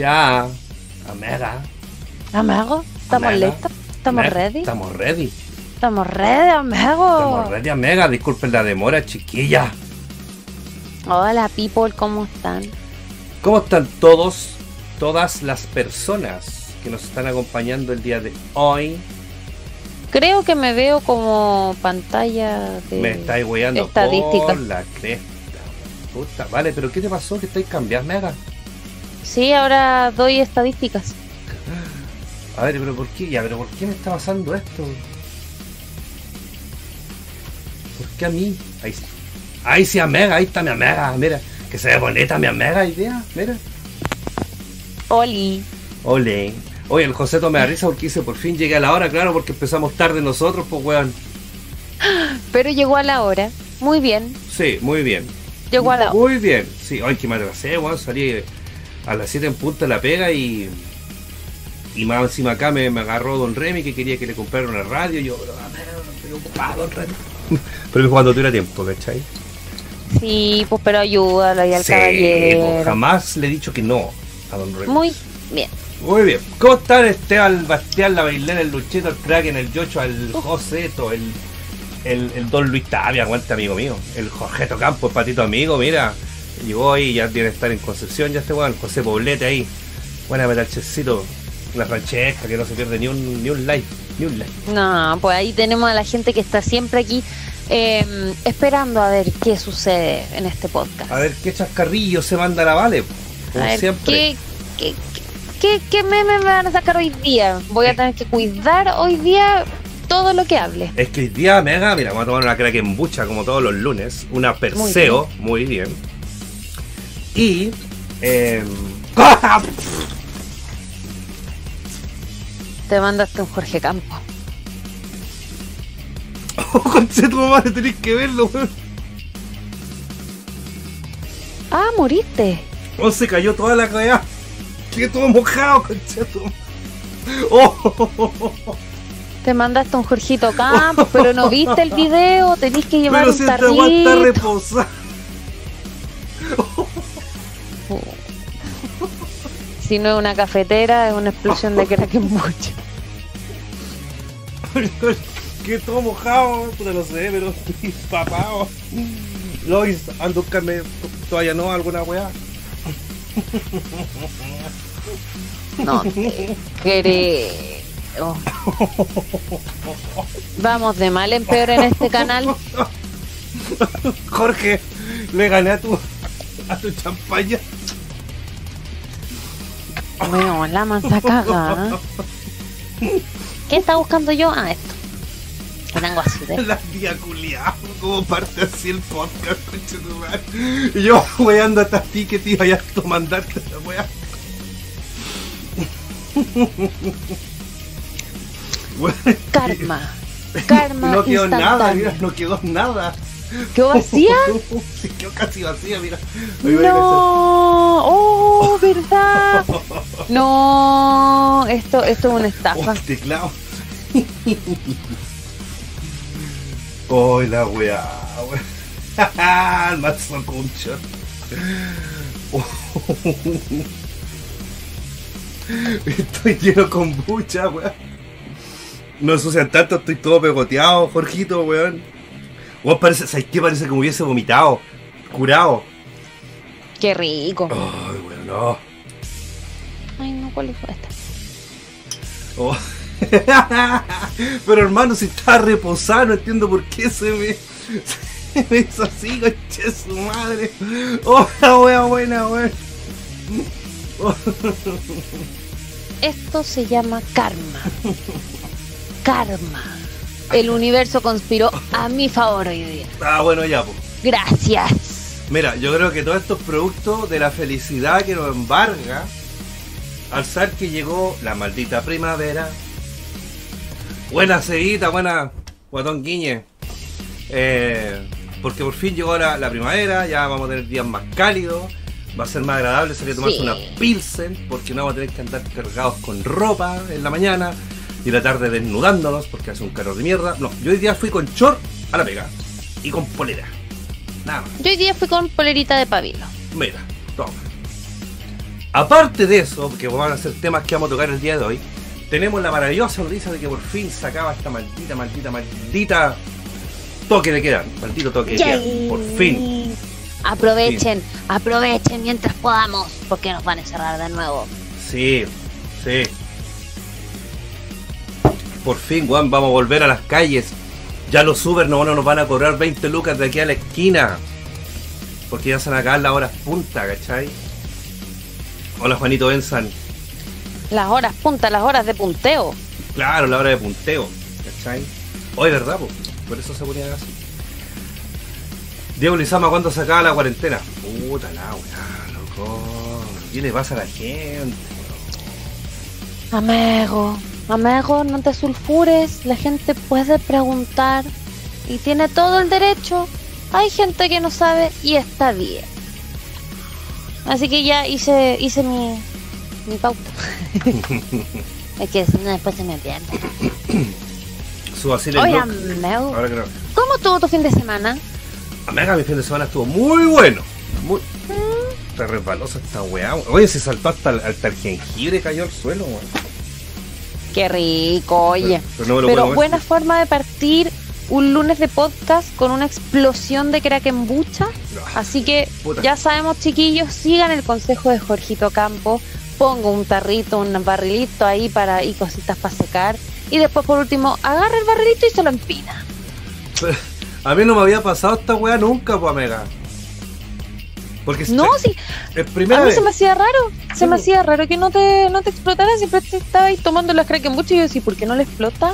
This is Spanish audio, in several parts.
Ya, Amega. Amigo, ¿estamos Amiga. listos? ¿Estamos ready? Estamos ready. ¿Estamos ready, amigo? Estamos ready, Amega. Disculpen la demora, chiquilla. Hola, people, ¿cómo están? ¿Cómo están todos, todas las personas que nos están acompañando el día de hoy? Creo que me veo como pantalla de... Me estáis weyando estadística. por la cresta. Puta, vale, pero ¿qué te pasó? ¿Que estáis cambiando, Amega? Sí, ahora doy estadísticas. A ver, pero ¿por qué? Ya, pero ¿por qué me está pasando esto? ¿Por qué a mí? Ahí sí. Ahí sí, Amega, ahí está mi Amega, mira. Que se ve bonita mi Amega, idea, mira. Oli. Ole. Oye, el Joseto me da risa porque dice, por fin llegué a la hora, claro, porque empezamos tarde nosotros, pues weón. Pero llegó a la hora. Muy bien. Sí, muy bien. Llegó a la hora. Muy bien. Sí, ay, que me atrasé, weón. Salí a las 7 en punta la pega y. Y más encima acá me, me agarró Don Remy que quería que le comprara una radio. Y yo, pero, ah, estoy ocupado, Don Remy. Pero cuando tuviera tiempo, ¿cachai? Sí, pues pero ayúdalo ahí al Sí, pues, caballero. jamás le he dicho que no a Don Remy. Muy bien. Muy bien. ¿Cómo están Esteban, Bastián, la Bailena, el Luchito, el Kraken, el Yocho, el Joseto, el, el, el Don Luis Tapia, aguanta amigo mío, el Jorgeto Campos, patito amigo, mira, llegó ahí, ya tiene que estar en Concepción, ya este weón, José Poblete ahí, buena metalchecito, la Francesca, que no se pierde ni un, ni un live, ni un live. No, pues ahí tenemos a la gente que está siempre aquí eh, esperando a ver qué sucede en este podcast. A ver qué chascarrillo se manda la Vale, como A ver, siempre. ¿qué, qué, qué, qué meme me van a sacar hoy día? Voy a tener que cuidar hoy día todo lo que hable. Es que hoy día mega, mira, vamos a tomar una Kraken bucha como todos los lunes, una Perseo, muy bien. Y. Eh, Te mandaste un Jorge Campo. Oh, concheto, madre, tenés que verlo, weón. Ah, moriste. Oh, se cayó toda la cagada. Quedé todo mojado, concheto. Oh, Te mandaste un Jorgito Campos, pero no viste el video. Tenés que llevar pero un si esta agua está Si no es una cafetera, es una explosión de Krakenbucha. Quedé todo mojado, puta, no sé, pero papado. Lois, ando a buscarme todavía no alguna weá. No te creo. Vamos de mal en peor en este canal. Jorge, le gané a tu, a tu champaña. Bueno, la mansa caga. ¿Qué está buscando yo? Ah, esto. Que tengo así de. La tía culiao, como parte así el podcast. Y yo weando hasta ti que te iba a mandarte la wea. Karma. Karma No quedó nada, mira, no quedó nada. ¿Quedó vacía? Sí, quedó casi vacía, mira. No, oh, verdad. No, esto, esto es una empezar. Oh, estafa. el teclado. Oh, la weá, weá. El mazo concha. Estoy lleno con bucha, weón. No ensucian tanto, estoy todo pegoteado, Jorgito, weón. Weón, parece, ¿sabes qué? Parece que me hubiese vomitado. Curado. Qué rico. Ay, weón, no. Ay, no, ¿cuál fue esta? Oh. Pero hermano, si estaba reposado, no entiendo por qué se me, se me hizo así, conche su madre. Oh, la wea buena, weón. Esto se llama karma. Karma. El universo conspiró a mi favor hoy día. Ah, bueno, ya, pues. Gracias. Mira, yo creo que todos estos productos de la felicidad que nos embarga al saber que llegó la maldita primavera. Buena seguita, buena guatón guiñe. Eh, porque por fin llegó la, la primavera, ya vamos a tener días más cálidos, va a ser más agradable salir a tomarse Sí. una pilsen, porque no vamos a tener que andar cargados con ropa en la mañana y la tarde desnudándonos porque hace un calor de mierda. No, yo hoy día fui con short a la pega y con polera. Nada más. Yo hoy día fui con polerita de pabilo. Mira, toma. Aparte de eso, que van a ser temas que vamos a tocar el día de hoy, tenemos la maravillosa noticia de que por fin se acaba esta maldita, maldita, maldita toque de queda. Maldito toque de queda. Por fin. Aprovechen, aprovechen mientras podamos, porque nos van a cerrar de nuevo. Sí, sí. Por fin, Juan, vamos a volver a las calles. Ya los Uber no, nos van a cobrar 20 lucas de aquí a la esquina. Porque ya se van a acabar las horas punta, ¿cachai? Hola Juanito Benzan. Las horas punta, las horas de punteo. Claro, la hora de punteo, ¿cachai? Hoy, ¿verdad? Por eso se ponían así. Diego Lizama, ¿cuándo se acaba la cuarentena? Puta la weá, loco. ¿Qué le pasa a la gente? Amigo, amigo, no te sulfures. La gente puede preguntar y tiene todo el derecho. Hay gente que no sabe y está bien. Así que ya hice, hice mi, mi pauta. es que después se me pierde. Su Oye, amigo, Ahora que no. ¿cómo estuvo tu fin de semana? Amiga, mi fin de semana estuvo muy bueno. Muy. Está resbalosa esta weá. Oye, se saltó hasta el, hasta el jengibre cayó al suelo, weón. Qué rico, oye. Pero no buena forma de partir un lunes de podcast con una explosión de krakenbucha. No. Así que Puta. ya sabemos, chiquillos, sigan el consejo de Jorgito Campo. Pongo un tarrito, un barrilito ahí para y cositas para secar. Y después, por último, agarra el barrilito y se lo empina. A mí no me había pasado esta weá nunca, pues, amiga. Porque No, sí, es a primera mí vez. se me hacía raro. Se me hacía raro que no te, no te explotara. Siempre te estaba ahí tomando las krakenbucha y yo decía, ¿por qué no le explota?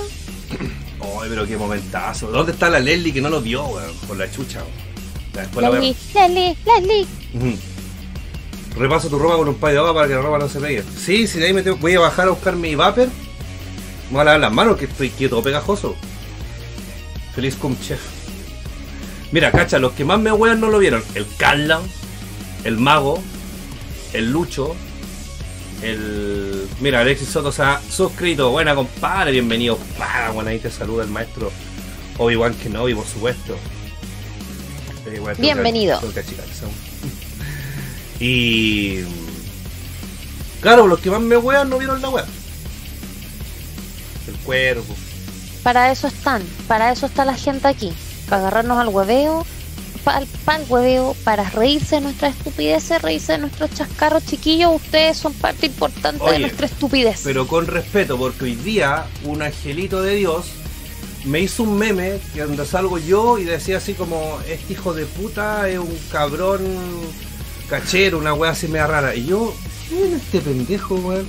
Ay, pero qué momentazo. ¿Dónde está la Leslie que no lo vio, weón? Por la chucha, weón. Leslie. Leslie, Leslie. Repaso tu ropa con un pay de agua para que la ropa no se pegue. Sí, sí, de ahí me tengo- voy a bajar a buscar mi vapor. Me voy a lavar las manos que estoy quieto, pegajoso. Feliz cum chef. Mira, cacha, los que más me huean no lo vieron. El Carla, el Mago, el Lucho, el. Mira, Alexis Soto se ha suscrito. Buena, compadre, bienvenido. Para, bueno, ahí te saluda el maestro Obi-Wan Kenobi, por supuesto. Eh, bueno, que- Bienvenido. que Y. Claro, los que más me huean no vieron la web. El cuervo. Para eso están, para eso está la gente aquí, para agarrarnos al hueveo, para el hueveo, para reírse de nuestras estupideces, reírse de nuestros chascarros chiquillos, ustedes son parte importante Oye, de nuestra estupidez. Pero con respeto, porque hoy día un angelito de Dios me hizo un meme que donde salgo yo y decía así como, este hijo de puta es un cabrón cachero, una wea así media rara. Y yo, ¿quién es este pendejo, weón?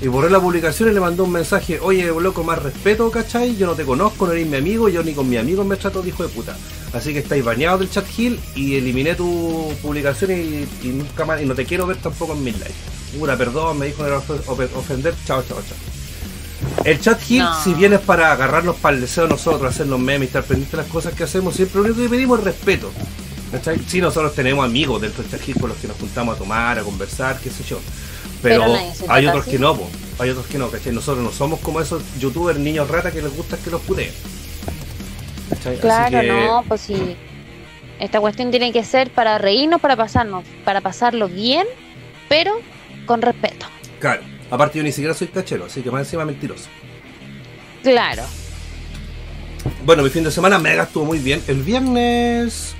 Y borré la publicación y le mandó un mensaje, oye, loco, más respeto, ¿cachai? Yo no te conozco, no eres mi amigo, yo ni con mi amigo me trato de hijo de puta. Así que estáis bañados del chat hill y eliminé tu publicación y, y nunca más, y no te quiero ver tampoco en mis likes. Pura, perdón, me dijo no ofender, chao, chao, chao. El chat hill, No. si bien es para agarrarnos para el deseo de nosotros, hacernos memes, estar pendientes de las cosas que hacemos, siempre lo único que pedimos es respeto. ¿cachai? Sí, nosotros tenemos amigos dentro del chat hill con los que nos juntamos a tomar, a conversar, qué sé yo. Pero, hay otros así. que no, po. hay otros que no, ¿cachai? Nosotros no somos como esos youtubers niños rata que les gusta que los puteen. claro, que- no, pues sí. Esta cuestión tiene que ser para reírnos, para pasarnos, para pasarlo bien, pero con respeto. Claro, aparte yo ni siquiera soy cachero, así que más encima mentiroso. Claro. Bueno, mi fin de semana mega estuvo muy bien. El viernes.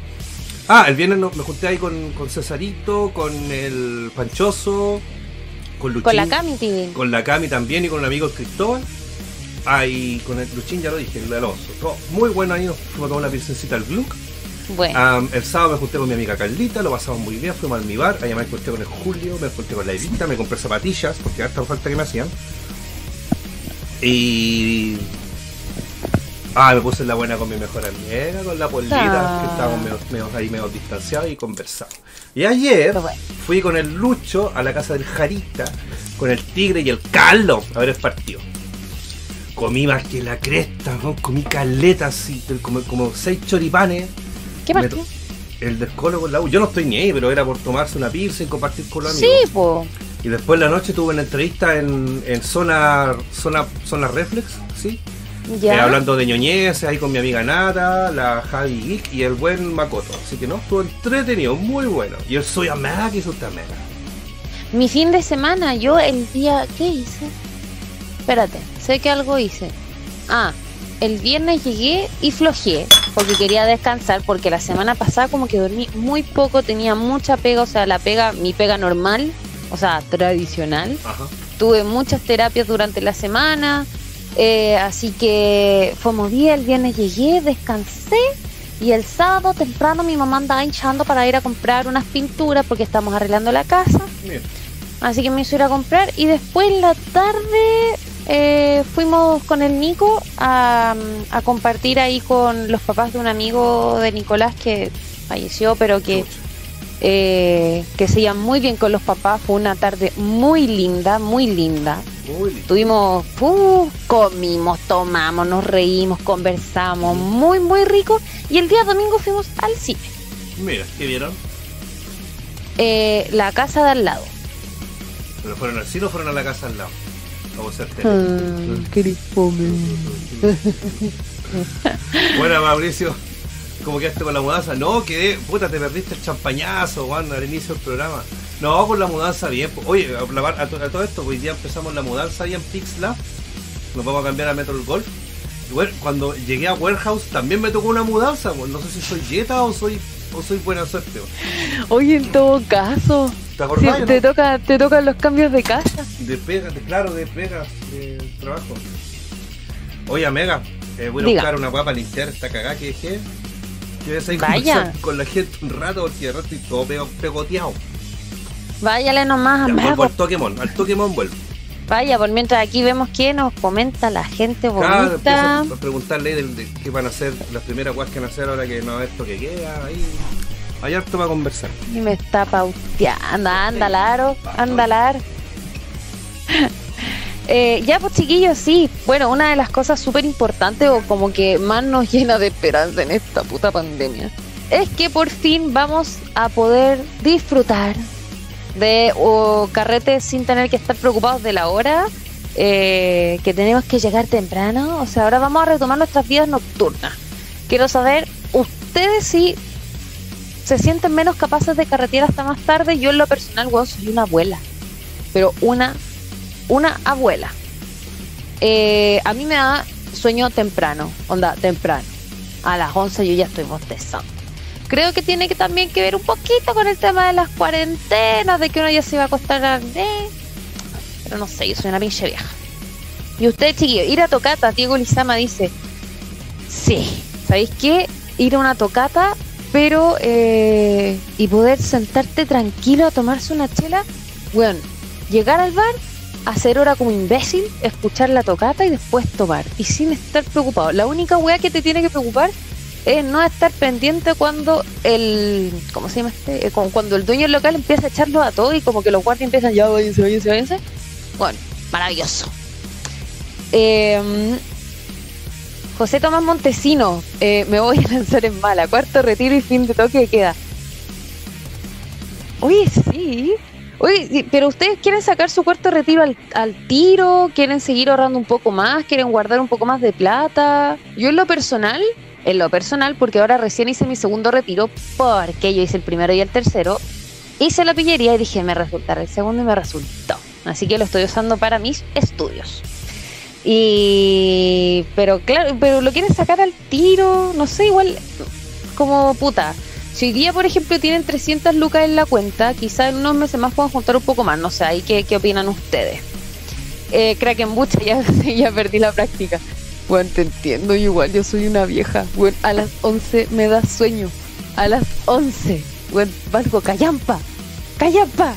Ah, el viernes me junté ahí con, con Cesarito, con el Panchoso, con Luchín. Con la Cami con la Cami también y con un amigo el Cristóbal. Ah, y con el Luchín ya lo dije, el Alonso. Todo muy bueno ahí, nos fuimos a tomar una pilsencita al Gluck. Bueno, el sábado me junté con mi amiga Carlita, lo pasamos muy bien, fuimos al mi bar, allá me encontré con el Julio, me encontré con la Evita, me compré zapatillas, porque hasta falta que me hacían. Y... Ah, me puse en la buena con mi mejor amiga, con la polita, Ah. que estábamos medio, medio ahí medio distanciados y conversamos. Y ayer bueno. fui con el Lucho a la casa del Jarita, con el Tigre y el Carlos a ver el partido. Comí más que la cresta, ¿no? comí caleta así, como, como seis choripanes. ¿Qué partido? El del Colo con la U. Yo no estoy ni ahí, pero era por tomarse una pizza y compartir con los Sí, amigos. po. Y después en la noche tuve una entrevista en, en zona, zona, zona reflex, ¿sí? Eh, Ya. hablando de ñoñez, ahí con mi amiga Nata, la Javi Geek y el buen Makoto. Así que no, estuvo entretenido, muy bueno. Y el Soy Amega que hizo mega. Mi fin de semana, yo el día. ¿Qué hice? Espérate, sé que algo hice. Ah, el viernes llegué y flojeé porque quería descansar porque la semana pasada como que dormí muy poco, tenía mucha pega, o sea, la pega, mi pega normal, o sea, tradicional. Ajá. Tuve muchas terapias durante la semana, eh, así que fue movida, el viernes llegué, descansé y el sábado temprano mi mamá andaba hinchando para ir a comprar unas pinturas porque estamos arreglando la casa. Bien. Así que me hizo ir a comprar y después en la tarde eh, fuimos con el Nico a, a compartir ahí con los papás de un amigo de Nicolás que falleció, pero que. Eh, que se llevan muy bien con los papás. Fue una tarde muy linda, muy linda. Muy. Tuvimos, uh, comimos, tomamos, nos reímos, conversamos, muy, muy rico. Y el día domingo fuimos al cine, Mira, ¿qué vieron? eh, la casa de al lado. ¿Pero fueron al cine o fueron a la casa al lado? Vamos a hacer tele. Buena, Mauricio. ¿Cómo quedaste con la mudanza? No, quedé. Puta, te perdiste el champañazo, Juan, al inicio del programa. No, con la mudanza bien. Oye, a, a to- a todo esto, hoy día empezamos la mudanza ahí en Pixla. Nos vamos a cambiar a Metro Golf. Bueno, cuando llegué a Warehouse también me tocó una mudanza. No sé si soy Jetta o soy o soy buena suerte. pues. Oye, en todo caso, ¿Te acordás? si no? te, toca, te tocan los cambios de casa. De pega, de, claro, de pega, de trabajo. Oye, Mega, eh, voy a Diga. buscar una guapa limpiar esta cagada que dejé. Quiero ahí Vaya. con la gente un rato porque de rato estoy todo pego- pegoteado. Váyale nomás a Ya, vuelvo al Pokémon, al Pokémon vuelvo. Vaya, por mientras aquí vemos que nos comenta la gente Claro, bonita. empiezo a preguntarle de, de qué van a hacer las primeras guas que van a hacer ahora que no esto que queda. Ahí. Hay harto para conversar. Y me está pauteando. Anda, Laro. Anda, Laro. Eh, ya, pues chiquillos, sí. Bueno, una de las cosas súper importantes o como que más nos llena de esperanza en esta puta pandemia es que por fin vamos a poder disfrutar de o carretes sin tener que estar preocupados de la hora, eh, que tenemos que llegar temprano. O sea, ahora vamos a retomar nuestras vidas nocturnas. Quiero saber, ustedes si se sienten menos capaces de carretear hasta más tarde. Yo en lo personal, soy una abuela. Pero una, una abuela. Eh, a mí me da sueño temprano, onda, temprano. A las 11 yo ya estoy bostezando. Creo que tiene que también que ver un poquito con el tema de las cuarentenas, de que uno ya se va a acostar a... eh, Pero no sé, yo soy una pinche vieja. Y usted, chiquillo, ir a tocata, Diego Lizama dice, sí, ¿sabéis qué? Ir a una tocata, pero... eh, y poder sentarte tranquilo a tomarse una chela, bueno, llegar al bar, hacer hora como imbécil, escuchar la tocata y después tomar. Y sin estar preocupado. La única weá que te tiene que preocupar es no estar pendiente cuando el. ¿Cómo se llama este? Eh, cu- Cuando el dueño local empieza a echarlo a todo y como que los guardias empiezan, ya váyanse, váyanse, váyanse. Bueno, maravilloso. Eh, José Tomás Montesino, eh, me voy a lanzar en mala. Cuarto retiro y fin de toque queda. Oye, sí. Oye, pero ustedes quieren sacar su cuarto retiro al, al tiro, quieren seguir ahorrando un poco más, quieren guardar un poco más de plata. Yo en lo personal, en lo personal, porque ahora recién hice mi segundo retiro, porque yo hice el primero y el tercero, hice la pillería y dije, me resultará el segundo y me resultó. Así que lo estoy usando para mis estudios. Y pero claro, pero lo quieren sacar al tiro, no sé, igual como puta. Si hoy día, por ejemplo, tienen 300 lucas en la cuenta, quizá en unos meses más puedan juntar un poco más, no sé, ahí qué, qué opinan ustedes. Eh, Kraken Bucha, ya, ya perdí la práctica. Bueno, te entiendo, igual, yo soy una vieja. Bueno, a las 11 me da sueño. A las 11. Bueno, valgo callampa. Callampa.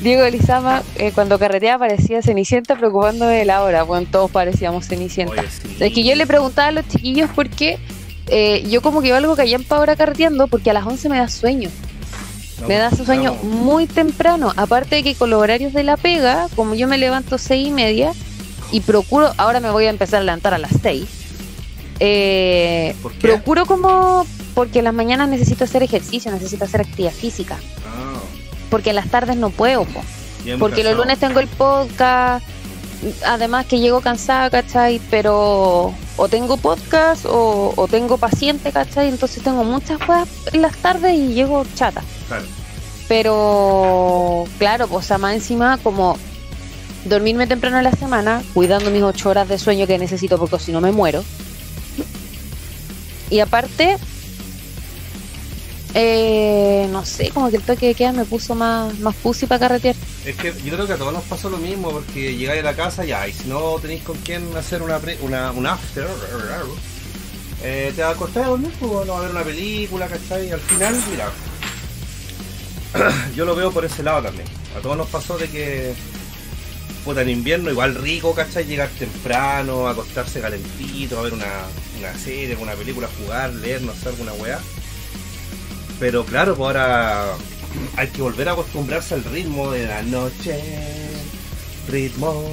Diego Elizama, eh, cuando carreteaba parecía Cenicienta preocupándome de la hora. Bueno, todos parecíamos Cenicienta. Oye, sí. Es que yo le preguntaba a los chiquillos por qué eh, yo como que valgo callampa ahora carreteando porque a las 11 me da sueño. No, Me da pues, sueño muy temprano. Aparte de que con los horarios de la pega, como yo me levanto seis y media y procuro, ahora me voy a empezar a levantar a las 6. Eh, ¿Por qué? procuro como, porque en las mañanas necesito hacer ejercicio, necesito hacer actividad física. Ah, Porque en las tardes no puedo, po. porque los lunes tengo el podcast. Además que llego cansada, ¿cachai? Pero o tengo podcast o, o tengo paciente, ¿cachai? Entonces tengo muchas cosas en las tardes y llego chata. Claro. Pero, claro, pues más encima, como dormirme temprano en la semana, cuidando mis ocho horas de sueño que necesito porque si no me muero. Y aparte, eh, no sé, como que el toque de queda me puso más, más pussy para carretear. Es que yo creo que a todos nos pasó lo mismo, porque llegáis a la casa ya, y si no tenéis con quién hacer una, pre- una un after, eh, te vas a acostar a dormir, pues, no a ver una película, ¿cachai? Y al final, mira, yo lo veo por ese lado también. A todos nos pasó de que, puta, en invierno igual rico, ¿cachai? Llegar temprano, acostarse calentito, a ver una, una serie, una película, jugar, leer, no sé, alguna weá. Pero claro, pues ahora hay que volver a acostumbrarse al ritmo de la noche. Ritmo,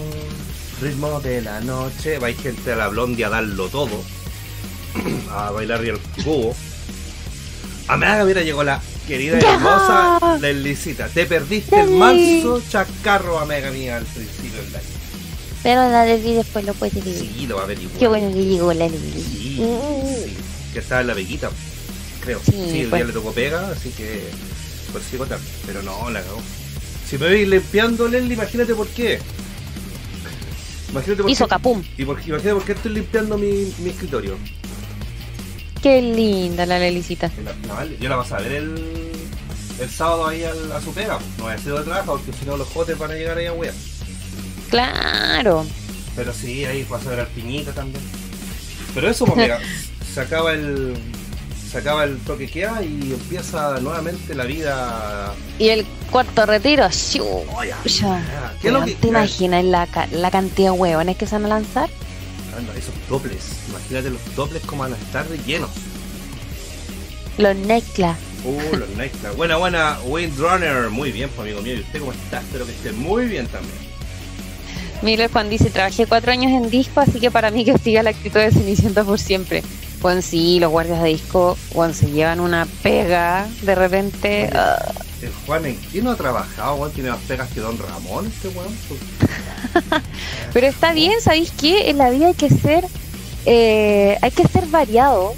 ritmo de la noche. Va a ir gente a la blondia a darlo todo. A bailar y el cubo. A mí mira, llegó la querida y hermosa Lelicita. Te perdiste el manso chacarro, amiga mía, al principio del año. Pero la Leli después lo puede vivir. Sí, lo va a ver igual. Qué bueno que llegó la Leli. Sí, sí. Que estaba en la veguita, creo. Sí, Sí, el pues. día le tocó pega, así que por si contar. Pero no, la cagó. Si me veis limpiando, Leslie, imagínate por qué. Imagínate por Hizo qué. capum. Y por, imagínate por qué estoy limpiando mi, mi escritorio. Qué linda la Lelicita. La- la Yo la vas a ver el, el sábado ahí al- a su pega. No voy a hacer de trabajo porque si no los jotes van a llegar ahí a wea. Claro. Pero sí, ahí vas a ver al piñita también. Pero eso, pues mira, se acaba el. Se acaba el toque queda y empieza nuevamente la vida. Y el cuarto retiro. Oye, Ya. ¿Qué es lo que- ¿Te imaginas la, la cantidad de huevones que se van a lanzar? Esos dobles. Imagínate los dobles como van a estar llenos. Los Necla. Uh, los nightclubs. Buena, buena, Windrunner. Muy bien, pues, amigo mío. ¿Y usted cómo está? Espero que esté muy bien también. Miller Juan dice, trabajé cuatro años en disco, así que para mí que siga la actitud de Cenicienta por siempre. Bueno, sí, los guardias de disco, bueno, se llevan una pega de repente. El Juan, ¿en qué no ha trabajado? Juan tiene más pegas que Don Ramón, este. Pues, pero está bien, ¿sabéis qué? En la vida hay que ser, eh, hay que ser variado.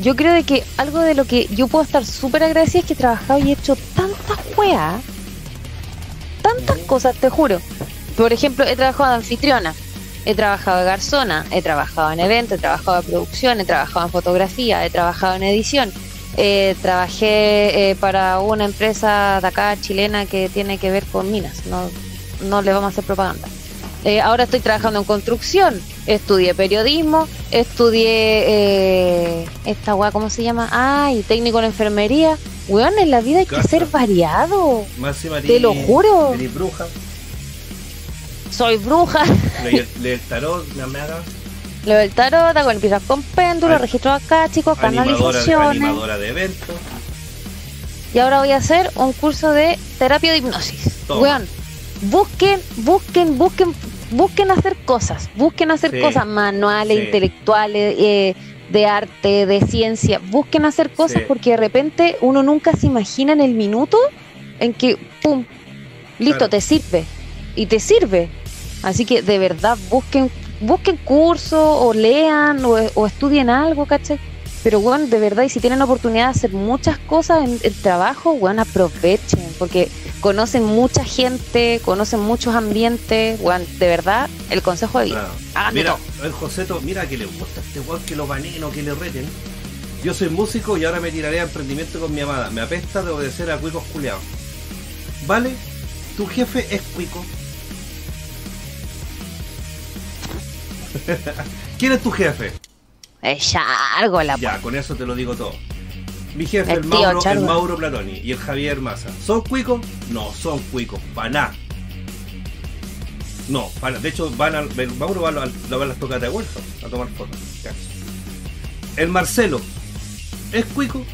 Yo creo de que algo de lo que yo puedo estar súper agradecida es que he trabajado y he hecho tantas weas, tantas cosas, te juro. Por ejemplo, he trabajado de anfitriona, he trabajado de garzona, he trabajado en eventos, he trabajado de producción, he trabajado en fotografía, he trabajado en edición. Eh, trabajé eh, para una empresa de acá chilena que tiene que ver con minas, no, no le vamos a hacer propaganda. Eh, ahora estoy trabajando en construcción, estudié periodismo, estudié eh, esta weá, ¿cómo se llama? Ah, y técnico en enfermería. Weón, en la vida hay que ser variado. Te lo juro. Bruja. Soy bruja. Le, le el tarot, la mega. Leo el tarot, hago limpiezas con péndulo, Ay. registro acá, chicos, canalizaciones. animadora de eventos. Y ahora voy a hacer un curso de terapia de hipnosis. Toma. Weón, busquen, busquen, busquen, busquen hacer cosas. Busquen hacer Sí. cosas manuales, Sí. intelectuales, eh, de arte, de ciencia. Busquen hacer cosas Sí. porque de repente uno nunca se imagina en el minuto en que, ¡pum! Listo, Claro. te sirve. Y te sirve. Así que de verdad busquen, busquen cursos o lean o, o estudien algo, ¿cachai? Pero bueno, de verdad, y si tienen oportunidad de hacer muchas cosas en el trabajo, bueno, aprovechen, porque conocen mucha gente, conocen muchos ambientes, bueno, de verdad, el consejo de vida. Claro. Mira, el Joseto, mira que le gusta a este weón que lo baneen o que le reten. Yo soy músico y ahora me tiraré a emprendimiento con mi amada. Me apesta de obedecer a cuicos culiados. ¿Vale? Tu jefe es cuico. ¿Quién es tu jefe? Es largo la Ya, con eso te lo digo todo. Mi jefe, El Mauro, el. Mauro Platoni y el Javier Massa. ¿Son cuicos? No, son cuicos, nada. No, para, de hecho van al, el Mauro va a, las tocatas de Wolfram a tomar fotos. El Marcelo, ¿es cuico?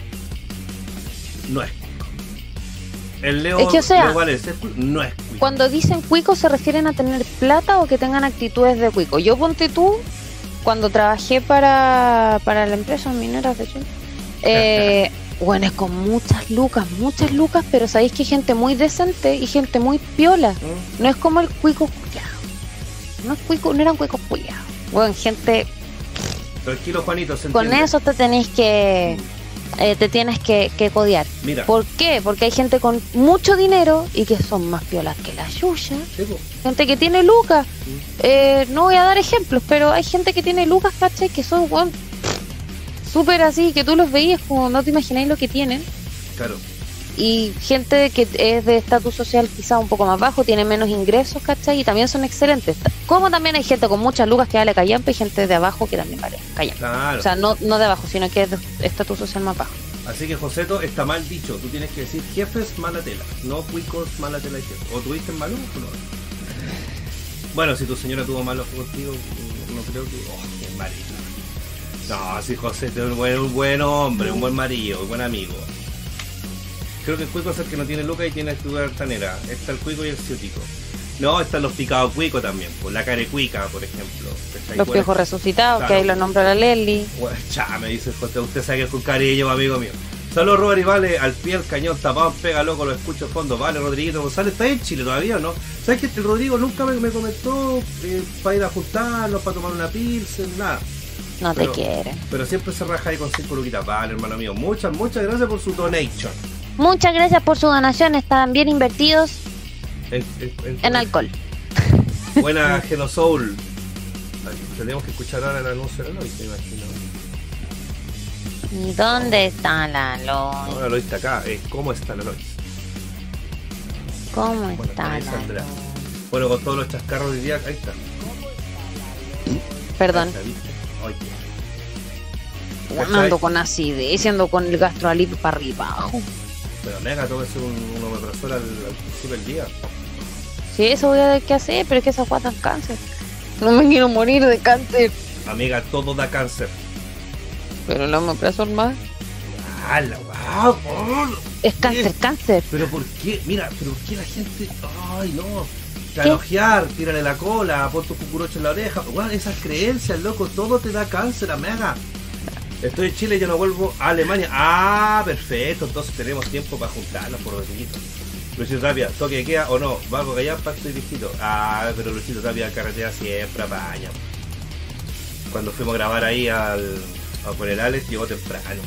No es cuico. El Leo, Es que, o sea. No es cuico. Cuando dicen cuico se refieren a tener plata o que tengan actitudes de cuico. Yo ponte tú, cuando trabajé para, para la empresa minera de Chile, eh, bueno, es con muchas lucas, muchas lucas, pero sabéis que hay gente muy decente y gente muy piola. ¿Mm? No es como el cuico culiao. No es cuico, no eran cuicos culiados. Bueno, gente, Tranquilo, Juanito, se con eso te tenéis que, eh, te tienes que, que codear. Mira. ¿Por qué? Porque hay gente con mucho dinero y que son más piolas que la yuya. Sí. Gente que tiene lucas. Eh, no voy a dar ejemplos, pero hay gente que tiene lucas, ¿cachai? Que son, weón, súper así, que tú los veías como no te imagináis lo que tienen. Claro. Y gente que es de estatus social quizá un poco más bajo, tiene menos ingresos, ¿cachai? Y también son excelentes. Como también hay gente con muchas lucas que vale callampa y gente de abajo que también vale callampa. Claro. O sea, no, no de abajo, sino que es de estatus social más bajo. Así que Joseto está mal dicho. Tú tienes que decir jefes mala tela, no cuicos mala tela y jefe. ¿O tuviste malo o no? Bueno, si tu señora tuvo malos contigo, no creo que. Oh, qué marido. No, si Joseto es un buen, un buen hombre, un buen marido, un buen amigo. Creo que el cuico es el que no tiene lucas y tiene tu altanera. Está el cuico y el ciútico. No, están los picados cuicos también, pues la carecuica, por ejemplo. Los viejos resucitados, que ahí lo nombra la Leli. Cha, me dice José, usted sabe que es con cariño, amigo mío. Saludos Robert y Vale, al pie el cañón tapado, pega loco, lo escucho fondo. Vale, Rodriguito González, ¿está en Chile todavía o no? ¿Sabes que el Rodrigo nunca me, me comentó eh, para ir a juntarnos, para tomar una pilsen, nada? No te quieren. Pero siempre se raja ahí con cinco luquitas. Vale, hermano mío, muchas, muchas gracias por su donation. Muchas gracias por su donación, están bien invertidos En, en- en alcohol. Buena Genosoul. Ay, Tenemos que escuchar ahora el anuncio de Lois, me imagino. ¿Y dónde está la Lois? Ahora Lois está acá. Eh, ¿Cómo está la Lois? ¿Cómo Bueno, está la. Lois? Bueno, con todos los chascarros del día, ahí está. Perdón, Ahí está, ando con acidez, ando con el gastroalip para arriba. Pero mega, tómese un, un omeprazol al, al principio del día. Sí, eso voy a ver qué hacer, pero es que esa guata es cáncer. No me quiero morir de cáncer. Amiga, todo da cáncer. Pero no me preso más. Oh, Es cáncer, ¿Qué? cáncer. Pero ¿por qué? Mira, pero ¿por qué la gente.? ¡Ay, no! Calojear, tírale la cola, pon tu cucurocho en la oreja. Bueno, esas creencias, loco, todo te da cáncer, amiga. Estoy en Chile y ya no vuelvo a Alemania. Ah, perfecto, entonces tenemos tiempo para juntarnos por los niñitos. Luchito Tapia, toque de queda o no, valgo callampa, estoy viejito. Ah, pero Luchito Tapia carretera siempre apaña. Cuando fuimos a grabar ahí al, a Funerales, llegó temprano.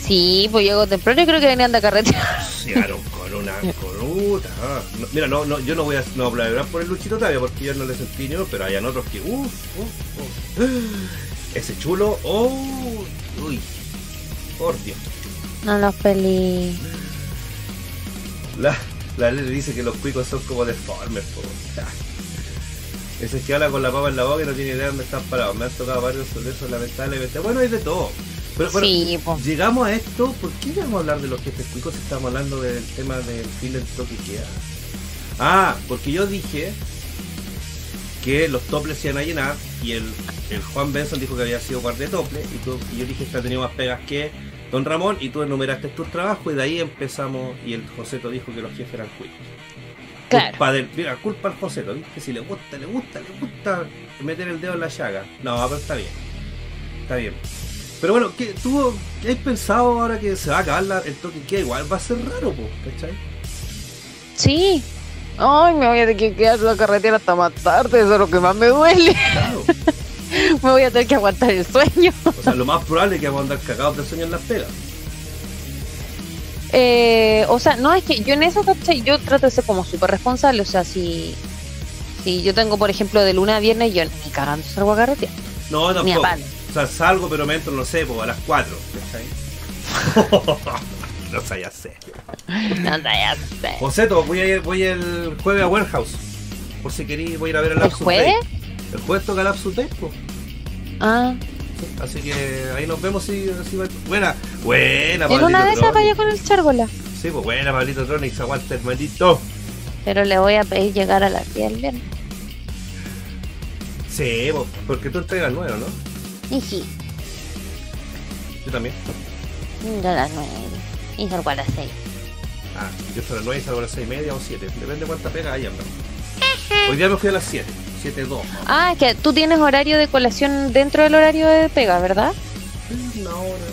Sí, pues llego temprano y creo que venían de carretera. Llegaron con una coluta. ah. No, mira, no, no, yo no voy a no voy a hablar por el Luchito Tapia porque yo no le sentí ni uno, pero hayan otros que. Uf, uf, uf. Ese chulo. Oh, uy. Por Dios. No los peli. La, la ley dice que los cuicos son como deformes, po. Ese que habla con la papa en la boca y no tiene idea de dónde están parados. Me han tocado varios sobre eso, lamentablemente. Bueno, hay de todo. Pero, bueno, Sí, llegamos a esto. ¿Por qué llegamos a hablar de los jefes cuicos si estamos hablando del tema del fin del toque que queda? Ah, porque yo dije que los toples se iban a llenar y el, el Juan Benson dijo que había sido guardia de tople y, tú- y yo dije que ha tenido más pegas que Don Ramón y tú enumeraste tus trabajos y de ahí empezamos y el Joseto dijo que los jefes eran cuicos. Claro. Culpa del, mira, culpa al Joseto, ¿viste? Si le gusta, le gusta, le gusta meter el dedo en la llaga. No, pero está bien. Está bien. Pero bueno, ¿qué, ¿tú qué has pensado ahora que se va a acabar la- el toque que igual va a ser raro, po, ¿cachai? Sí. Ay, me voy a tener que quedar en la carretera hasta más tarde, eso es lo que más me duele. Claro. me voy a tener que aguantar el sueño. O sea, lo más probable es que vamos a andar cagados de sueño en las pegas. Eh, o sea, no es que yo en eso, ¿cachai? Yo trato de ser como súper responsable. O sea, si, si yo tengo, por ejemplo, de lunes a viernes, yo ni cagando salgo a carretera. No, Ni a tampoco. palo. O sea, salgo, pero me entro, no sé, po, a las 4. ¿cachai? no sé, ya sé. No, ya sé. Joseto, voy a ir, voy el jueves a Warehouse. Por si queréis, voy a ir a ver el ¿El jueves? El jueves toca Lapsus Day. Ah, Así que ahí nos vemos si, si va- Buena, buena, en una de esas vaya con el chárgola. Sí, pues buena, Pablito Tronic, aguanta hermanito. Pero le voy a pedir llegar a las 10 el viernes. Sí, pues, porque tú entregas nuevo, ¿no? Y sí, Yo también. yo a las 9. Y salgo a las 6. Ah, yo estoy a las 9 y salgo a las 6 y media o 7. Depende de cuánta pega haya, ¿no? Hoy día me fui a las 7. 7, 2. Ah, es que tú tienes horario de colación dentro del horario de pega, ¿verdad? Una hora.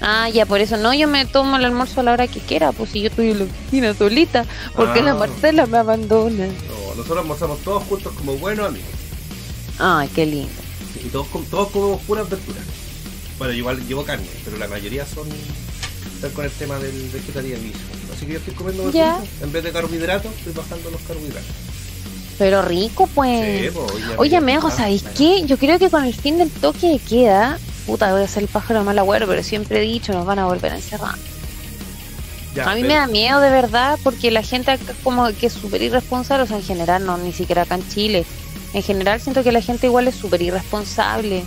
Ah, ya, por eso no, yo me tomo el almuerzo a la hora que quiera, pues si yo estoy en la oficina solita, porque Ah. la Marcela me abandona. No, nosotros almorzamos todos juntos como buenos amigos. Ay, qué lindo. Y todos, todos comemos puras verduras. Bueno, igual llevo carne, pero la mayoría son están con el tema del vegetarianismo. Así que yo estoy comiendo Ya. verduritas. en vez de carbohidratos, estoy bajando los carbohidratos. Pero rico, pues. Sí, pues, oye, ah, ¿sabéis qué? Yo creo que con el fin del toque de queda, puta, voy a ser el pájaro de mal agüero, pero siempre he dicho, nos van a volver a encerrar. Ya, a mí pero- me da miedo de verdad, porque la gente acá como que es súper irresponsable, o sea, en general, no, ni siquiera acá en Chile. En general siento que la gente igual es súper irresponsable.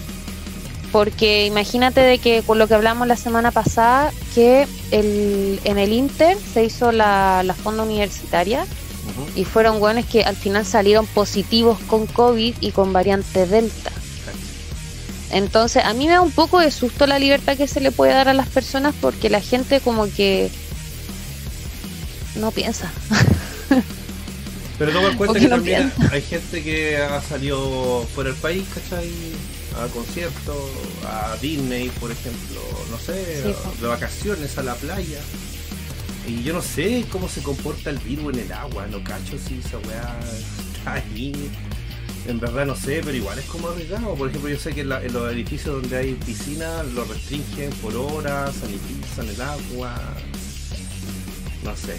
Porque imagínate de que con lo que hablamos la semana pasada, que el, en el Inter se hizo la, la fonda universitaria Y fueron buenos que al final salieron positivos con COVID y con variante Delta. Entonces, a mí me da un poco de susto la libertad que se le puede dar a las personas porque la gente como que no piensa. Pero toma en cuenta que no también hay gente que ha salido fuera del país, ¿cachai? A conciertos, a Disney, por ejemplo, no sé, Sí, de vacaciones a la playa. Y yo no sé cómo se comporta el virus en el agua, no cacho si esa weá está ahí. En verdad no sé, pero igual es como arriesgado. Por ejemplo, yo sé que en, la- en los edificios donde hay piscina lo restringen por horas, sanitizan el agua. No sé.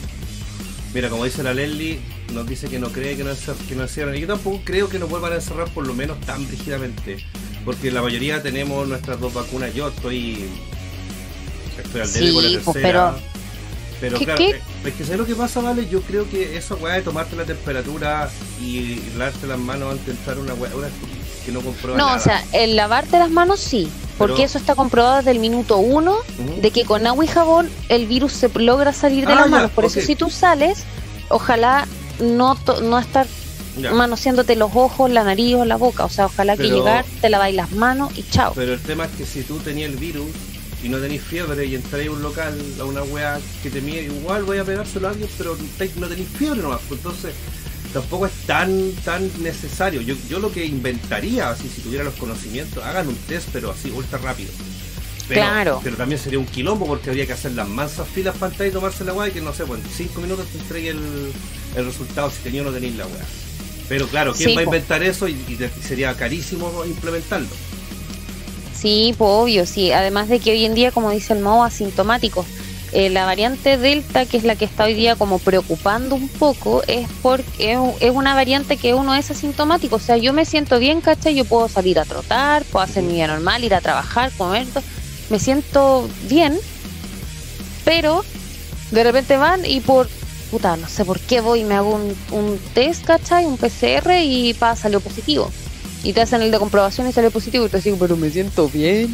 Mira, como dice la Leslie, nos dice que no cree que no, que no. Y yo tampoco creo que nos vuelvan a encerrar por lo menos tan rígidamente. Porque la mayoría tenemos nuestras dos vacunas. Yo estoy. Estoy al debe Sí, con la pues, tercera. Pero ¿Qué- claro, qué? es que ¿sabes lo que pasa, Vale? Yo creo que esa weá de tomarte la temperatura y lavarte las manos antes de entrar una weá, que no comprueba No, nada. o sea, el lavarte las manos sí, porque Pero- eso está comprobado desde el minuto uno de que con agua y jabón el virus se logra salir de Ah, las ya, manos. Por eso si tú sales, ojalá no, to- no estar Ya. manoseándote los ojos, la nariz o la boca. O sea, ojalá que llegar, te laváis las manos y chao. Pero el tema es que si tú tenías el virus y no tenéis fiebre y entráis a un local, a una weá que te mide, igual voy a pegárselo a alguien, pero no tenéis fiebre nomás. Pues entonces tampoco es tan tan necesario. Yo, yo lo que inventaría, así si tuviera los conocimientos, hagan un test, pero así ultra rápido. Pero, Claro. Pero también sería un quilombo porque habría que hacer las mansas filas para entrar y tomarse la weá y que no sé, pues en 5 minutos te entregue el, el resultado si tenía o no tenéis la weá. Pero claro, ¿quién Sí, va a inventar eso y, sería carísimo implementarlo? Sí, pues obvio, sí. Además de que hoy en día, como dice el Mo, asintomáticos. Eh, la variante Delta, que es la que está hoy día como preocupando un poco, es porque es, una variante que uno es asintomático. O sea, yo me siento bien, ¿cachai? Yo puedo salir a trotar, puedo hacer mi vida normal, ir a trabajar, comer, me siento bien, pero de repente van y por, puta, no sé por qué voy y me hago un, un test, ¿cachai? Un PCR y pa, salió positivo. Y te hacen el de comprobación y sale positivo y te digo, pero me siento bien.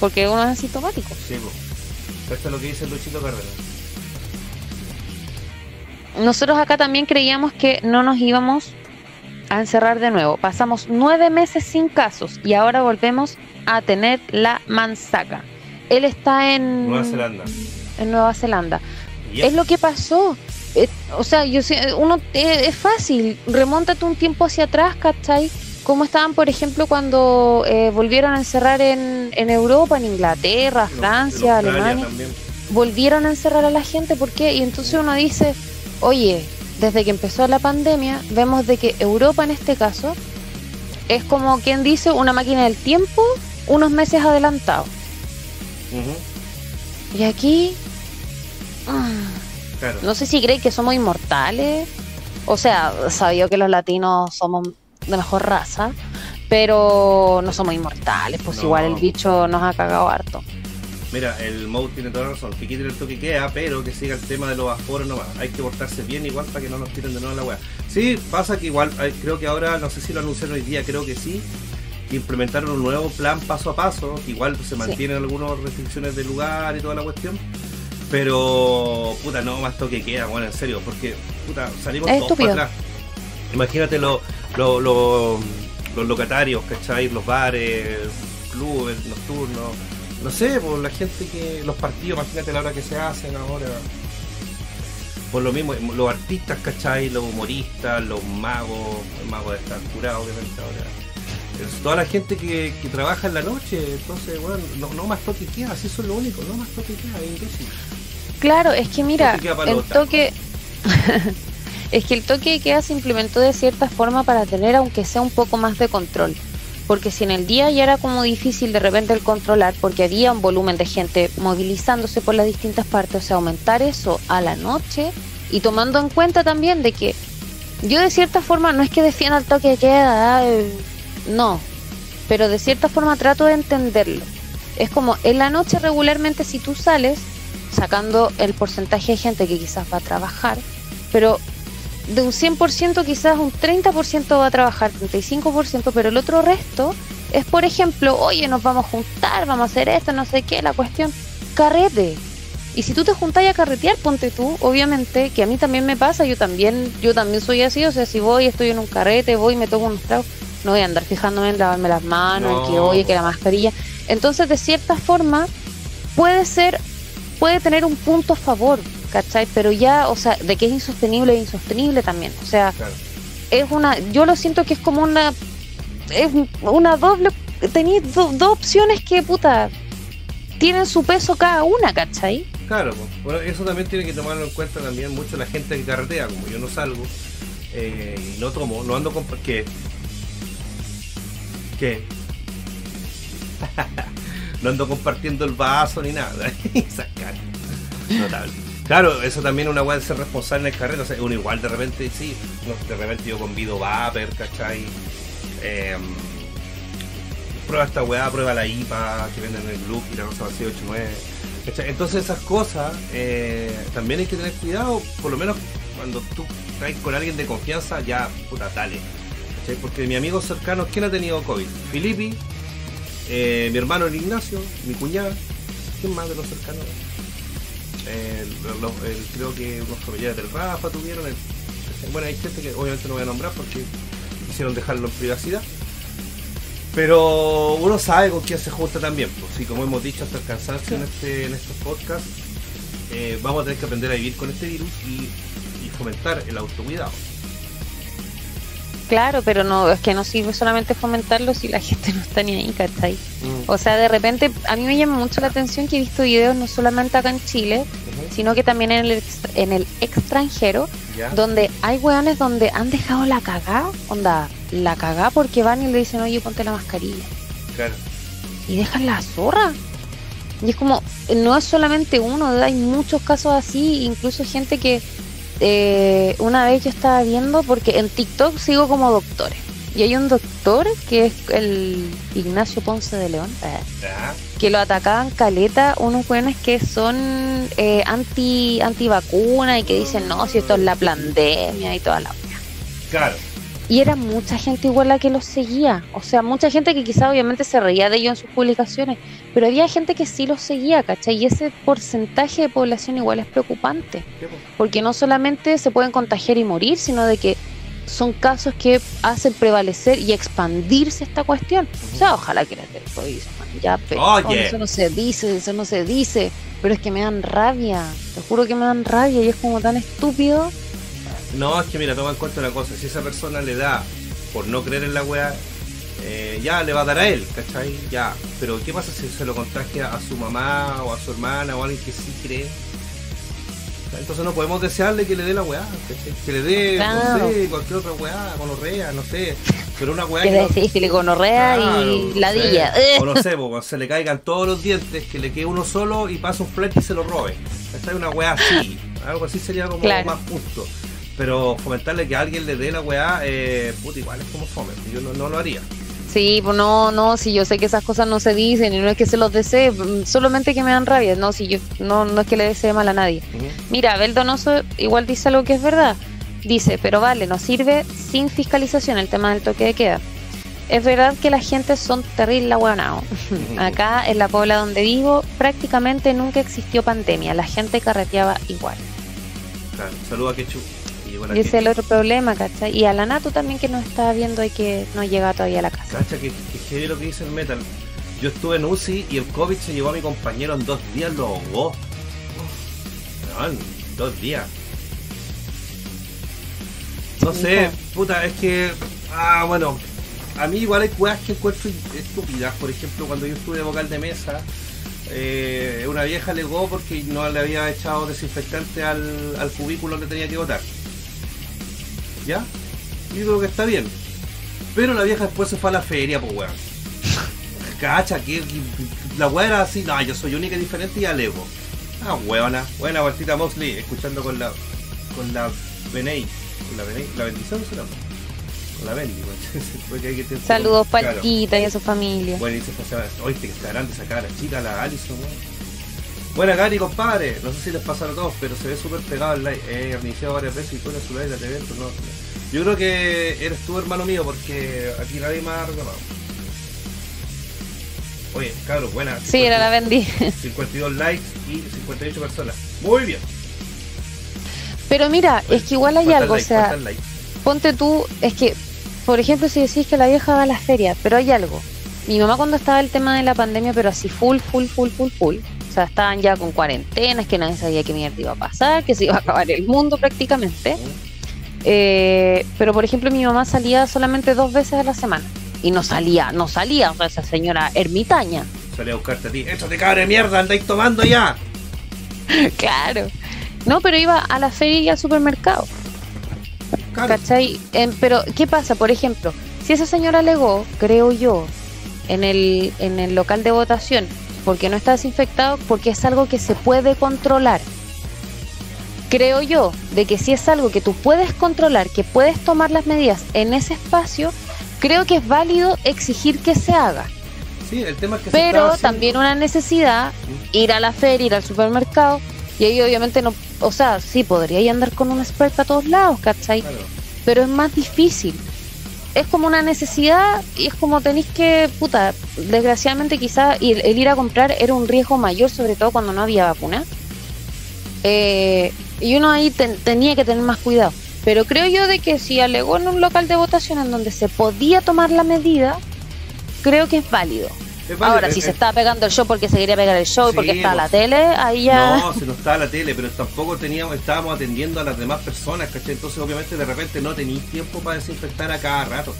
Porque uno es asintomático. Sí, pues. Esto es lo que dice Luchito Cárdenas. Nosotros acá también creíamos que no nos íbamos a encerrar de nuevo. Pasamos nueve meses sin casos y ahora volvemos a tener la manzaca. Él está en Nueva Zelanda. en Nueva Zelanda. Es lo que pasó. Eh, o sea, yo uno eh, es fácil. Remóntate un tiempo hacia atrás, ¿cachai? ¿Cómo estaban, por ejemplo, cuando eh, volvieron a encerrar en, en Europa, en Inglaterra, Francia, Alemania? también. Volvieron a encerrar a la gente, ¿por qué? Y entonces uno dice, oye, desde que empezó la pandemia, vemos de que Europa en este caso es como quien dice una máquina del tiempo unos meses adelantado. Y aquí... Claro. No sé si creéis que somos inmortales. O sea, sabía que los latinos somos de mejor raza, pero no somos inmortales. Pues No. igual el bicho nos ha cagado harto. Mira, el Moe tiene toda la razón, que quiten el toque queda, pero que siga el tema de los aforos nomás. Hay que portarse bien igual para que no nos tiren de nuevo la weá. Sí, pasa que igual, hay- creo que ahora, no sé si lo anunciaron hoy día, creo que sí, implementaron un nuevo plan paso a paso, que igual se mantienen algunas restricciones de lugar y toda la cuestión. Pero, puta, no más toque queda, bueno, en serio, porque, puta, salimos Es todos estúpido. para atrás. Imagínate lo- lo- lo- los locatarios, ¿cachai? Los bares, clubes nocturnos. No sé, por la gente que. Los partidos, imagínate la hora que se hacen ahora. Por lo mismo, los artistas, ¿cachai? Los humoristas, los magos, el mago de estar curado, obviamente ahora. Toda la gente que, que trabaja en la noche, entonces, bueno, no, no más toque queda, así eso es lo único, no más toque queda, es imbécil. Claro, es que mira, Toque el toque. Es que el toque de queda se implementó de cierta forma para tener, aunque sea un poco más de control. porque si en el día ya era como difícil de repente el controlar, porque había un volumen de gente movilizándose por las distintas partes, o sea, aumentar eso a la noche y tomando en cuenta también de que yo de cierta forma no es que defienda el toque de queda, no, pero de cierta forma trato de entenderlo. Es como en la noche regularmente si tú sales, sacando el porcentaje de gente que quizás va a trabajar, pero de un 100% quizás un 30% va a trabajar, 35%, pero el otro resto es, por ejemplo, oye, nos vamos a juntar, vamos a hacer esto, no sé qué, la cuestión, carrete. Y si tú te juntas a carretear, ponte tú, obviamente, que a mí también me pasa, yo también, yo también soy así, o sea, si voy, estoy en un carrete, voy, me tomo unos tragos, no voy a andar fijándome en lavarme las manos, en que oye, que la mascarilla. Entonces, de cierta forma, puede ser, puede tener un punto a favor, ¿cachai? Pero ya, o sea, de que es insostenible, es insostenible también. O sea, es una, yo lo siento que es como una, es una doble, tenéis dos opciones que, puta, tienen su peso cada una, ¿cachai? Claro, bueno, eso también tiene que tomarlo en cuenta también mucho la gente que carretea, como yo no salgo eh, y no tomo, no ando con... ¿Qué? ¿Qué? no ando compartiendo el vaso ni nada. Notable. Claro, eso también es una weá de ser responsable en el carrete. O sea, uno igual de repente, sí, de repente yo convido Vapor, ¿cachai? Eh, prueba esta weá, prueba la IPA que venden en el Look y la Rosa Vacía 89. ¿cachai? Entonces esas cosas eh, también hay que tener cuidado, por lo menos cuando tú estás con alguien de confianza, ya, puta, dale. ¿cachai? Porque mi amigo cercano, ¿quién ha tenido COVID? Filipi, eh, mi hermano el Ignacio, mi cuñada, ¿quién más de los cercanos? Creo que unos familiares del Rafa tuvieron. bueno, hay gente que obviamente no voy a nombrar porque quisieron dejarlo en privacidad. Pero uno sabe con quién se junta también. Pues, y como hemos dicho hasta el cansancio en, este, en estos podcasts, eh, vamos a tener que aprender a vivir con este virus y fomentar el autocuidado. Claro, pero no es que no sirve solamente fomentarlo si la gente no está ni ahí, ¿cachai? Mm. O sea, de repente, a mí me llama mucho la atención que he visto videos no solamente acá en Chile, sino que también en el, en el extranjero, donde hay weones donde han dejado la cagá, onda, la cagá porque van y le dicen, oye, ponte la mascarilla. Claro. Y dejan la zorra. Y es como, no es solamente uno, hay muchos casos así, incluso gente que eh, una vez yo estaba viendo, porque en TikTok sigo como doctores. Y hay un doctor que es el Ignacio Ponce de León, eh, que lo atacaban caleta unos jóvenes que son eh, anti anti vacuna y que dicen no, si esto es la pandemia y toda la. Claro. Y era mucha gente igual la que los seguía. O sea, mucha gente que quizá obviamente se reía de ellos en sus publicaciones. Pero había gente que sí los seguía, ¿cachai? Y ese porcentaje de población igual es preocupante. Porque no solamente se pueden contagiar y morir, sino de que son casos que hacen prevalecer y expandirse esta cuestión. O sea, ojalá que la COVID ya, pero eso no se dice, eso no se dice. Pero es que me dan rabia. Te juro que me dan rabia y es como tan estúpido no, es que mira, toma en cuenta una cosa, si esa persona le da por no creer en la weá, eh, ya le va a dar a él, ¿cachai? Ya. Pero ¿qué pasa si se lo contagia a su mamá o a su hermana o a alguien que sí cree? Entonces no podemos desearle que le dé la weá, ¿cachai? Que le dé, no sé, cualquier otra weá, gonorrea, no sé. Pero una weá que. que le gonorrea y ladilla. o no sé, se le caigan todos los dientes, que le quede uno solo y pasa un flex y se lo robe. ¿cachai? Una weá así. Algo así sería como más justo. Pero fomentarle que a alguien le dé la weá, eh, puta, igual es como fome. Yo no, lo haría. Sí, pues no, no, si yo sé que esas cosas no se dicen y no es que se los desee, solamente que me dan rabia, no, si yo no, no es que le desee mal a nadie. Mira, Abel Donoso igual dice algo que es verdad. Dice, pero vale, nos sirve sin fiscalización el tema del toque de queda. Es verdad que la gente son terrible aguanados. Acá en la Puebla donde vivo prácticamente nunca existió pandemia, la gente carreteaba igual. Claro, saluda a Y ese es el otro problema, ¿cachai? Y a la Natu también que nos está viendo y que no llega todavía a la casa. ¿Cacha? Que, que, lo que dice el metal. Yo estuve en UCI y el COVID se llevó a mi compañero en dos días, lo ahogó. No, dos días. No sé, puta, es que. Ah, bueno. A mí igual hay cosas que encuentro estúpidas. Por ejemplo, cuando yo estuve de vocal de mesa, eh, una vieja legó porque no le había echado desinfectante al, al cubículo que tenía que votar. ¿Ya? Yo creo que está bien. Pero la vieja después se fue a la feria, pues weón. Cacha, que, la weá era así, no, yo soy única y diferente y alego. Ah, weona, buena Martita Mosley, escuchando con la con la Benei, con la Benei, la bendición se. Con la Bendy, Saludos. Paquita y a su familia. Bueno, y se oíste que está grande esa cara chica, la Alison, weón. Buena Gary, compadre. No sé si les pasaron a todos, pero se ve súper pegado el live. He iniciado varias veces y pone su live la TV, pero no. Yo creo que eres tú, hermano mío, porque aquí nadie más ha reclamado. Oye, cabrón, buena. Sí, era la Bendy. 52 likes y 58 personas. Muy bien. Pero mira, es que igual hay ¿Cuántos algo, o sea, ponte tú, es que, por ejemplo, si decís que la vieja va a las ferias, pero hay algo. Mi mamá cuando estaba el tema de la pandemia, pero así full, full, full, full, full. O sea, estaban ya con cuarentenas, que nadie sabía qué mierda iba a pasar, que se iba a acabar el mundo prácticamente. Eh, pero por ejemplo, mi mamá salía solamente dos veces a la semana. Y no salía, no salía, o sea, esa señora ermitaña. Salí a buscarte a ti. ¡Échate cabra de mierda! ¡Andáis tomando ya! claro. No, pero iba a la feria y al supermercado. Claro. ¿Cachai? Em, pero, ¿qué pasa? Por ejemplo, si esa señora alegó, creo yo, en el, en el local de votación, porque no está desinfectado, porque es algo que se puede controlar. Creo yo de que si es algo que tú puedes controlar, que puedes tomar las medidas en ese espacio, creo que es válido exigir que se haga. Sí, el tema es que Pero también una necesidad, ir a la feria, ir al supermercado, y ahí obviamente no, o sea, sí, podría andar con un spray para todos lados, ¿cachai? Claro. pero es más difícil. Es como una necesidad y es como tenéis que, puta, desgraciadamente quizá el, el ir a comprar era un riesgo mayor, sobre todo cuando no había vacuna. Eh, y uno ahí ten- tenía que tener más cuidado. Pero creo yo de que si alegó en un local de votación en donde se podía tomar la medida, creo que es válido. Ahora, si se es- estaba pegando el show porque se quería pegar el show y Sí, porque estaba pues. la tele, ahí ya... No, si no estaba la tele, pero tampoco teníamos, estábamos atendiendo a las demás personas, ¿cachai? Entonces obviamente de repente no tenéis tiempo para desinfectar a cada rato.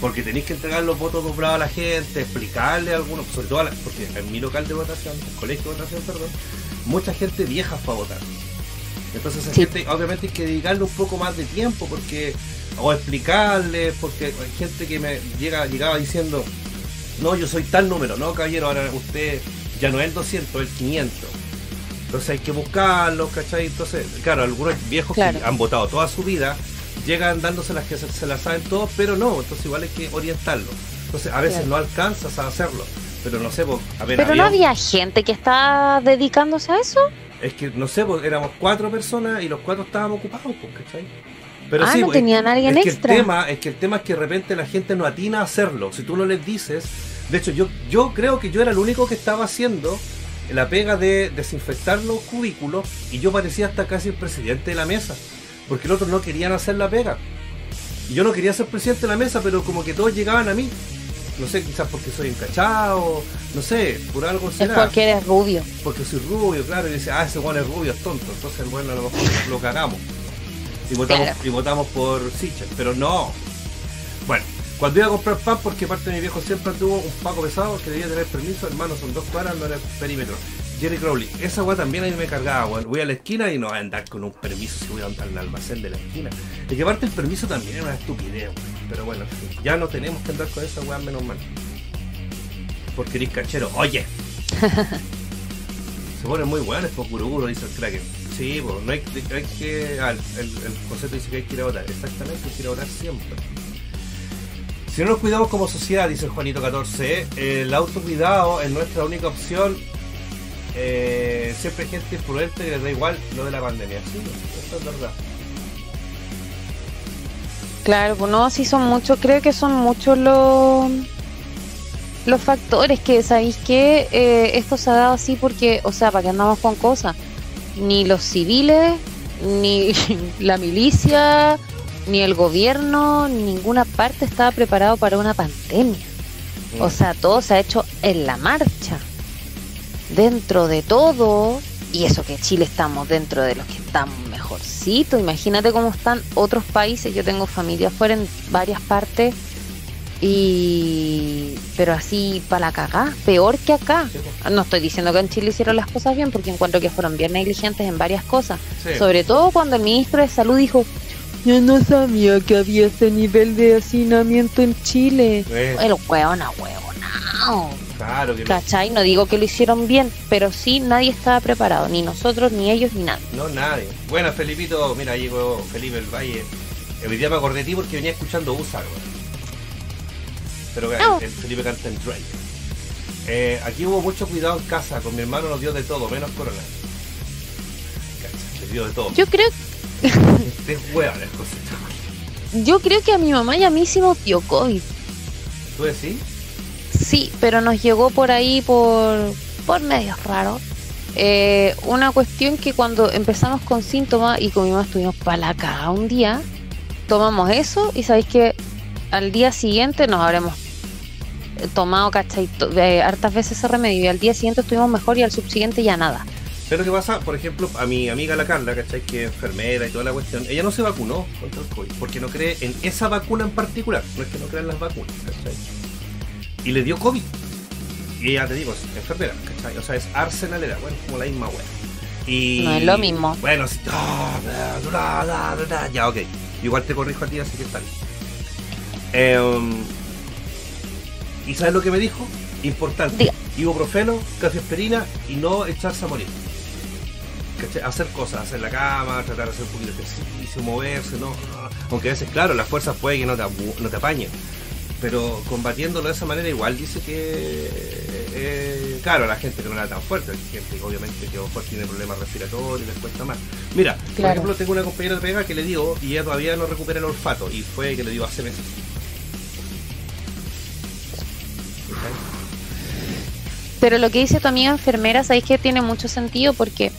Porque tenéis que entregar los votos dobrados a la gente, explicarle a algunos, sobre todo a la- porque en mi local de votación, el colegio de votación, perdón, mucha gente vieja fue a votar. Entonces esa Sí. gente obviamente hay que dedicarle un poco más de tiempo porque o explicarle, porque hay gente que me llega llegaba diciendo, no, yo soy tal número, no, caballero, ahora usted ya no es el 200, es el 500. Entonces hay que buscarlos, ¿cachai? Entonces, claro, algunos viejos Claro. que han votado toda su vida llegan dándose las que se, se las saben todos, pero no, entonces igual hay que orientarlos. Entonces a veces Claro. no alcanzas a hacerlo, pero no sé, pues, a ver, Pero no había- gente que estaba dedicándose a eso. es que no sé, pues, éramos cuatro personas y los cuatro estábamos ocupados, pues, ¿cachai? Pero Ah, sí, no pues, tenían alguien es que. El tema, es que el tema es que de repente la gente no atina a hacerlo. Si tú no les dices, de hecho yo, yo creo que yo era el único que estaba haciendo la pega de desinfectar los cubículos y yo parecía hasta casi el presidente de la mesa, porque los otros no querían hacer la pega. Y yo no quería ser presidente de la mesa, pero como que todos llegaban a mí. No sé, quizás porque soy encachado, no sé, por algo Es será porque eres rubio. porque soy rubio, claro, y dice, ah, ese bueno es rubio, es tonto, entonces bueno a lo mejor lo cagamos. Y votamos, Claro. y votamos por Sichel, pero no. Bueno, cuando iba a comprar pan, porque parte de mi viejo siempre tuvo un paco pesado que debía tener permiso, hermano, son dos cuadras, no era el perímetro. Jerry Crowley, esa weá también a mí me cargaba, weón. Voy a la esquina y no voy a andar con un permiso si voy a andar al almacén de la esquina. Y que aparte el permiso también era una estupidez, weón. Pero bueno, ya no tenemos que andar con esa weá menos mal. Porque eres cachero. Oye, se ponen muy buenos por Guruguro, dice el Kraken. Sí, pues no hay, hay que. Ah, el, concepto dice que hay que ir a votar. Exactamente, hay que ir a votar siempre. Si no nos cuidamos como sociedad, dice Juanito 14, el autocuidado es nuestra única opción. Eh, siempre hay gente imprudente que les da igual lo de la pandemia. Sí, eso es verdad. Claro, pues no, sí son muchos, creo que son muchos los los factores que sabéis que eh, esto se ha dado así porque, o sea, para que andamos con cosas, ni los civiles, ni la milicia, ni el gobierno, ni ninguna parte estaba preparado para una pandemia. O sea, todo se ha hecho en la marcha. Dentro de todo, y eso que Chile estamos dentro de los que estamos mejorcito. Imagínate cómo están otros países. Yo tengo familia afuera en varias partes. Y. Pero así para la cagá, peor que acá. No estoy diciendo que en Chile hicieron las cosas bien, porque encuentro que fueron bien negligentes en varias cosas. Sí. Sobre todo cuando el ministro de Salud dijo: Yo no sabía que había ese nivel de hacinamiento en Chile. Eh. El hueona, hueona. Claro que no. ¿Cachai? No digo que lo hicieron bien, pero sí nadie estaba preparado, ni nosotros, ni ellos, ni nadie. No, nadie. Bueno, Felipito, mira, llegó Felipe el Valle. Hoy día me acordé de ti porque venía escuchando USA, weón. Pero No. el Felipe canta en Drake. Eh, aquí hubo mucho cuidado en casa. Con mi hermano nos dio de todo, menos corona. Le dio de todo. Yo creo, Este hueón yo creo que a mi mamá y a mí sí nos dio COVID. ¿Tú decís? Sí, pero nos llegó por ahí por, por medios raros. Eh, una cuestión que cuando empezamos con síntomas y con mi mamá estuvimos para la caga un día, tomamos eso y sabéis que al día siguiente nos habremos tomado, ¿cachai? Eh, hartas veces ese remedio y al día siguiente estuvimos mejor y al subsiguiente ya nada. Pero ¿qué pasa? Por ejemplo, a mi amiga la Carla, ¿cachai? Que es enfermera y toda la cuestión, ella no se vacunó contra el COVID porque no cree en esa vacuna en particular. No es que no crea en las vacunas, ¿cachai? Y le dio COVID. Y ella, te digo, es enfermera, ¿cachai? O sea, es arsenalera, bueno, es como la misma wea. Y... No es lo mismo. Bueno, sí. ah, Ya, ok. Igual te corrijo a ti, así que está bien. Em, ¿Y sabes lo que me dijo? Importante. Diga. Ibuprofeno, cafeaspirina y no echarse a morir. ¿Cachai? Hacer cosas, hacer la cama, tratar de hacer un poquito de ejercicio, moverse, ¿no? Aunque a veces, claro, las fuerzas puede que no te, no te apañen. Pero combatiéndolo de esa manera igual dice que, eh, claro, la gente que no era tan fuerte, hay gente que obviamente que a lo mejor tiene problemas respiratorios y les cuesta más. Mira, por ejemplo, tengo una compañera de pega que le dio y ella todavía no recupera el olfato y fue que le dio hace meses. Pero lo que dice tu amiga enfermera, sabéis que tiene mucho sentido porque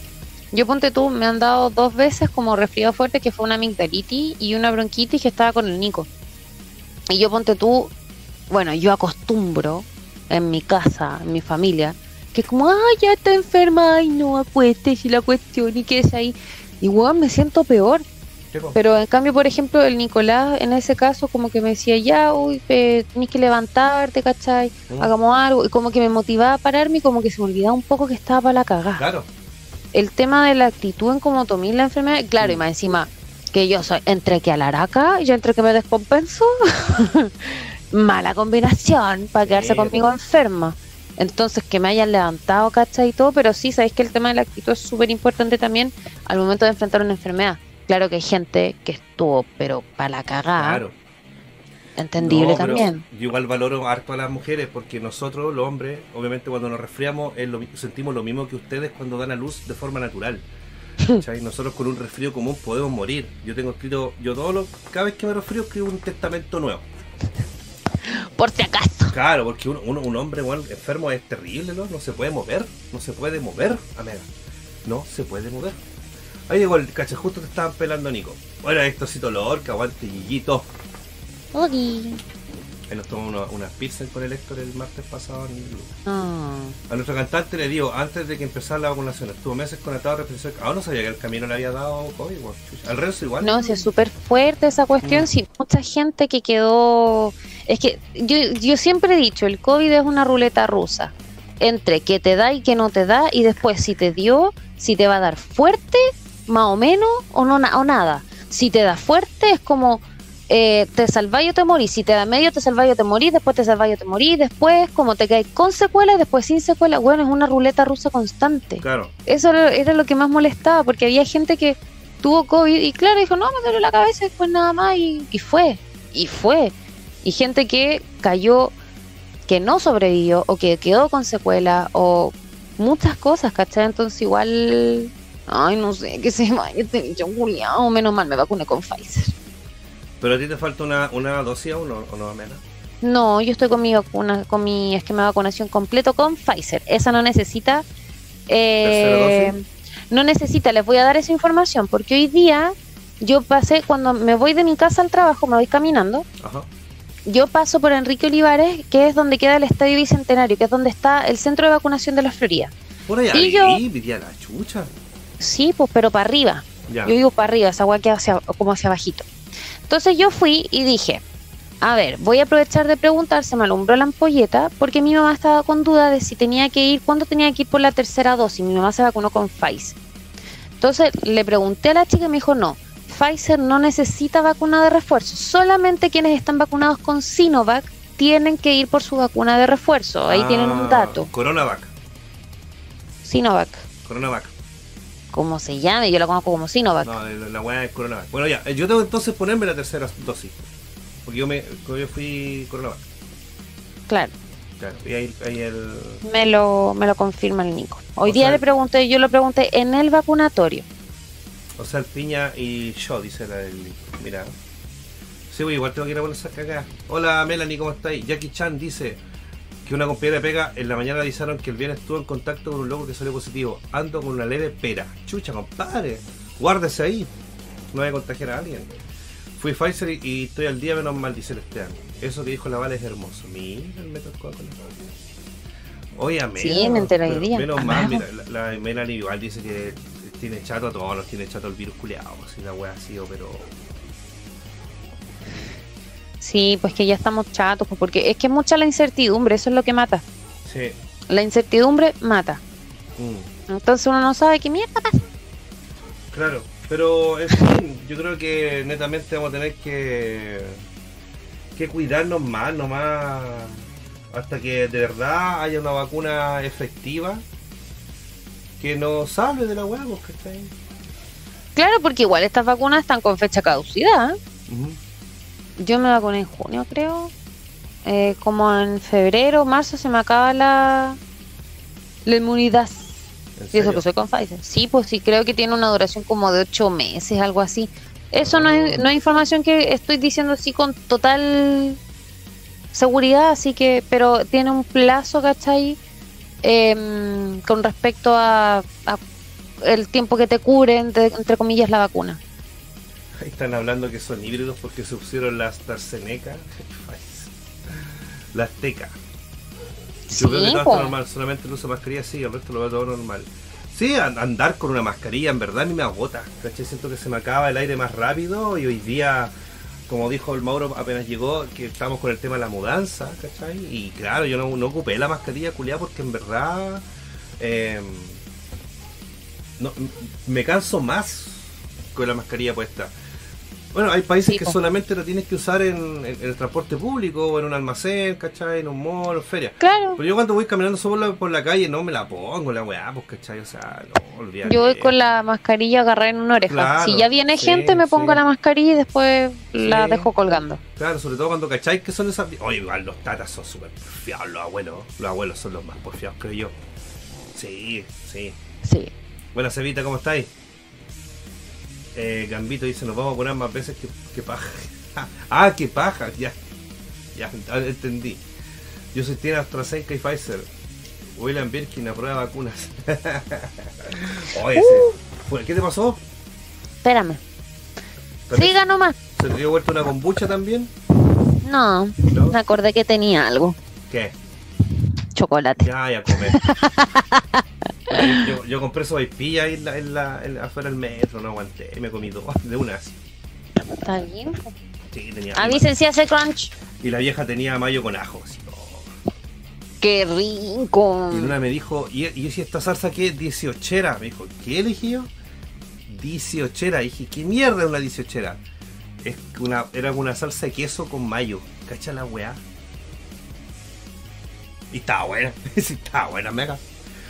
yo ponte tú, me han dado dos veces como resfriado fuerte que fue una amigdalitis y una bronquitis que estaba con el Nico. Y yo ponte tú, bueno, yo acostumbro en mi casa, en mi familia, que como, ay, ya está enferma, ay, no acuestes y la cuestión y que es ahí. Weón, me siento peor. Pero en cambio, por ejemplo, el Nicolás en ese caso como que me decía, ya, uy, eh, tenés que levantarte, ¿cachai? Mm. Hagamos algo. Y como que me motivaba a pararme y como que se me olvidaba un poco que estaba para la cagada. Claro, El tema de la actitud en cómo tomé la enfermedad, claro, y más encima que yo soy entre que alaraca y entre que me descompenso, mala combinación para quedarse Sí, conmigo enferma. Entonces, que me hayan levantado, ¿cachai? Y todo, pero sí, sabéis que el tema de la actitud es súper importante también al momento de enfrentar una enfermedad. Claro que hay gente que estuvo, pero para la cagada, claro. entendible No, también. Yo igual valoro harto a las mujeres porque nosotros, los hombres, obviamente cuando nos resfriamos es lo sentimos lo mismo que ustedes cuando dan a luz de forma natural. ¿cachai? Nosotros con un resfrío común podemos morir. Yo tengo escrito, yo todos los, cada vez que me resfrío escribo un testamento nuevo. Por si acaso. Claro, porque un, un, un hombre igual enfermo es terrible, ¿no? No se puede mover, no se puede mover, amiga. No se puede mover. Ahí llegó el cacha, justo te estaban pelando Nico. Bueno, Héctorcito Lorca, aguante Guillito. Ogi. Ahí nos tomamos una- unas pizzas con el Héctor el martes pasado en el- Ah. A nuestro cantante le digo, antes de que empezara la vacunación, estuvo meses conectado a represión. Aún no sabía que el camino le había dado COVID. Al resto igual. No, sí, es súper fuerte esa cuestión. Mm. Mucha gente que quedó. Es que yo, yo siempre he dicho: el COVID es una ruleta rusa. Entre que te da y que no te da, y después si te dio, si te va a dar fuerte, más o menos, o, no, na- o nada. Si te da fuerte, es como. eh, te salváis o te morís. Si te da medio, te salváis o te morís. Después te salváis o te morís. Después, como te caes con secuelas, después sin secuelas. Bueno, es una ruleta rusa constante Claro. eso era, era lo que más molestaba, porque había gente que tuvo COVID y claro, dijo, no, me duele la cabeza y después nada más y, y fue, y fue. Y gente que cayó, que no sobrevivió o que quedó con secuela o muchas cosas, ¿cachai? Entonces igual, ay, no sé, que se vaya este bicho culiao, menos mal me vacuné con Pfizer. Pero a ti te falta una, una dosis aún o, o no, Mena. No, yo estoy con mi vacuna, con mi esquema de vacunación completo con Pfizer. Esa no necesita. eh, ¿Tercera no necesita, les voy a dar esa información, porque hoy día yo pasé, cuando me voy de mi casa al trabajo, me voy caminando, Ajá. yo paso por Enrique Olivares, que es donde queda el Estadio Bicentenario, que es donde está el centro de vacunación de la Florida. Por allá, Y yo- ahí, vivía la chucha. Sí, pues, pero para arriba. Ya. Yo digo para arriba, esa agua queda hacia, como hacia bajito. Entonces yo fui y dije, a ver, voy a aprovechar de preguntar, se me alumbró la ampolleta, porque mi mamá estaba con duda de si tenía que ir, cuándo tenía que ir por la tercera dosis. Mi mamá se vacunó con Pfizer. Entonces le pregunté a la chica y me dijo, no, Pfizer no necesita vacuna de refuerzo. Solamente quienes están vacunados con Sinovac tienen que ir por su vacuna de refuerzo. Ahí tienen un Ah, dato. Coronavac. Sinovac. Coronavac. Como se llame, yo la conozco como Sinovac. No, la, la weá es Coronavac. Bueno, ya, eh, yo tengo entonces ponerme la tercera dosis. Porque yo me yo fui Coronavac. Claro. Claro, y ahí, ahí el. Me lo, me lo confirma el Nico. Hoy O día sea- le pregunté, yo lo pregunté en el vacunatorio. O sea, el piña y yo, dice la del. Mira. Sí, güey, igual tengo que ir a poner esa cagada. Hola Melanie, ¿cómo estáis? Jackie Chan dice que una compañera de pega en la mañana avisaron que el viernes estuvo en contacto con un loco que salió positivo. Ando con una leve pera. Chucha, compadre. Guárdese ahí. No voy a contagiar a alguien. Fui Pfizer y, y estoy al día menos mal, dice el Esteban. Eso que dijo la Vale es hermoso. Mira el método con la a Sí, me enteré hoy día. Menos mal, mira, la, la Melanie igual dice que tiene chato a todos, nos tiene chato el virus culeado. Si la wea ha sido, pero. Sí, pues que ya estamos chatos, pues, porque es que es mucha la incertidumbre, eso es lo que mata. Sí. La incertidumbre mata. Mm, Entonces uno no sabe qué mierda pasa. claro, pero en fin, yo creo que netamente vamos a tener que. que cuidarnos más, nomás. Hasta que de verdad haya una vacuna efectiva que nos salve de la wea, pues, ¿cachai? Claro, porque igual estas vacunas están con fecha caducidad. ¿eh? Ujú. Yo me vacuné en junio, creo. Eh, como en febrero, marzo se me acaba la, la inmunidad. ¿En Y eso que soy con Pfizer. Sí, pues sí, creo que tiene una duración como de ocho meses, algo así. Eso no es, no es información que estoy diciendo así con total seguridad, así que, pero tiene un plazo, ¿cachai? Em, con respecto a, a el tiempo que te cure, entre, entre comillas, la vacuna. Ahí están hablando que son híbridos porque se pusieron las AstraZeneca, las Teca. Sí, Yo creo que todo está normal, solamente el uso mascarilla sí, el resto lo veo todo normal. Sí, an- andar con una mascarilla en verdad a mí me agota, ¿cachai? Siento que se me acaba el aire más rápido y hoy día, como dijo el Mauro apenas llegó, que estamos con el tema de la mudanza, ¿cachai? Y claro, yo no, no ocupé la mascarilla culiada porque en verdad eh, no, me canso más con la mascarilla puesta. Bueno, hay países que solamente lo tienes que usar en, en- en el transporte público o en un almacén, ¿cachai? En un mall, en feria. Claro. Pero yo cuando voy caminando solo por la, calle no me la pongo la weá, pues cachai, o sea, no, olvídate. Yo voy con la mascarilla agarrada en una oreja. Claro, si ya viene sí, gente, me pongo sí. la mascarilla y después la dejo colgando. Claro, sobre todo cuando cachai que son esas... Oye, igual los tatas son súper porfiados, los abuelos. Los abuelos son los más porfiados, creo yo. Sí, sí. Sí. Buena Cevita, ¿cómo estáis? Eh, Gambito dice, nos vamos a poner más veces que, que paja. ah, que paja, ya. Ya, entendí. Yo soy tiene AstraZeneca y Pfizer. William Birkin aprueba vacunas. Oye, fue- ¿qué te pasó? Espérame. ¿Se te- Siga nomás. ¿Se te dio vuelta una kombucha también? No, ¿No? me acordé que tenía algo. ¿Qué? Chocolate. Ya, ya comer. yo, yo compré sopaipilla en la, en la, en- afuera del metro, no aguanté, me comí dos de unas. Está bien. Sí, tenía. Avisen si hace crunch. Y la vieja tenía mayo con ajo. así, oh. Qué rico. Y una me dijo, ¿y, y si esta salsa qué? 18era. Me dijo, ¿qué elegí yo? 18era. Dije, ¿qué mierda es una 18era? Es una, era una salsa de queso con mayo. ¿Cacha la weá? Y estaba buena. sí, estaba buena, mega.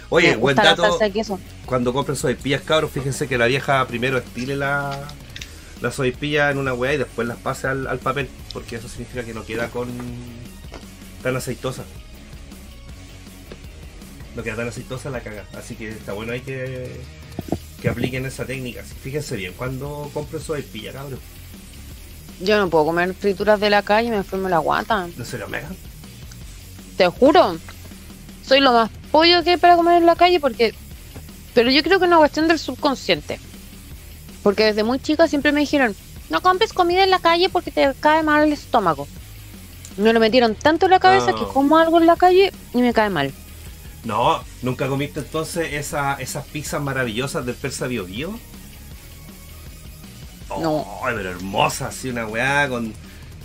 Oye, buen dato. Cuando compren sopaipillas, cabros, fíjense que la vieja primero estile la, la en una weá y después las pase al, al papel. Porque eso significa que no queda con tan aceitosa. No queda tan aceitosa la caga. Así que está bueno hay que, que apliquen esa técnica. Fíjense bien cuando compren sopaipilla, cabros. Yo no puedo comer frituras de la calle, me enfermo la guata. No se lo mega. Te juro. Soy lo más pollo que hay para comer en la calle porque... Pero yo creo que es una cuestión del subconsciente. Porque desde muy chica siempre me dijeron, no compres comida en la calle porque te cae mal el estómago. Me lo metieron tanto en la cabeza Ah. que como algo en la calle y me cae mal. No, ¿nunca comiste entonces esa, esas pizzas maravillosas del Persa Bio Bio? No. Pero hermosas, así una weá con.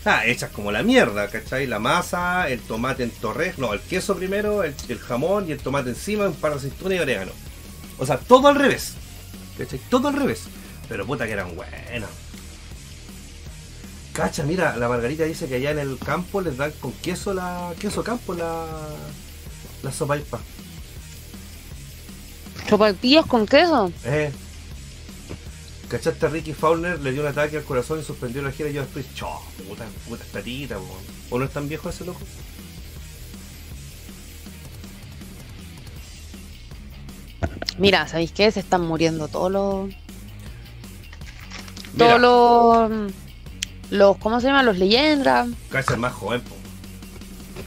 Ah, hechas como la mierda, ¿cachai? La masa, el tomate en torres, no, el queso primero, el, el jamón y el tomate encima, un par de aceitunas y orégano. O sea, todo al revés. ¿Cachai? Todo al revés. Pero puta que eran buenas. Cacha, mira, la Margarita dice que allá en el campo les dan con queso la. queso campo la. la sopa ipa. Sopaipillas con queso. Eh. ¿Cachaste a Ricky Fowler? Le dio un ataque al corazón y suspendió la gira y yo después, chao, puta, puta estatita. ¿O no es tan viejo ese loco? Mira, ¿sabéis qué? Se están muriendo todos los. Todos los. Los. ¿Cómo se llaman? Los leyendas. Cacha es más joven, po.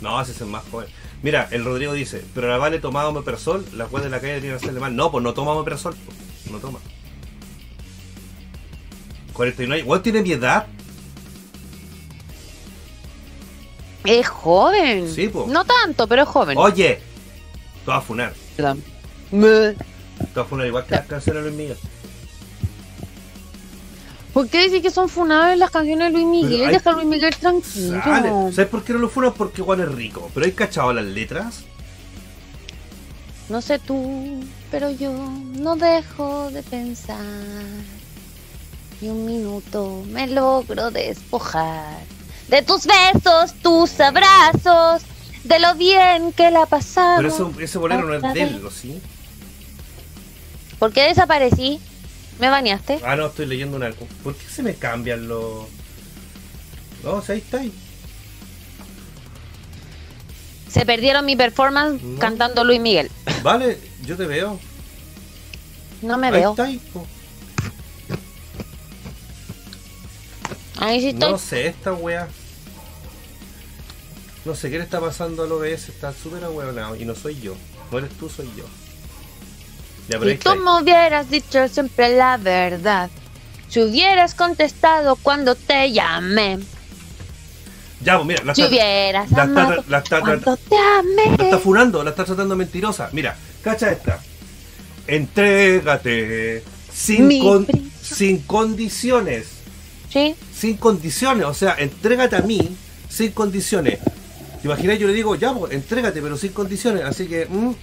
No, ese es el más joven. Mira, el Rodrigo dice, pero la Vale tomaba omeprazol, la juez de la calle tiene que hacerle mal. No, pues no toma omeprazol, po. no toma. 49, igual tiene mi edad. Es joven. Sí, po. No tanto, pero es joven. Oye, te vas a funar. Perdón. Me- Te vas a funar igual que las canciones de Luis Miguel. ¿Por qué decís que son funables las canciones de Luis Miguel? Hay- Deja a Luis Miguel tranquilo. Sale. ¿Sabes por qué no lo funan? Porque igual es rico. Pero hay cachado las letras. No sé tú, pero yo no dejo de pensar. Y un minuto me logro despojar de tus besos, tus abrazos, de lo bien que la pasamos. Pero eso, ese bolero no es de él, vez. ¿o sí? ¿Por qué desaparecí? ¿Me bañaste? Ah, no, estoy leyendo una. ¿Por qué se me cambian los.? No, o sea, ahí está ahí. Se perdieron mi performance No. cantando Luis Miguel. Vale, yo te veo. No me ahí veo. está ahí. po. Ahí sí estoy. No sé, esta wea. No sé qué le está pasando al OBS. Está súper ahueonado. Y no soy yo. No eres tú, soy yo. Ya, Si tú me hubieras dicho siempre la verdad, si hubieras contestado cuando te llamé, Ya, pues mira, la si está, hubieras la está- amado la está- cuando te amé. la está furando, la está tratando mentirosa. Mira, cacha esta. Entrégate. Sin, con- sin condiciones. Sí, sin condiciones, o sea, entrégate a mí sin condiciones. ¿Te imaginas? Yo le digo, ya, pues, entrégate, pero sin condiciones. Así que, mm,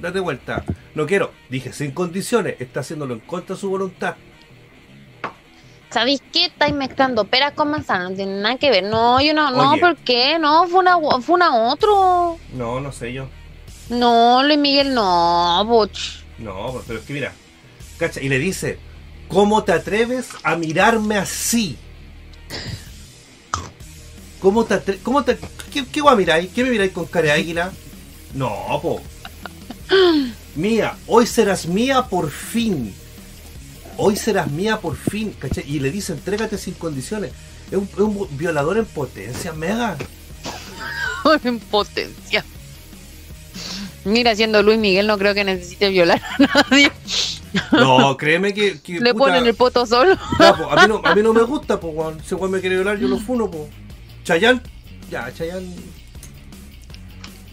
date vuelta. No quiero. Dije, sin condiciones. Está haciéndolo en contra de su voluntad. ¿sabéis qué? Estáis mezclando peras con manzanas, no tiene nada que ver. No, yo no, no, Oye. ¿por qué? No, fue una, fue una otro. No, no sé yo. No, Luis Miguel, no, boch. No, pero es que mira. Cacha, y le dice, ¿cómo te atreves a mirarme así? ¿Cómo te atreves? ¿Cómo te... ¿Qué, qué guay miráis? ¿Qué me miráis con cara de águila? No, po. Mía, hoy serás mía por fin. Hoy serás mía por fin. ¿cachai? Y le dice, entrégate sin condiciones. Es un, es un violador en potencia, mega. en potencia. Mira, siendo Luis Miguel, no creo que necesite violar a nadie. No, créeme que... que, Le puta, ponen el poto solo. ya, po, a, mí no, a mí no me gusta, pues, weón. Si weón me quiere violar, yo lo funo, pues. Chayán, ya, Chayán.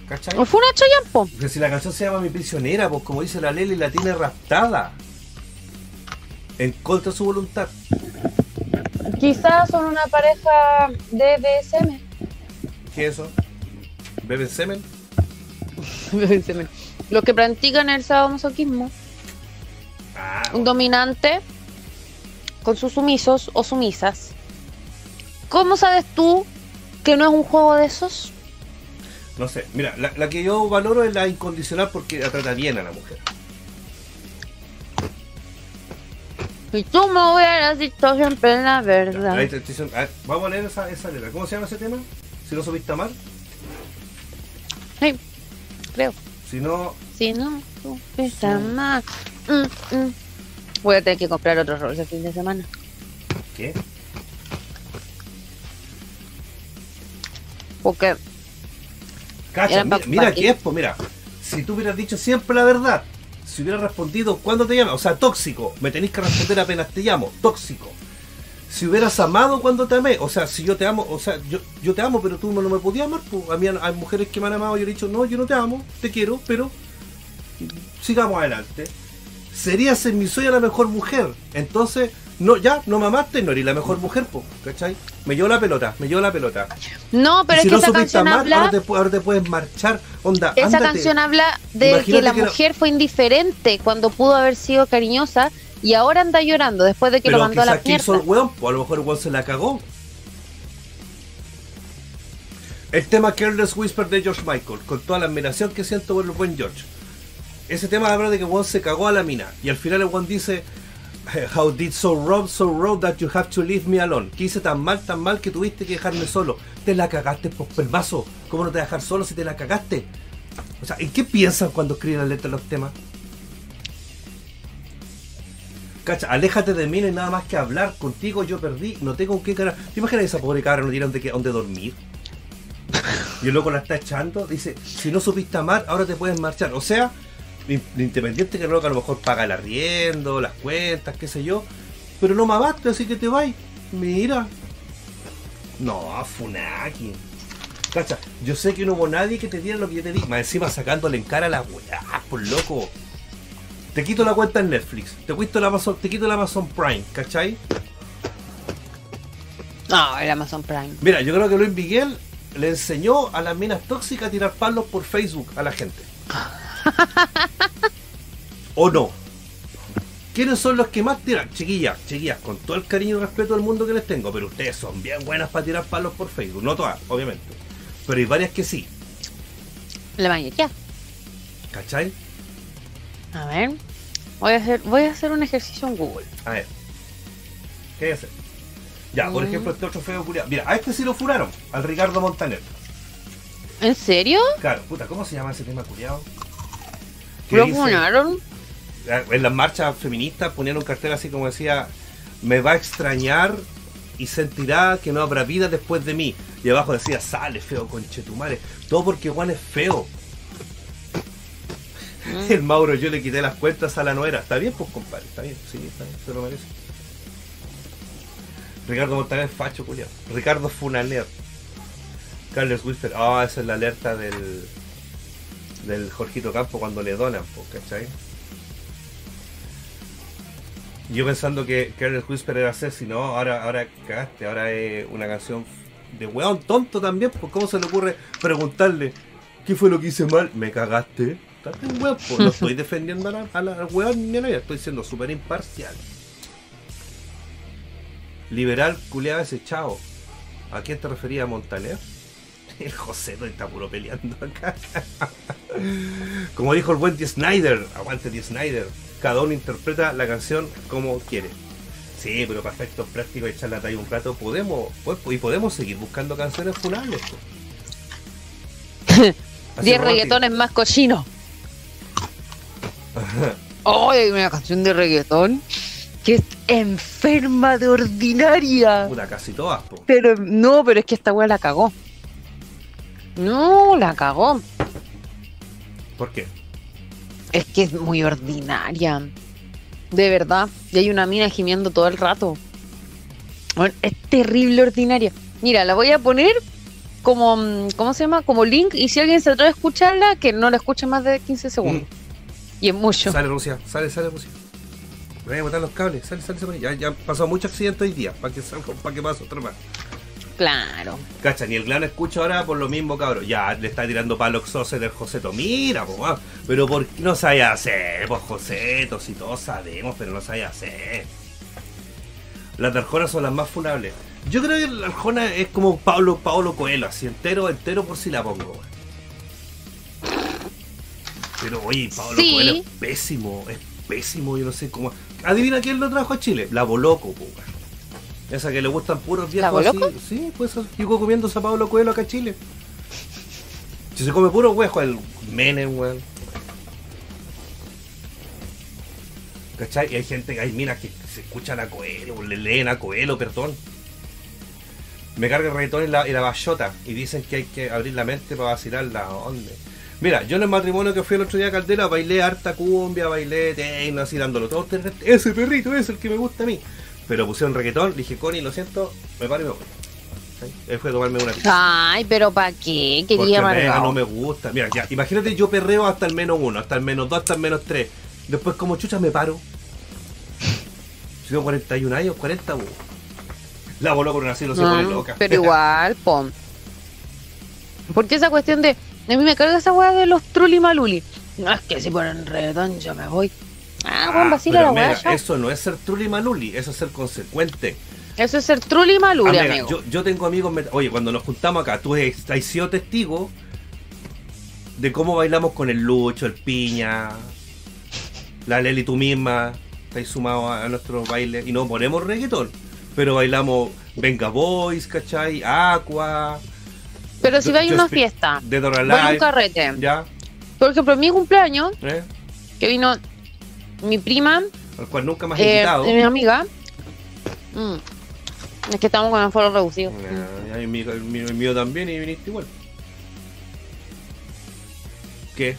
¿Cachai? Fue una choyampo. Porque si la canción se llama Mi prisionera, pues como dice la Leli, la tiene raptada. En contra de su voluntad. Quizás son una pareja de BSM. ¿Qué es eso? ¿Beben semen? Los que practican el sadomasoquismo. Ah, Un dominante con sus sumisos o sumisas. ¿Cómo sabes tú que no es un juego de esos? no sé. Mira, la, la que yo valoro es la incondicional porque la trata bien a la mujer. Si tú me hubieras dicho siempre la verdad. te a ver, vamos a leer esa, esa letra. ¿Cómo se llama ese tema? Si no supiste amar. Sí, creo. Si no, Si no, estás mal. Mm, mm. Voy a tener que comprar otros rolls el fin de semana. ¿qué? Porque Cacha, mira, mira qué es, pues mira. Si tú hubieras dicho siempre la verdad, si hubieras respondido cuando te llama, o sea, tóxico, me tenéis que responder apenas te llamo, tóxico. Si hubieras amado cuando te amé, o sea, si yo te amo, o sea, yo, yo te amo, pero tú no me podías amar, pues a mí hay mujeres que me han amado y yo le he dicho, no, yo no te amo, te quiero, pero sigamos adelante. Mi sueño la mejor mujer. Entonces, no, ya, no me amaste, no eres la mejor mujer, pues, ¿cachai? Me llevo la pelota, me llevo la pelota. No, pero si es que no esa canción amar, habla. ahora te, pu- ahora te puedes marchar. Onda, Esa ándate. canción habla de Imagínate que la que no- mujer fue indiferente cuando pudo haber sido cariñosa y ahora anda llorando después de que Pero lo mandó a la hizo mierda. el weón, pues a lo mejor el weón se la cagó. El tema Careless Whisper de George Michael, con toda la admiración que siento por el buen George. Ese tema habla de que Juan se cagó a la mina. Y al final el Juan dice, How did so wrong, so wrong that you have to leave me alone. Que hice tan mal, tan mal que tuviste que dejarme solo. Te la cagaste, por permazo. ¿Cómo no te dejar solo si te la cagaste? O sea, ¿en qué piensan cuando escriben las letras de los temas? Cacha, aléjate de mí, no hay nada más que hablar. Contigo yo perdí, no tengo qué cara. ¿Te imaginas esa pobre cabra no tiene dónde, dónde dormir? Y el loco la está echando, dice, si no supiste amar, ahora te puedes marchar. O sea, independiente que loco a lo mejor paga el arriendo, las cuentas, qué sé yo, pero no me amaste, así que te vas. Mira. No, Funaki. Cacha, yo sé que no hubo nadie que te diera lo que yo te di. Más encima sacándole en cara a la weá, por loco. Te quito la cuenta en Netflix, te quito el Amazon, te quito el Amazon Prime, ¿cachai? No, el Amazon Prime. Mira, yo creo que Luis Miguel le enseñó a las minas tóxicas a tirar palos por Facebook a la gente. ¿O no? ¿Quiénes son los que más tiran? Chiquillas, chiquillas, con todo el cariño y respeto del mundo que les tengo, pero ustedes son bien buenas para tirar palos por Facebook. No todas, obviamente. Pero hay varias que sí. La mayoría. ¿Cachai? A ver. Voy a hacer, voy a hacer un ejercicio en Google. A ver. ¿Qué hay que hacer? Ya, por Mm. ejemplo, este otro feo culiado. Mira, a este sí lo furaron, al Ricardo Montaner. ¿En serio? Claro, puta, ¿cómo se llama ese tema culiado? ¿Lo funaron? en las marchas feministas ponían un cartel así como decía me va a extrañar y sentirá que no habrá vida después de mí y abajo decía sale feo conchetumare todo porque Juan es feo. Mm. el Mauro yo le quité las cuentas a la nuera. Está bien pues compadre está bien. Sí está bien se lo merece. Ricardo Montaner facho culiao. Ricardo Funaner. Carlos Whisper ah esa es la alerta del del Jorgito Campo cuando le donan ¿cachai? Yo pensando que Careless Whisper era Ceci, no, ahora, ahora cagaste, ahora es una canción de weón tonto también, pues cómo se le ocurre preguntarle ¿qué fue lo que hice mal? Me cagaste. Bien weón, pues no estoy defendiendo a la, a la- weón ni a estoy siendo súper imparcial. Liberal culeado ese chao. ¿A quién te refería Montaner? El José no está puro peleando acá. Como dijo el buen D. Snyder, aguante D. Snyder. Cada uno interpreta la canción como quiere. Sí, pero para efectos prácticos echar la talla un rato podemos, pues, y podemos seguir buscando canciones funables. pues. Así 10 romántico. reggaetones más cochinos. ¡Ay, hay una canción de reggaetón que es enferma de ordinaria! Puta, casi todas, po. Pero no, pero es que esta weá la cagó. No, la cagó. ¿Por qué? Es que es muy ordinaria. De verdad. Y hay una mina gimiendo todo el rato. Bueno, es terrible ordinaria. Mira, la voy a poner como, mm, ¿cómo se llama? Como link. Y si alguien se atreve a escucharla, que no la escuche más de 15 segundos. Y es mucho. Sale Rusia, sale, sale Rusia. Voy a botar los cables, sale, sale, sale. Ya, ya pasó mucho accidente hoy día, para que salga, para que pase otro más. Claro. Cacha, ni el clan escucha ahora por lo mismo, cabrón. Ya le está tirando palo Xose del Joseto. Mira, po, pero ¿por qué no sabe hacer? Pues Joseto, si todos sabemos, pero no sabe hacer. Las Arjonas son las más funables. Yo creo que la Arjona es como Pablo, Pablo Coelho, así entero, entero por si la pongo. weón. Pero oye, Pablo Sí. Coelho es pésimo, es pésimo, yo no sé cómo. Adivina quién lo trajo a Chile, la Boloco, po, weón. Esa que le gustan puros viejos así. Sí, pues llegó comiéndose a Pablo Coelho acá a Chile. Si se come puro huejo, el Menem, weón. ¿Cachai? Y hay gente, hay minas que se escuchan a Coelho, le leen a Coelho, perdón. Me carga el reggaetón y la, y la bayota y dicen que hay que abrir la mente para vacilar la onda. Mira, yo en el matrimonio que fui el otro día a Caldera bailé harta cumbia, bailé techno, así dándolo todo. Ese perrito es el que me gusta a mí. Pero pusieron reggaetón, le dije, Connie, lo siento, me paro y me voy. ¿Sí? Él fue a tomarme una pizza. Ay, pero ¿para qué? Quería Mega no me gusta. Mira, ya, imagínate yo perreo hasta el menos uno, hasta el menos dos, hasta el menos tres. Después como chucha me paro. Si tengo 41 años, 40, uh. La voló con una cielo se No, pone loca. Pero igual, pon. Porque esa cuestión de. A mí me carga esa weá de los truli maluli. No es que si ponen reggaetón yo me voy. Ah, Juan, vacila la weá. Eso no es ser truli maluli, eso es ser consecuente. Eso es ser truli maluri, Amiga, amigo. yo, yo tengo amigos. Oye, cuando nos juntamos acá, tú has sido testigo de cómo bailamos con el Lucho, el Piña, la Leli, tú misma. Estáis sumados a, a nuestros bailes y no ponemos reggaetón. Pero bailamos Venga Boys, ¿cachai? Aqua, Pero si vais a una fiesta, or voy a un carrete. Ya, Por ejemplo, en mi cumpleaños, ¿eh? que vino mi prima, Al cual nunca más he eh, invitado. mi amiga. Mm. Es que estamos con el foro reducido. Ya, y mi- el, mío, el mío también y viniste igual. ¿Qué?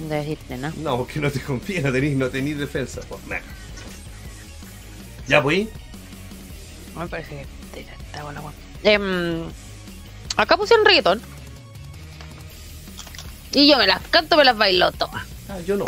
No decirte nada. No, porque no te confías, no tenés, no tenés defensa. Pues, nada. Ya, pues. Me parece que te, te hago la guapa. Em, acá pusieron reggaetón. Y yo me las canto, me las bailo todas. Ah, yo no.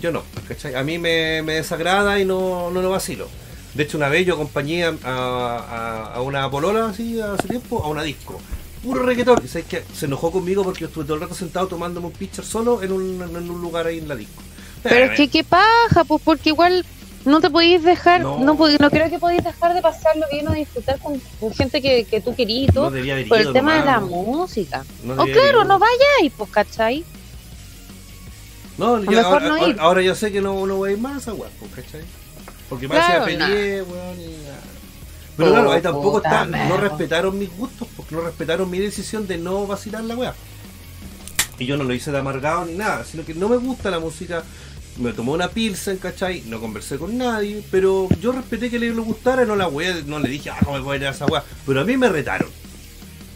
Yo no, ¿cachai? A mí me, me desagrada y no, no lo vacilo. De hecho, una vez yo acompañé a, a- a una polola así hace tiempo a una disco. Puro reggaetón. Y sabes que se enojó conmigo porque yo estuve todo el rato sentado tomándome un pitcher solo en un, en un lugar ahí en la disco. Pero es que qué paja, pues porque igual no te podéis dejar, No. no, no creo que podéis dejar de pasarlo bien o disfrutar con, con gente que, que tú querías y todo, no debía haber por el tema de la música. o claro, no vayáis, pues, ¿cachai? No, mejor ahora, no ir. ahora yo sé que no, no voy a ir más a esa weá, pues, ¿cachai? Porque me Claro, nah. peleé, weón, y nada. Pero claro, ahí tampoco puta está, madre. no respetaron mis gustos, porque no respetaron mi decisión de no vacilar la weá. Y yo no lo hice de amargado ni nada, sino que no me gusta la música. Me tomé una pilsen, ¿cachai? No conversé con nadie, pero yo respeté que le gustara no la weá, no le dije, ah, ¿cómo me voy a ir a esa weá? Pero a mí me retaron.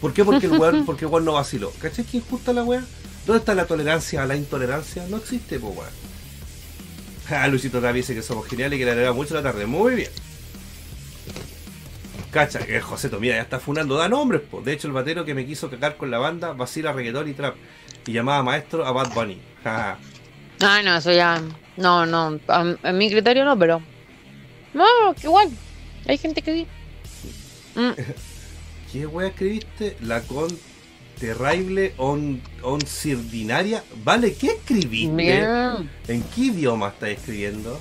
¿Por qué? Porque el weón, porque el weón no vaciló. ¿Cachai que injusta la weá? ¿Dónde está la tolerancia a la intolerancia? No existe, pues weón. Ah, Luisito también dice que somos geniales y que le alegra mucho la tarde. Muy bien. Cacha, que José mira, ya está funando, da nombres, po. De hecho, el batero que me quiso cagar con la banda vacila reggaetón y trap. Y llamaba maestro a Bad Bunny. Ah, no, eso ya. No, no. a- En mi criterio no, pero. No, que igual. Hay gente que sí. Mm, ¿Qué wea escribiste? La con terrible on, oncirdinaria. Vale, ¿qué escribiste? bien. ¿En qué idioma estás escribiendo?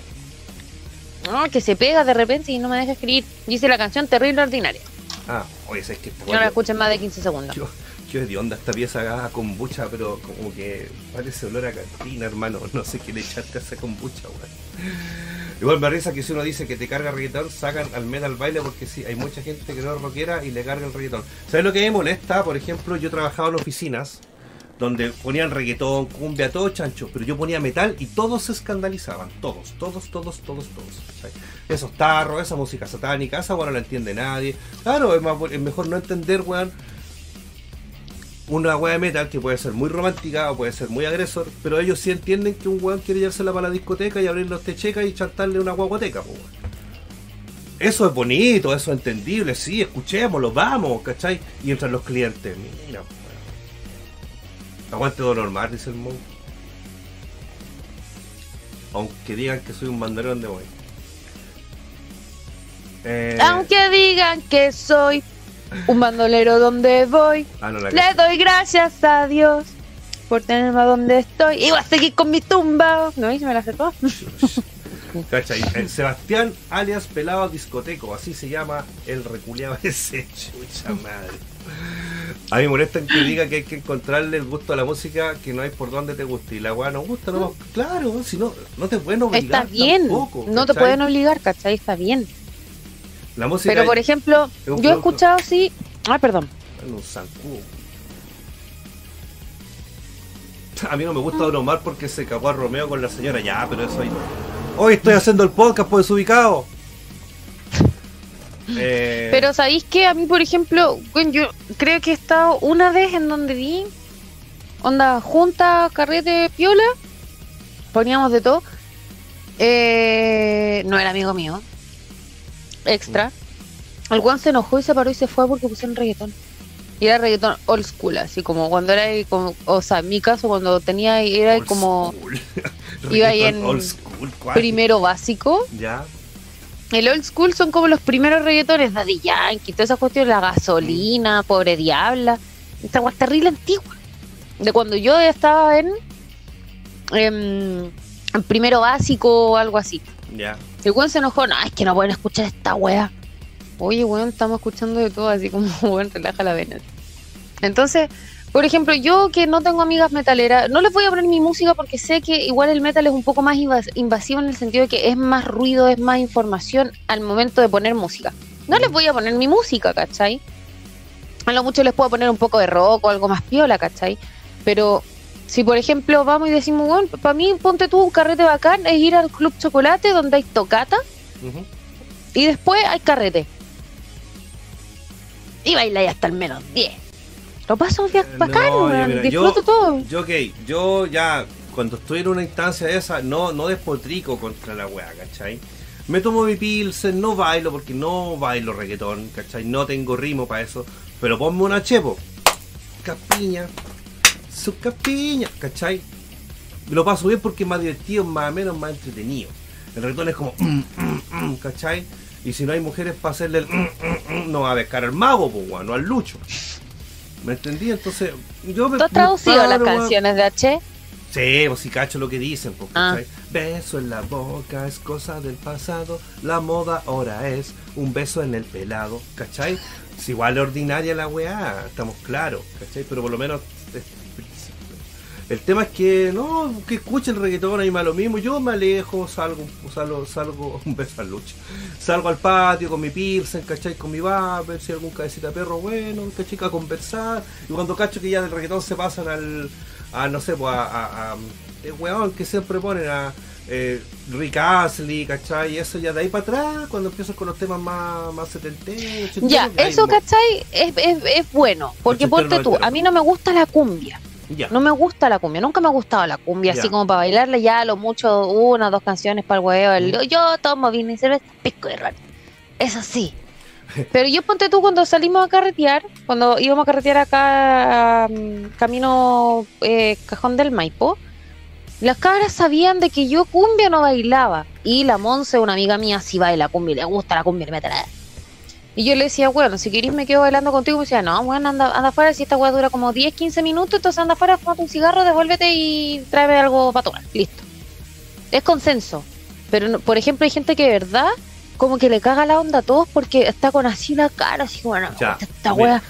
No, que se pega de repente y no me deja escribir. Dice la canción Terrible Ordinaria. Ah, oye, es que esta No la escuchen más de 15 segundos. Yo, yo de onda esta pieza a kombucha, pero como que parece olor a cantina, hermano. No sé qué le echaste a esa kombucha, weón. Igual me risa que si uno dice que te carga reggaetón, sacan al metal baile porque sí, hay mucha gente que no es rockera y le carga el reggaetón. ¿Sabes lo que me molesta? Por ejemplo, yo trabajaba en oficinas donde ponían reggaetón, cumbia, todo chancho, pero yo ponía metal y todos se escandalizaban. Todos, todos, todos, todos, todos. Esos tarros, esa música satánica, esa weón no la entiende nadie. Claro, es, es mejor no entender, weón, una weá de metal que puede ser muy romántica o puede ser muy agresor, pero ellos sí entienden que un weón quiere llevársela para la discoteca y abrir los techecas y chantarle una guaguateca, po. Eso es bonito, eso es entendible, sí, escuchémoslo, vamos, ¿cachai? Y entran los clientes, mira, po. Aguante todo normal, dice el Mon. Aunque digan que soy un bandero donde voy. Eh, Aunque digan que soy un bandolero donde voy, ah, no, le doy gracias a Dios por tenerme a donde estoy. Y voy a seguir con mi tumba. ¿No? ¿Y se me la acercó? ¿Cachai? El Sebastián alias Pelado Discoteco, así se llama el reculeado ese, chucha madre. A mí me molesta en que diga que hay que encontrarle el gusto a la música que no hay por donde te guste. Y la weá no gusta, no Claro, si no, no te pueden obligar. Está bien. tampoco, no te pueden obligar, ¿cachai? Está bien. La música Pero por ejemplo, es yo he escuchado sí. Ah, perdón. en un zancudo. A mí no me gusta bromar porque se cagó a Romeo con la señora. Ya, pero eso ahí. Hoy estoy haciendo el podcast por desubicado. Eh, Pero ¿sabéis que A mí, por ejemplo, yo creo que he estado una vez en donde vi onda junta, carrete, piola, poníamos de todo. Eh, no era amigo mío, extra. El guan se enojó y se paró y se fue porque pusieron reggaetón. Y era reggaetón old school, así como cuando era, ahí como, o sea, en mi caso cuando tenía, era old como iba ahí en Old school, primero básico. Ya. El old school son como los primeros reggaetones, Daddy Yankee, todas esas cuestiones, la gasolina, pobre diabla, esta guay terrible antigua. De cuando yo estaba en, em, en primero básico o algo así. Ya. El weón se enojó, no, es que no pueden escuchar esta wea. Oye, weón, estamos escuchando de todo, así como, weón, relaja la vena. Entonces, por ejemplo, yo que no tengo amigas metaleras, no les voy a poner mi música porque sé que igual el metal es un poco más invas- invasivo en el sentido de que es más ruido, es más información al momento de poner música. No les voy a poner mi música, ¿cachai? A lo mucho les puedo poner un poco de rock o algo más piola, ¿cachai? Pero si por ejemplo vamos y decimos, bueno, para mí ponte tú un carrete bacán es ir al Club Chocolate donde hay tocata y después hay carrete. Y bailáis hasta el menos 10. Lo paso bien Eh, bacán, no, mira, disfruto yo- todo. Yo, ok, yo ya, cuando estoy en una instancia de esa, no, no despotrico contra la weá, ¿cachai? Me tomo mi pilsen, no bailo porque no bailo reggaetón, ¿cachai? No tengo ritmo para eso, pero ponme una chepo. Capiña, su capiña, ¿cachai? Lo paso bien porque es más divertido, más o menos, más entretenido. El reggaetón es como, mm, mm, mm, ¿cachai? Y si no hay mujeres para hacerle el, mm, no va a pescar al mago, pues, no al lucho. ¿Me entendí? Entonces, yo me. ¿Tú has traducido las paro, canciones de H? Sí, pues si cacho lo que dicen, pues, Ah. Beso en la boca es cosa del pasado, la moda ahora es un beso en el pelado, ¿cachai? Es igual ordinaria la weá, estamos claros, ¿cachai? Pero por lo menos... El tema es que no, que escuchen reggaetón ahí más lo mismo, yo me alejo, salgo, salgo, salgo, un beso al lucha, salgo al patio con mi pilsen, ¿cachai? Con mi vapor, si algún cabecita de perro bueno, ¿cachai? A conversar, y cuando cacho que ya del reggaetón se pasan al, a no sé, pues a, a, a- el weón que siempre ponen a eh, Rick Astley, ¿cachai? Y eso ya de ahí para atrás, cuando empiezas con los temas más, más setenteros, ochenteros, Ya, ahí eso, ¿cachai? Es, es, es bueno. Porque ponte tú, a mí no me gusta la cumbia. Ya. No me gusta la cumbia, nunca me ha gustado la cumbia, Ya. así como para bailarla ya a lo mucho una o dos canciones para el huevo. el- Mm. yo tomo vino y cerveza, pico de raro. Eso sí. Pero yo ponte tú cuando salimos a carretear, cuando íbamos a carretear acá mm, camino eh, Cajón del Maipo, las cabras sabían de que yo cumbia no bailaba. Y la Monse, una amiga mía, sí baila cumbia, le gusta la cumbia, le mete la... Y yo le decía, bueno, si querés me quedo bailando contigo. Me decía, no, bueno, anda, anda afuera, si esta weá dura como 10, 15 minutos, entonces anda afuera, fumate un cigarro, devuélvete y tráeme algo para tomar. Listo. Es consenso. Pero, no- por ejemplo, hay gente que de verdad como que le caga la onda a todos porque está con así la cara, así como, no, me Ya, gusta esta weá.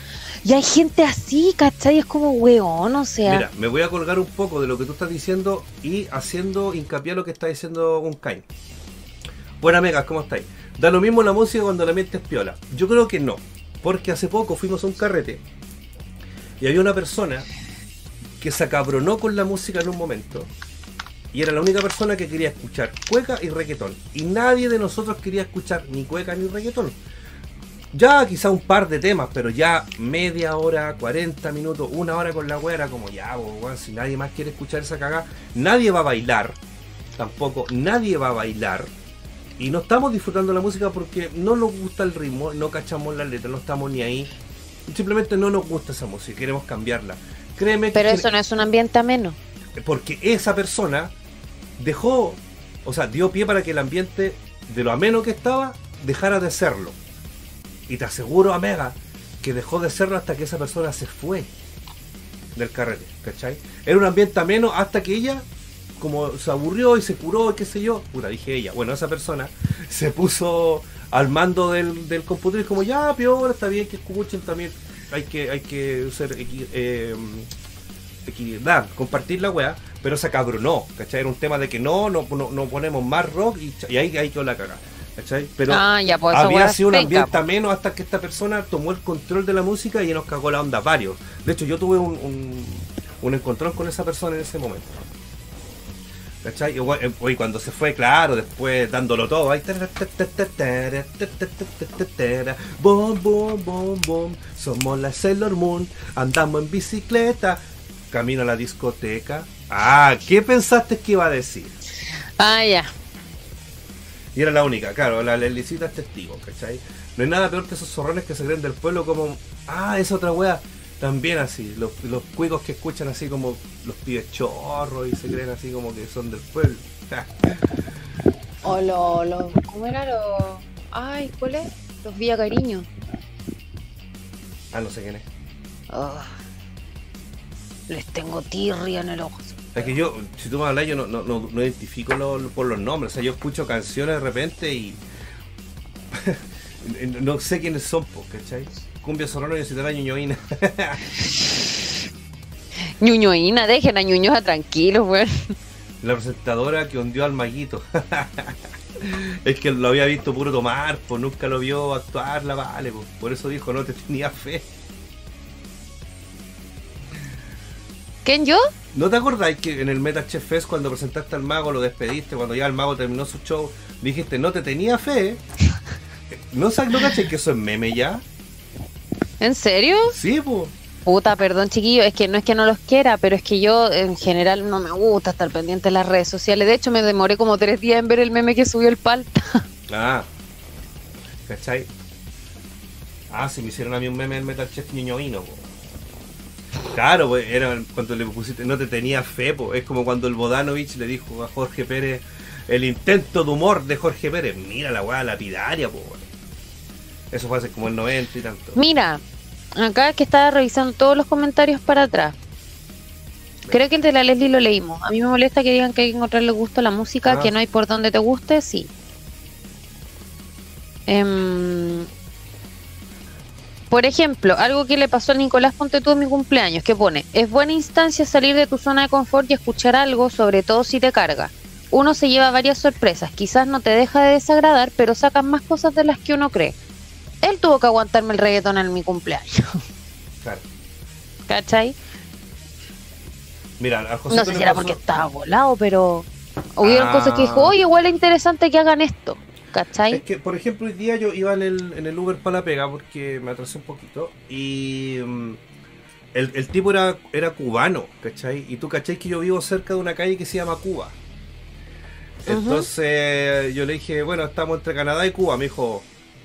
Y hay gente así, ¿cachai? Es como weón, o sea. Mira, me voy a colgar un poco de lo que tú estás diciendo y haciendo hincapié a lo que está diciendo un Kain. Buenas megas, ¿cómo estáis? Da lo mismo la música cuando la mente es piola. Yo creo que no, porque hace poco fuimos a un carrete y había una persona que se acabronó con la música en un momento y era la única persona que quería escuchar cueca y reggaetón. Y nadie de nosotros quería escuchar ni cueca ni reggaetón. Ya quizá un par de temas, pero ya media hora, 40 minutos, una hora con la wea era como ya, si nadie más quiere escuchar esa cagada, nadie va a bailar, tampoco nadie va a bailar. Y no estamos disfrutando la música porque no nos gusta el ritmo, no cachamos la letra, no estamos ni ahí. Simplemente no nos gusta esa música, queremos cambiarla. Créeme que Pero eso no es un ambiente ameno. porque esa persona dejó, o sea, dio pie para que el ambiente de lo ameno que estaba dejara de serlo. Y te aseguro, Amega, que dejó de serlo hasta que esa persona se fue del carrete, ¿cachai? Era un ambiente ameno hasta que ella, como se aburrió y se curó y qué sé yo, puta, dije ella, bueno, esa persona se puso al mando del, del computador y como, ya, peor, está bien que escuchen también, hay que, hay que ser equi- eh, equidad, compartir la weá, pero se cabronó, ¿cachai? Era un tema de que no, no, no, no ponemos más rock y, y ahí, ahí quedó la caga, ¿cachai? Pero ah, ya, pues había sido un penca, ambiente po. ameno hasta que esta persona tomó el control de la música y nos cagó la onda varios. De hecho, yo tuve un, un, un encontrón con esa persona en ese momento. ¿Cachai? Y eh, oye, cuando se fue, claro, después dándolo todo. Ahí. Bom, bom, bom, bom. Somos la Sailor Moon. Andamos en bicicleta. Camino a la discoteca. Ah, ¿qué pensaste que iba a decir? Ah, ya. Y era la única, claro, la Lelicita es testigo, ¿cachai? No hay nada peor que esos zorrones que se creen del pueblo como, ah, esa otra wea, también así, los, los cuicos que escuchan así como los pibes chorros y se creen así como que son del pueblo. O lo, lo, ¿cómo era lo? Ay, ¿cuál es? Los Villa Cariño. ah, no sé quién es. Ah. les tengo tirria en el ojo. Es que yo, si tú me hablas, yo no, no, no, no identifico lo- lo- por los nombres. O sea, yo escucho canciones de repente y. no sé quiénes son, ¿cachai? Cumbia Sonora y Ciudad Ñuñoína. Ñuñoína, dejen a Ñuñoa tranquilos, weón. La presentadora que hundió al maguito. es que lo había visto puro tomar, pues nunca lo vio actuar, la vale, pues. Por eso dijo, no te tenía fe. ¿Quién yo? ¿No te acordáis que en el Meta Chef Fest cuando presentaste al mago, lo despediste, cuando ya el mago terminó su show, dijiste, no te tenía fe? ¿No sabes, no cachai que eso es meme ya? ¿En serio? Sí, pues. Puta, perdón, chiquillo, es que no es que no los quiera, pero es que yo en general no me gusta estar pendiente de las redes sociales. De hecho, me demoré como tres días en ver el meme que subió el palta. Ah. ¿Cachai? Ah, si me hicieron a mí un meme del Metal Chef ñoñoíno, po. Claro, pues era cuando le pusiste, no te tenía fe, po. Es como cuando el Bodanovich le dijo a Jorge Pérez el intento de humor de Jorge Pérez. Mira la weá lapidaria, po. Eso fue hace como el 90 y tanto. Mira, acá que estaba revisando todos los comentarios para atrás. Creo que el de la Leslie lo leímos. A mí me molesta que digan que hay que encontrarle gusto a la música, Ah. que no hay por donde te guste, sí. Em, por ejemplo, algo que le pasó a Nicolás Ponte tú en mi cumpleaños, que pone, es buena instancia salir de tu zona de confort y escuchar algo, sobre todo si te carga. Uno se lleva varias sorpresas, quizás no te deja de desagradar, pero sacas más cosas de las que uno cree. Él tuvo que aguantarme el reggaetón en mi cumpleaños, Claro. ¿cachai? Mira, José No sé si era porque estaba volado, pero hubieron Ah. cosas que dijo, oye, igual es interesante que hagan esto, ¿cachai? Es que, por ejemplo, hoy día yo iba en el, en el Uber para la pega porque me atrasé un poquito y mm, el, el tipo era, era cubano, ¿cachai? Y tú, ¿cachai? Que yo vivo cerca de una calle que se llama Cuba. Entonces yo le dije, bueno, estamos entre Canadá y Cuba. Me dijo,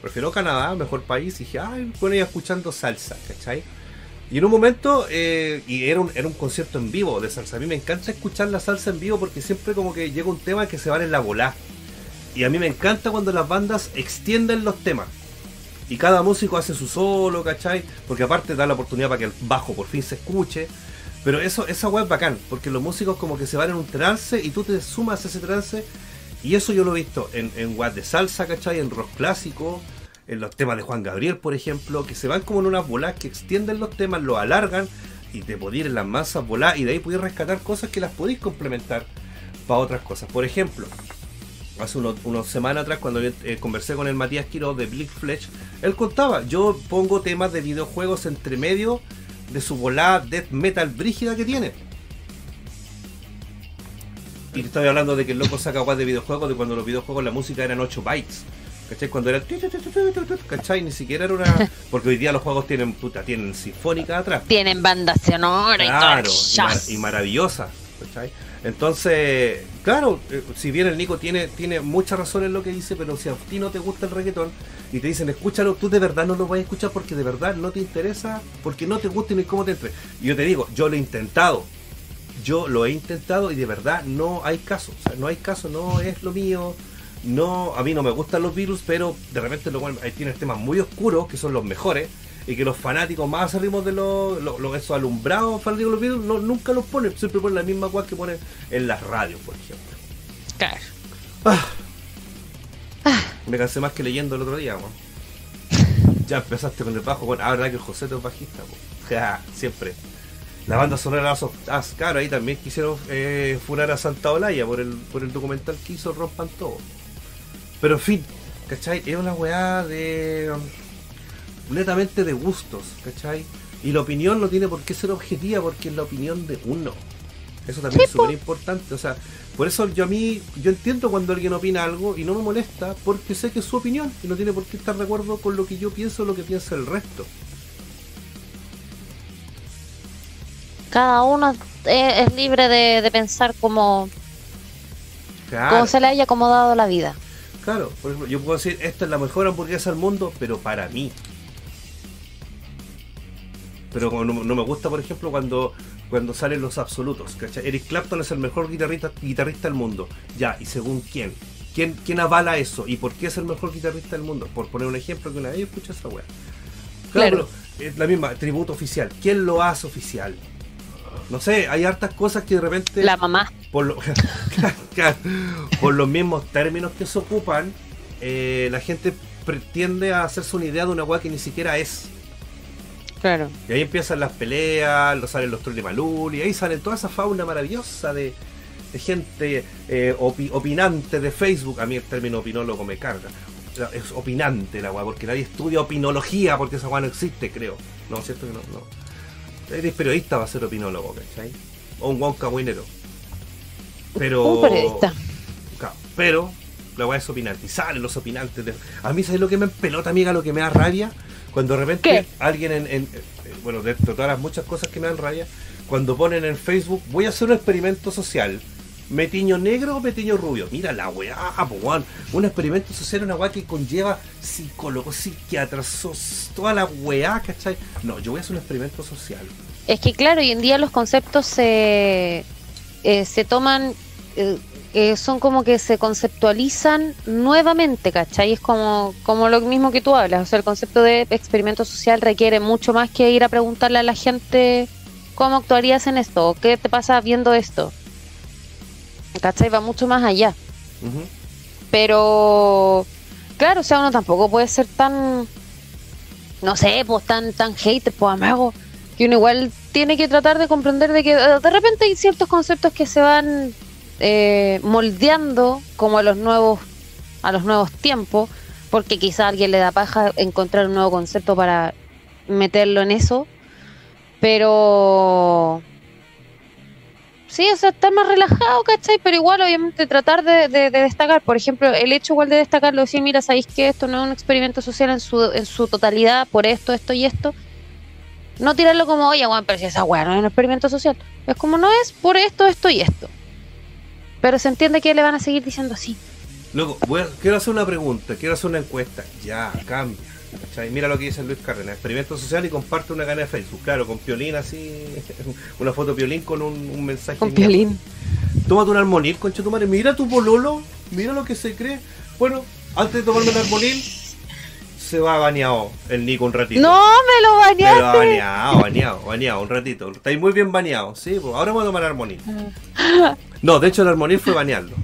prefiero Canadá, mejor país. Y dije, ay, bueno, iba escuchando salsa, ¿cachai? Y en un momento, eh, y era un, era un concierto en vivo de salsa. A mí me encanta escuchar la salsa en vivo porque siempre como que llega un tema que se va en la volá. Y a mí me encanta cuando las bandas extienden los temas. Y cada músico hace su solo, ¿cachai? Porque aparte da la oportunidad para que el bajo por fin se escuche. Pero eso, esa weá es bacán, porque los músicos como que se van en un trance y tú te sumas a ese trance. Y eso yo lo he visto en, en weas de salsa, ¿cachai? En rock clásico, en los temas de Juan Gabriel, por ejemplo, que se van como en unas bolas que extienden los temas, lo alargan y te podés ir en las masas volar y de ahí podéis rescatar cosas que las podéis complementar para otras cosas. Por ejemplo, hace unos semanas atrás cuando yo, eh, conversé con el Matías Quiro de Blick Fletch, él contaba, yo pongo temas de videojuegos entre medio de su volada death metal brígida que tiene. Y estoy hablando de que el loco saca guas de videojuegos, de cuando los videojuegos la música eran 8 bytes. ¿Cachai? Cuando era... ¿Cachai? Ni siquiera era una... Porque hoy día los juegos tienen, puta, tienen sinfónica atrás. Tienen banda sonora y Claro, todo. y, mar- y maravillosa. ¿cachai? Entonces, claro, eh, si bien el Nico tiene, tiene mucha razón en lo que dice, pero si a ti no te gusta el reggaetón y te dicen escúchalo, tú de verdad no lo vas a escuchar porque de verdad no te interesa, porque no te gusta ni cómo te entre. Y yo te digo, yo lo he intentado. Yo lo he intentado y de verdad no hay caso. O sea, no hay caso, no es lo mío. No, a mí no me gustan los virus, pero de repente lo, ahí tienes temas muy oscuros que son los mejores y que los fanáticos más acérrimos de los, los, los- esos alumbrados fanáticos de los virus no, nunca los ponen, siempre ponen la misma cual que ponen en las radios, por ejemplo. Claro. Me cansé más que leyendo el otro día, weón. Ya empezaste con el bajo, bueno, ahora que el José es bajista. Ja, siempre. La banda sonora Us, claro, ahí también quisieron eh, furar a Santa Olaya por el, por el documental que hizo Rompan Todo. Pero en fin, ¿cachai? Es una weá de. um, netamente de gustos, ¿cachai? Y la opinión no tiene por qué ser objetiva porque es la opinión de uno. Eso también es súper importante. O sea, por eso yo a mí, yo entiendo cuando alguien opina algo y no me molesta porque sé que es su opinión y no tiene por qué estar de acuerdo con lo que yo pienso o lo que piensa el resto. Cada uno es, es libre de, de pensar como, Claro, como se le haya acomodado la vida. Claro. Por ejemplo, yo puedo decir, esta es la mejor hamburguesa del mundo, pero para mí. Pero como no, no me gusta, por ejemplo, cuando, cuando salen los absolutos. ¿cachai? Eric Clapton es el mejor guitarrista, guitarrista del mundo. Ya, ¿y según quién? quién? ¿Quién avala eso? ¿Y por qué es el mejor guitarrista del mundo? Por poner un ejemplo que una vez escuché esa weá. Claro, Claro. pero es la misma, tributo oficial. ¿Quién lo hace oficial? No sé, hay hartas cosas que de repente... La mamá. Por, lo- por los mismos términos que se ocupan, eh, la gente pretende hacerse una idea de una weá que ni siquiera es. Claro. Y ahí empiezan las peleas, lo salen los trolls de Malul, y ahí salen toda esa fauna maravillosa de, de gente eh, opi- opinante de Facebook. A mí el término opinólogo me carga. Es opinante la weá, porque nadie estudia opinología, porque esa weá no existe, creo. No, cierto que no. no. Eres periodista, va a ser opinólogo, ¿cachai? O un guan cagüinero. Pero. Un periodista. Claro, pero la weá es opinante. Y salen los opinantes. de- A mí, ¿sabes lo que me pelota, amiga? Lo que me da rabia. Cuando de repente ¿Qué? alguien en, en- eh, Bueno, de todas las muchas cosas que me dan rabia. Cuando ponen en Facebook, voy a hacer un experimento social. ¿Me tiño negro o me tiño rubio? Mira la weá, weón. Un experimento social una weá que conlleva psicólogos, psiquiatras, toda la weá, ¿cachai? No, yo voy a hacer un experimento social. Es que claro, hoy en día los conceptos se, eh, se toman, eh, eh, son como que se conceptualizan nuevamente, ¿cachai? Es como, como lo mismo que tú hablas, o sea, el concepto de experimento social requiere mucho más que ir a preguntarle a la gente cómo actuarías en esto, o qué te pasa viendo esto. ¿Cachai? Va mucho más allá. Pero, claro, o sea, uno tampoco puede ser tan, no sé, pues tan, tan hater, pues amago, que uno igual tiene que tratar de comprender de que eh, de repente hay ciertos conceptos que se van eh, moldeando como a los nuevos, a los nuevos tiempos, porque quizá a alguien le da paja encontrar un nuevo concepto para meterlo en eso, pero Sí, o sea, estar más relajado, ¿cachai? Pero igual, obviamente, tratar de, de- de destacar. Por ejemplo, el hecho igual de destacarlo, decir, mira, ¿sabéis que esto no es un experimento social en su, en su totalidad por esto, esto y esto? No tirarlo como, oye, Juan, pero si esa weá no es un experimento social. Es como, no es por esto, esto y esto. Pero se entiende que le van a seguir diciendo así. Voy a- quiero hacer una pregunta, quiero hacer una encuesta. Ya, cambia. ¿Cachai? Mira lo que dice Luis Cárdenas, experimento social y comparte una cadena de Facebook. Claro, con piolín así, una foto piolín con un, un mensaje. Con mierda. violín. Tómate un armonil, concha tu madre. Mira tu pololo, mira lo que se cree. Bueno, antes de tomarme un armonil, se va bañado el Nico un ratito. ¡No, me lo Pero bañaste! bañado, bañado, bañado, un ratito. Estáis muy bien bañado, sí, pues ahora vamos a tomar armonil. No, de hecho el armonil fue bañarlo.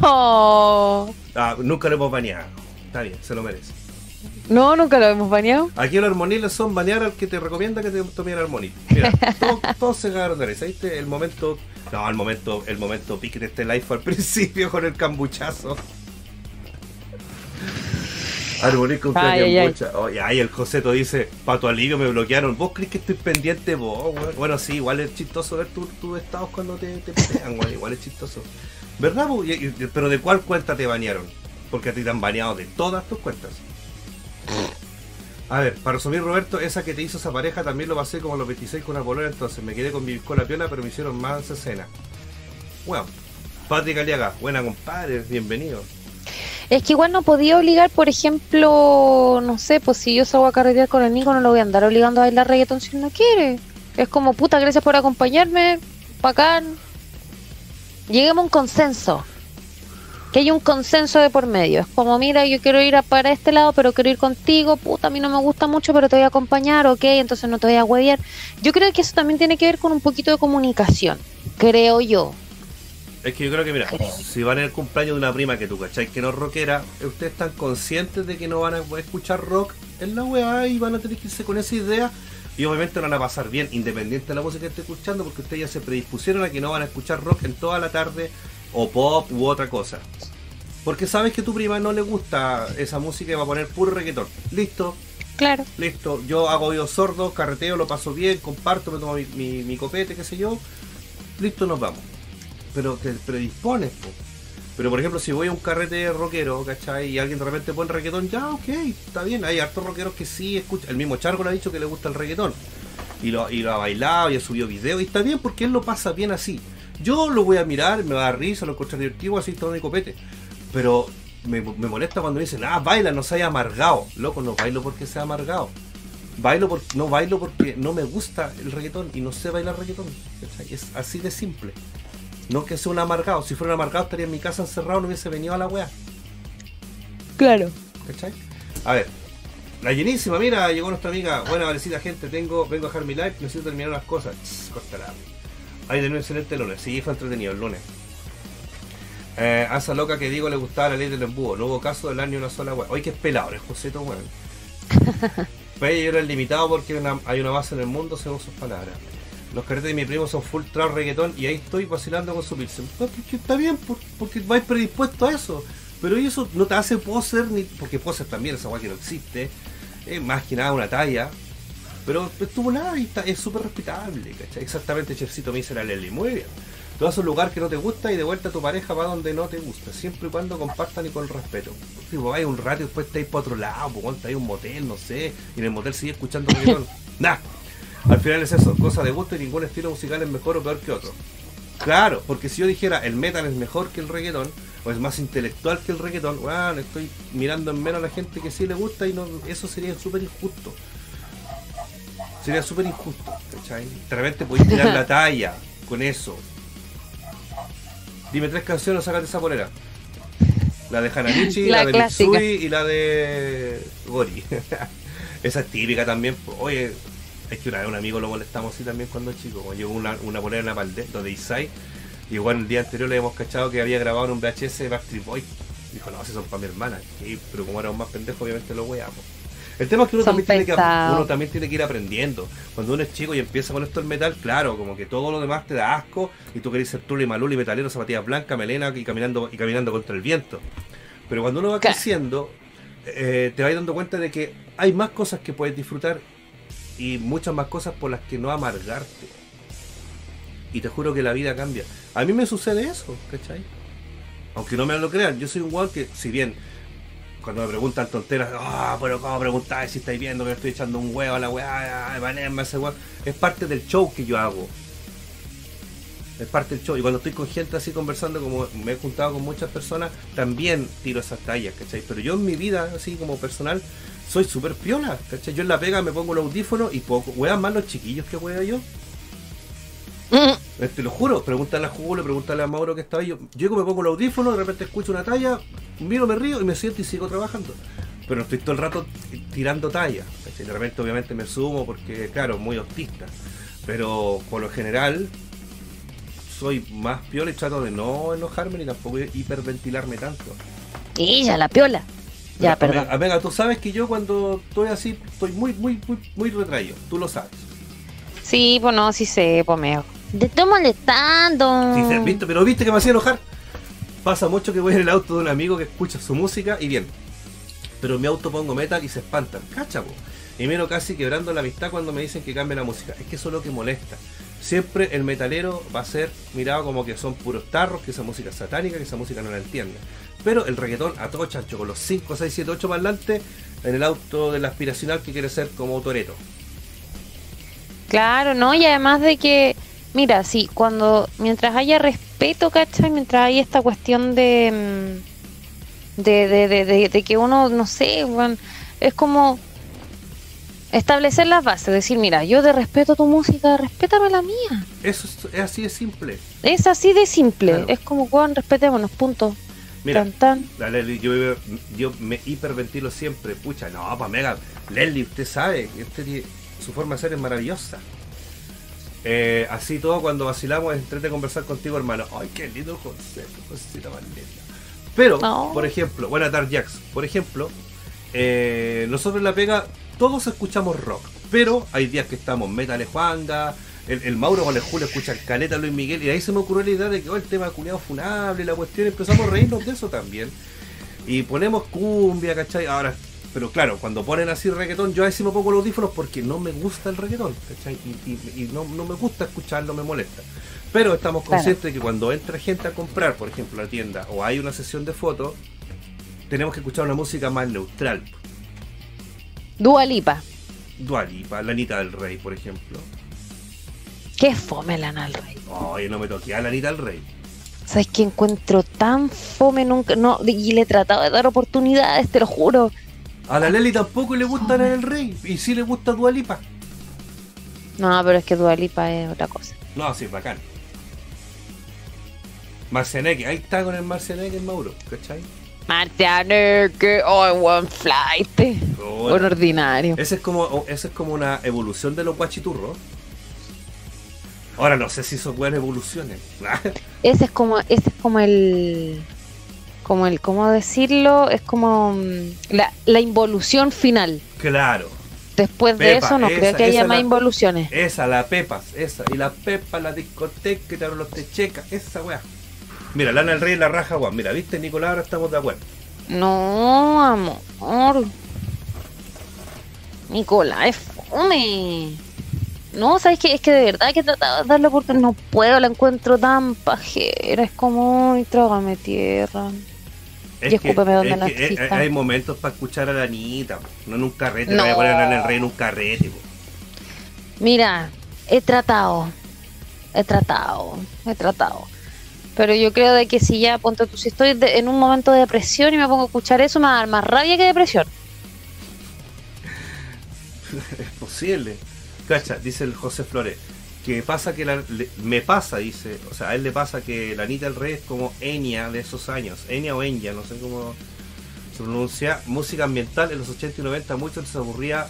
No, Ah, nunca lo hemos bañado. Está bien, se lo merece. No, nunca lo hemos bañado. Aquí los armoniles son banear al que te recomienda que te tome el armonil. Mira, todos, todos se cagaron de risa. ¿Viste? El momento. No, el momento, el momento pique de este live fue al principio con el cambuchazo. Armonil con Ay, ay, ay. Oye, ay, el Joseto dice, para tu alivio me bloquearon. ¿Vos crees que estoy pendiente vos, weón? Bueno, sí, igual es chistoso ver tus tus estados cuando te, te weón. Igual es chistoso. ¿Verdad? po? Y- y- Pero ¿de cuál cuenta te banearon? Porque a ti te han baneado de todas tus cuentas. A ver, para resumir, Roberto, esa que te hizo esa pareja también lo pasé como a los 26 con una polola, entonces me quedé con mi la piola, pero me hicieron más escena. Bueno, Patrick Aliaga, buena compadre, bienvenido. Es que igual no podía obligar, por ejemplo, no sé, pues si yo salgo a carretear con el Nico, no lo voy a andar obligando a bailar reggaetón si no quiere. Es como, puta, gracias por acompañarme, bacán. Lleguemos a un consenso. Que haya un consenso de por medio. Es como, mira, yo quiero ir a- para este lado, pero quiero ir contigo. Puta, a mí no me gusta mucho, pero te voy a acompañar, ok, entonces no te voy a huevear. Yo creo que eso también tiene que ver con un poquito de comunicación. Creo yo. Es que yo creo que, mira, Creo. si van en el cumpleaños de una prima que tú cachai que no es rockera, ustedes están conscientes de que no van a escuchar rock en la weá y van a tener que irse con esa idea. Y obviamente no van a pasar bien, independiente de la música que esté escuchando, porque ustedes ya se predispusieron a que no van a escuchar rock en toda la tarde, o pop, u otra cosa. Porque sabes que tu prima no le gusta esa música y va a poner puro reggaetón. Listo, Claro. listo. Yo hago oídos sordos, carreteo, lo paso bien, comparto, me tomo mi, mi- mi copete, qué sé yo. Listo, nos vamos. Pero te predispones, po. Pero por ejemplo, si voy a un carrete rockero, ¿cachai? Y alguien de repente pone reggaetón, ya, ok, está bien. Hay hartos rockeros que sí escuchan. El mismo Chargo le ha dicho que le gusta el reggaetón. Y lo, y lo ha bailado y ha subido videos. Y está bien porque él lo pasa bien así. Yo lo voy a mirar, me va a dar risa, lo encuentro divertido, así todo mi copete. Pero me, me molesta cuando me dicen, ah, baila, no se haya amargado. Loco, no bailo porque sea amargado. Bailo por, no bailo porque no me gusta el reggaetón y no sé bailar reggaetón. Es así de simple. No que sea un amargado. Si fuera un amargado estaría en mi casa encerrado, no hubiese venido a la wea. Claro. ¿Cachai? A ver, La llenísima, mira, llegó nuestra amiga. Buena, parecida gente, tengo, vengo a dejar mi live, necesito terminar unas cosas. Córtala. Ay, de un excelente lunes. Sí, fue entretenido el lunes. Eh, a esa loca que digo le gustaba la ley del embudo. No hubo caso del año una sola weón. Oye, que es pelado, el Joseto, weón. Pues yo era el limitado porque hay una, hay una base en el mundo según sus palabras. Los carretes de mi primo son full trap reggaetón y ahí estoy vacilando con su pilsen. Pues, porque está bien, por- porque vais predispuesto a eso. Pero eso no te hace poser, ni porque poser también, esa weá que no existe. Es más que nada una talla. Pero estuvo nada y está, es súper respetable, ¿cachai? Exactamente, Chefcito me dice la Lely. Muy bien. Tú vas a un lugar que no te gusta y de vuelta tu pareja va donde no te gusta, siempre y cuando compartan y con respeto. Tipo, vais un rato y después estáis para otro lado, pues estáis un motel, no sé, y en el motel sigue escuchando reggaetón. nah, al final es eso, cosa de gusto y ningún estilo musical es mejor o peor que otro. Claro, porque si yo dijera el metal es mejor que el reggaetón, o es más intelectual que el reggaetón, bueno, estoy mirando en menos a la gente que sí le gusta y no, eso sería súper injusto. Sería súper injusto, ¿cachai? De repente podéis tirar la talla con eso. Dime tres canciones sácate esa polera. La de Hanamichi, la, La de clásica. Mitsui y la de Gori. esa es típica también. Oye, es que una vez un amigo lo molestamos así también cuando chico. Como llegó una, una polera en la Valdés, donde Isai. Y igual el día anterior le hemos cachado que había grabado en un VHS Backstreet Boy. Dijo, no, si son para mi hermana. Y- pero como era un más pendejo, obviamente lo weamos. El tema es que uno también, tiene que, uno también tiene que ir aprendiendo. Cuando uno es chico y empieza con esto el metal, claro, como que todo lo demás te da asco y tú querés ser truli, maluli, metalero, zapatillas blancas, melena y caminando, y caminando contra el viento. Pero cuando uno va creciendo, eh, te vas dando cuenta de que hay más cosas que puedes disfrutar y muchas más cosas por las que no amargarte. Y te juro que la vida cambia. A mí me sucede eso, ¿cachai? Aunque no me lo crean, yo soy un guau que, si bien cuando me preguntan tonteras, ah, pero ¿cómo preguntáis si estáis viendo que estoy echando un huevo a la weá, ay, banéame ese weá? Es parte del show que yo hago. Es parte del show. Y cuando estoy con gente así conversando, como me he juntado con muchas personas, también tiro esas tallas, ¿cachai? Pero yo en mi vida, así como personal, soy súper piola, ¿cachai? Yo en la pega me pongo los audífonos y poco, wean más los chiquillos que wea yo. Eh, Te lo juro, pregúntale a Julio, pregúntale a Mauro que estaba ahí. Yo llego, me pongo el audífono, de repente escucho una talla, miro, me río y me siento y sigo trabajando. Pero estoy todo el rato tirando talla. ¿cachai? De repente obviamente me sumo porque, claro, muy autista. Pero por lo general soy más piola y trato de no enojarme ni tampoco hiperventilarme tanto. Y ya la piola. Ya, Pero, perdón. Amiga, tú sabes que yo cuando estoy así, estoy muy, muy, muy, muy retraído. Tú lo sabes. Sí, pues no, sí sé, pues Te estoy molestando. Se- ¿viste? Pero viste que me hacía enojar. Pasa mucho que voy en el auto de un amigo que escucha su música y bien. Pero en mi auto pongo metal y se espantan. Cacha, po. Y miro casi quebrando la amistad cuando me dicen que cambie la música. Es que eso es lo que molesta. Siempre el metalero va a ser mirado como que son puros tarros, que esa música es satánica, que esa música no la entiende. Pero el reggaetón a todo chancho, con los 5, 6, 7, 8 parlantes en el auto del aspiracional que quiere ser como Toreto. Claro, ¿no? Y además de que, mira, sí, cuando, mientras haya respeto, ¿cachai? Mientras haya esta cuestión de, mm, de, de, de, de- de que uno, no sé, es como establecer las bases, decir, mira, yo te respeto tu música, respétame la mía. Eso es, es así de simple. Es así de simple, Claro. es como, weón, respetémonos, punto. Mira, Tan, tan. La yo, yo me hiperventilo siempre. Pucha, no, pa' mega. Leslie, usted sabe tiene- su forma de ser es maravillosa. Eh, así todo cuando vacilamos entrete conversar contigo, hermano. Ay, qué lindo concepto, cosita más linda. Pero, por ejemplo, buena tarde, Jax. Por ejemplo, eh, nosotros en la pega todos escuchamos rock. Pero hay días que estamos metales Juanga, el, el Mauro con el Julio escuchan Caleta Luis Miguel. Y ahí se me ocurrió la idea de que oh, el tema culiado funable, la cuestión, empezamos a reírnos de eso también. Y ponemos cumbia, ¿cachai? Ahora, pero claro, cuando ponen así reggaetón, yo a veces me pongo los audífonos porque no me gusta el reggaetón, ¿cachai? Y, y- y no, no me gusta escucharlo, me molesta. Pero estamos Claro. conscientes de que cuando entra gente a comprar, por ejemplo, a la tienda, o hay una sesión de fotos, tenemos que escuchar una música más neutral. Dua Lipa. Dualipa, Lanita del Rey, por ejemplo. Qué fome Lana del Rey. Oye, no me toqué a Lanita del Rey. ¿Sabes que encuentro tan fome nunca? No, y le he tratado de dar oportunidades, te lo juro. A la Leli tampoco le gusta Lana del Rey, y sí le gusta Dualipa. No, pero es que Dua Lipa es otra cosa. No, sí, bacán. Marcianeque, ahí está con el Marcianeque, el Mauro, ¿cachai? Marcianer, que. Oh, one flight. Un ordinario. Ese es como, ese es como una evolución de los guachiturros. Ahora no sé si son buenas evoluciones. ese es como, ese es como el como el, ¿cómo decirlo? Es como mm, la, la involución final. Claro. Después de eso no creo que haya más involuciones. Esa, la Pepas, esa. Y la Pepa, la discoteca, te los techecas, esa weá. Mira, Lana el Rey y la raja, weá. Mira, viste, Nicolás, ahora estamos de acuerdo. No, amor. Nicolás, es fome. No, ¿sabes qué? Es que de verdad que he tratado de darle porque no puedo, la encuentro tan pajera. Es como, ay, trágame tierra. Es que, donde eh, hay momentos para escuchar a la Anita, no en un carrete, no. voy a poner a el rey en un carrete. Mira, he tratado, he tratado, he tratado. Pero yo creo de que si ya, ponte tú, si estoy en un momento de depresión y me pongo a escuchar eso, me va a dar más rabia que depresión. es posible. Cacha, dice el José Flores que pasa que me pasa, dice, o sea, a él le pasa que la Anita del Rey es como Enya de esos años, Enya o Enya, no sé cómo se pronuncia, música ambiental en los 80 y 90 mucho se aburría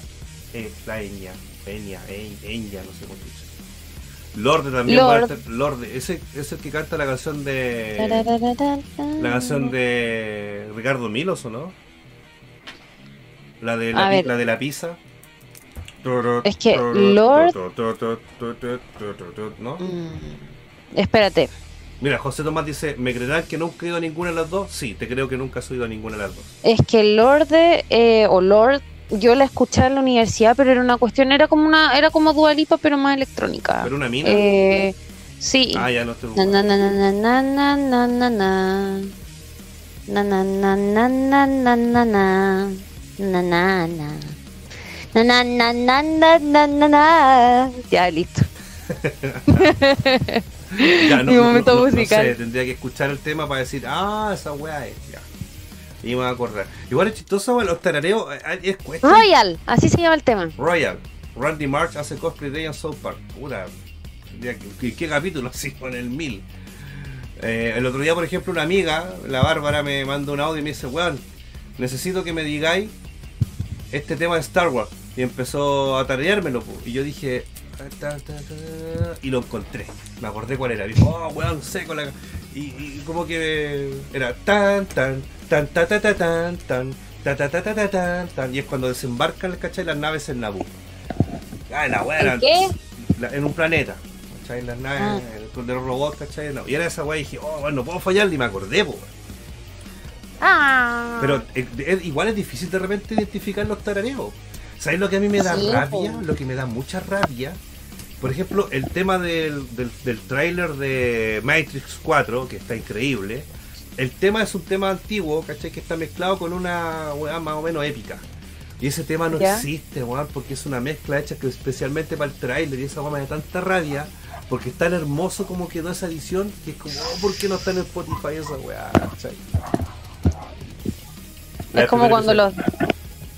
eh, la Enya, Enya, Enya, no sé cómo se dice. Lorde también, Lord. Lorde, ese es el que canta la canción de la canción de Ricardo Milos, ¿o no? La de la, la de la pizza. Es que Lord. ¿No? Espérate. Mira, José Tomás dice, ¿me creerán que nunca he ido a ninguna de las dos? Sí, te creo que nunca has ido a ninguna de las dos. Es que Lord eh, o Lord, yo la escuché en la universidad, pero era una cuestión, era como una, era como Dualipa, pero más electrónica. ¿Pero una mina? Eh, sí. Ah, ya no estoy na na na na na na na na na na na na na na na na na na na Na, na, na, na, na, na, na. Ya, listo. ya, no, Mi momento musical. No sé, tendría que escuchar el tema para decir, ah, esa weá es. Ya. Y me voy a acordar. Igual es chistoso, los tarareos. Eh, es. Royal, así se llama el tema. Royal. Randy March hace cosplay de en South Park. Puta. ¿Qué, qué capítulo así con el mil? Eh, el otro día, por ejemplo, una amiga, la Bárbara, me mandó un audio y me dice, weón, necesito que me digáis este tema de Star Wars. Y empezó a tareármelo, y yo dije, y lo encontré. Me acordé cuál era. Dijo, oh, weón, seco la. Y, como que era tan, tan, tan, tan, tan, tan, tan, tan, tan, tan, tan, tan, tan, Y es cuando desembarcan, ¿cachai? Las naves en Naboo. Ah, la weá. qué? en un planeta. ¿cachai? Las naves de los robots, ¿cachai? Y era esa weá y dije, oh, bueno, no puedo fallar, ni me acordé, pues. Ah. Pero igual es difícil de repente identificar los tarareos. ¿Sabes lo que a mí me da rabia? Lo que me da mucha rabia. Por ejemplo, el tema del, del, del tráiler de Matrix 4, que está increíble. El tema es un tema antiguo, ¿cachai? Que está mezclado con una weá más o menos épica. Y ese tema no existe, weón, porque es una mezcla hecha que especialmente para el tráiler y esa weá me da tanta rabia, porque es tan hermoso como quedó esa edición, que es como, oh, ¿por qué no está en Spotify esa weá? ¿cachai? Es como cuando los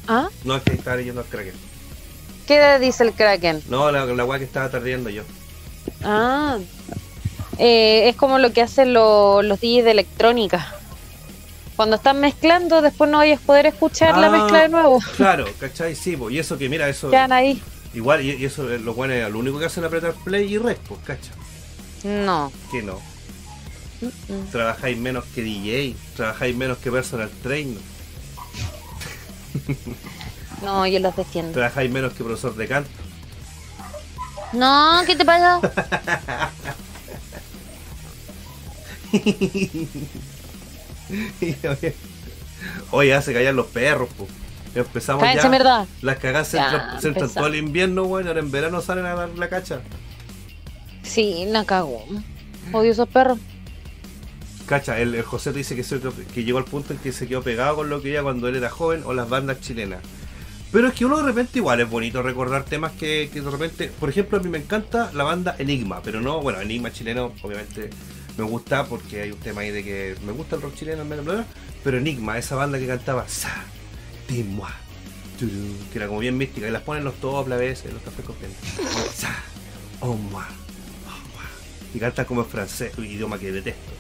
¿Ah? No, es que estaba leyendo al Kraken. ¿Qué dice el Kraken? No, la, la weá que estaba tardiendo yo. Ah. Eh, es como lo que hacen los DJs de electrónica. Cuando están mezclando, después no vayas a poder escuchar la ah, mezcla de nuevo. Claro, ¿cachai? Sí, y eso que mira, eso. Quedan ahí. Igual, y, eso lo bueno es lo único que hacen apretar play y rec, pues, ¿cachai? No. Que no. Trabajáis menos que DJ, trabajáis menos que personal trainer. No, yo los defiendo. Trabajáis menos que profesor de canto. No, ¿qué te pasa? Oye, hace callar los perros, pues. Empezamos ya. verdad. Las cagas se entran todo el invierno, bueno, ahora en verano salen a dar la cacha. Sí, la cago. Odio esos perros. Cacha, el, José dice que, que llegó al punto en que se quedó pegado con lo que era cuando él era joven o las bandas chilenas. Pero es que uno de repente igual es bonito recordar temas que, de repente, por ejemplo, a mí me encanta la banda Enigma, pero no, bueno, Enigma chileno obviamente me gusta porque hay un tema ahí de que me gusta el rock chileno, pero Enigma, esa banda que cantaba Sa, Timua, que era como bien mística, y las ponen los top a veces, los cafés corrientes. Sa, Omwa, y canta como en francés, un idioma que detesto.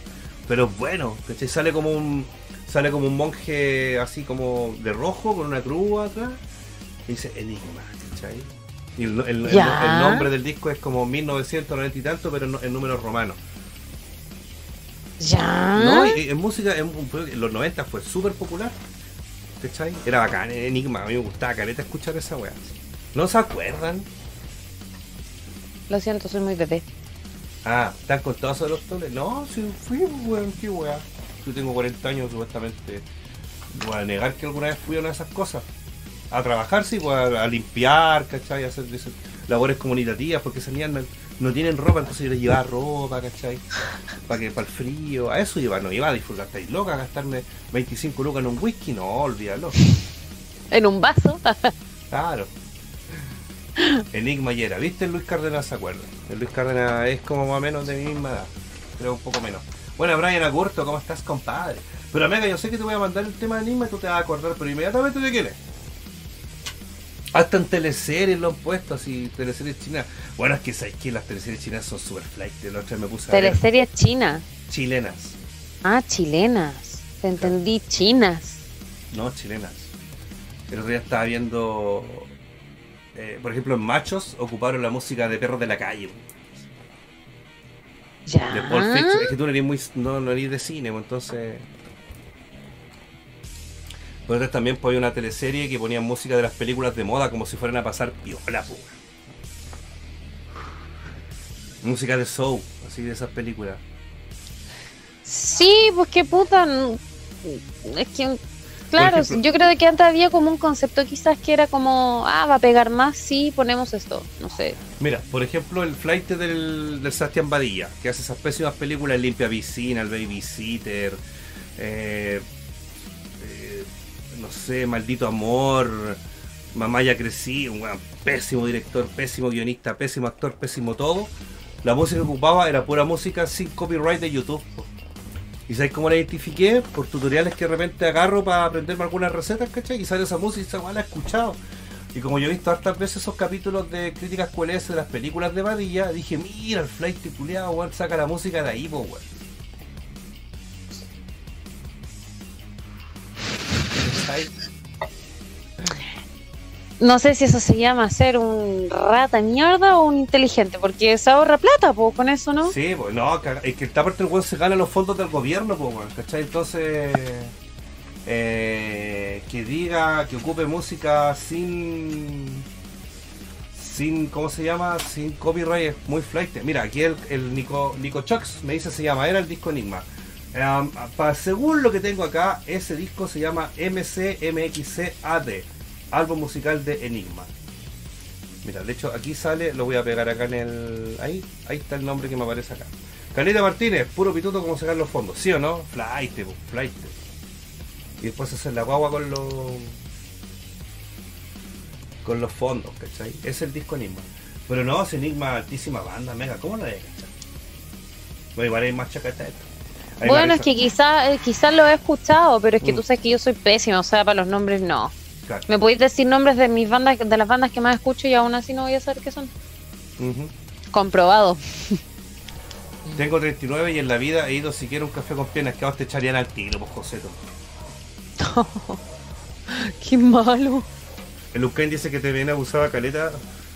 Pero bueno, ¿cachai? Sale como un. sale como un monje así como de rojo con una cruz atrás y dice Enigma, ¿cachai? Y el, el- el- nombre del disco es como 1990 y tanto, pero en, en números romanos. Ya. No, y- en música en, en los 90 fue súper popular. ¿Cachai? Era bacán, Enigma, a mí me gustaba caleta escuchar esa weá. ¿No se acuerdan? Lo siento, soy muy bebé. Ah, ¿están contados sobre los toles? No, sí, fui, weón, qué weá. Yo tengo 40 años, supuestamente. Voy a negar que alguna vez fui a una de esas cosas. A trabajar, sí, pues, a, a limpiar, ¿cachai? A hacer esas labores comunitativas, porque esas niñas no, no tienen ropa, entonces yo les llevaba ropa, ¿cachai? Para que para el frío, a eso iba, no iba a disfrutar, estáis loca, a gastarme 25 lucas en un whisky, no, olvídalo. En un vaso. Claro. Enigma y era. ¿Viste el Luis Cárdenas se acuerda? El Luis Cárdenas es como más o menos de mi misma edad. Creo un poco menos. Bueno, Brian Agurto, ¿cómo estás, compadre? Pero Amiga, yo sé que te voy a mandar el tema de Enigma y tú te vas a acordar, pero inmediatamente de quién es. Hasta en teleseries lo han puesto, así, teleseries chinas. Bueno, es que sabes que las teleseries chinas son super flight. Vez me puse Teleseries chinas. chilenas. Ah, chilenas. Te entendí, chinas. No, chilenas. El otro día estaba viendo. Eh, por ejemplo, en Machos ocuparon la música de Perros de la Calle. Ya. De Pulp Fiction. Es que tú no eres, muy, no, no eres de cine, pues, entonces. Por otras también pues, había una teleserie que ponía música de las películas de moda como si fueran a pasar piola, pues. Música de show, así de esas películas. Sí, pues qué puta. Es que, claro, yo creo que antes había como un concepto quizás que era como, ah, va a pegar más si ponemos esto. No sé. Mira, por ejemplo, el flight del, del Sebastián Badilla, que hace esas pésimas películas, el Limpia Piscina, el Babysitter, eh, eh, no sé, Maldito Amor, Mamá ya crecí, un pésimo director, pésimo guionista, pésimo actor, pésimo todo. La música que ocupaba era pura música sin copyright de YouTube. ¿Y sabes cómo la identifiqué? Por tutoriales que de repente agarro para aprenderme algunas recetas, ¿cachai? Y sale esa música y esa weá la he escuchado. Y como yo he visto hartas veces esos capítulos de críticas QLS de las películas de Badilla, dije, mira, el flight culiado, weón, saca la música de ahí, po, weón. No sé si eso se llama ser un rata mierda o un inteligente, porque se ahorra plata, pues con eso, ¿no? Sí, pues no, es que esta parte el weón se gana los fondos del gobierno, pues ¿cachai? Entonces, eh, que diga, que ocupe música sin, sin, ¿cómo se llama? Sin copyright es muy flight. Mira, aquí el, Nico, Nico Chox me dice se llama, era el disco Enigma. Um, según lo que tengo acá, ese disco se llama MCMXCAD, álbum musical de Enigma. Mira, de hecho aquí sale, lo voy a pegar acá en el. Ahí, ahí está el nombre que me aparece acá. Caleta Martínez, puro pituto como sacar los fondos, ¿sí o no? Flight, flight. Y después hacer la guagua con los. con los fondos, ¿cachai? Es el disco Enigma. Pero no, es Enigma, altísima banda, mega, ¿cómo la de cachai? Bueno, igual hay más. Ahí Bueno, es que quizás eh, quizás lo he escuchado, pero es que Mm. tú sabes que yo soy pésima, o sea, para los nombres no. Claro. Me podéis decir nombres de mis bandas, de las bandas que más escucho y aún así no voy a saber qué son. Comprobado. Tengo 39 y en la vida he ido siquiera un café con piernas que a vos te echarían al tiro, pues Joseto. Qué malo. El Ucain dice que te viene abusada caleta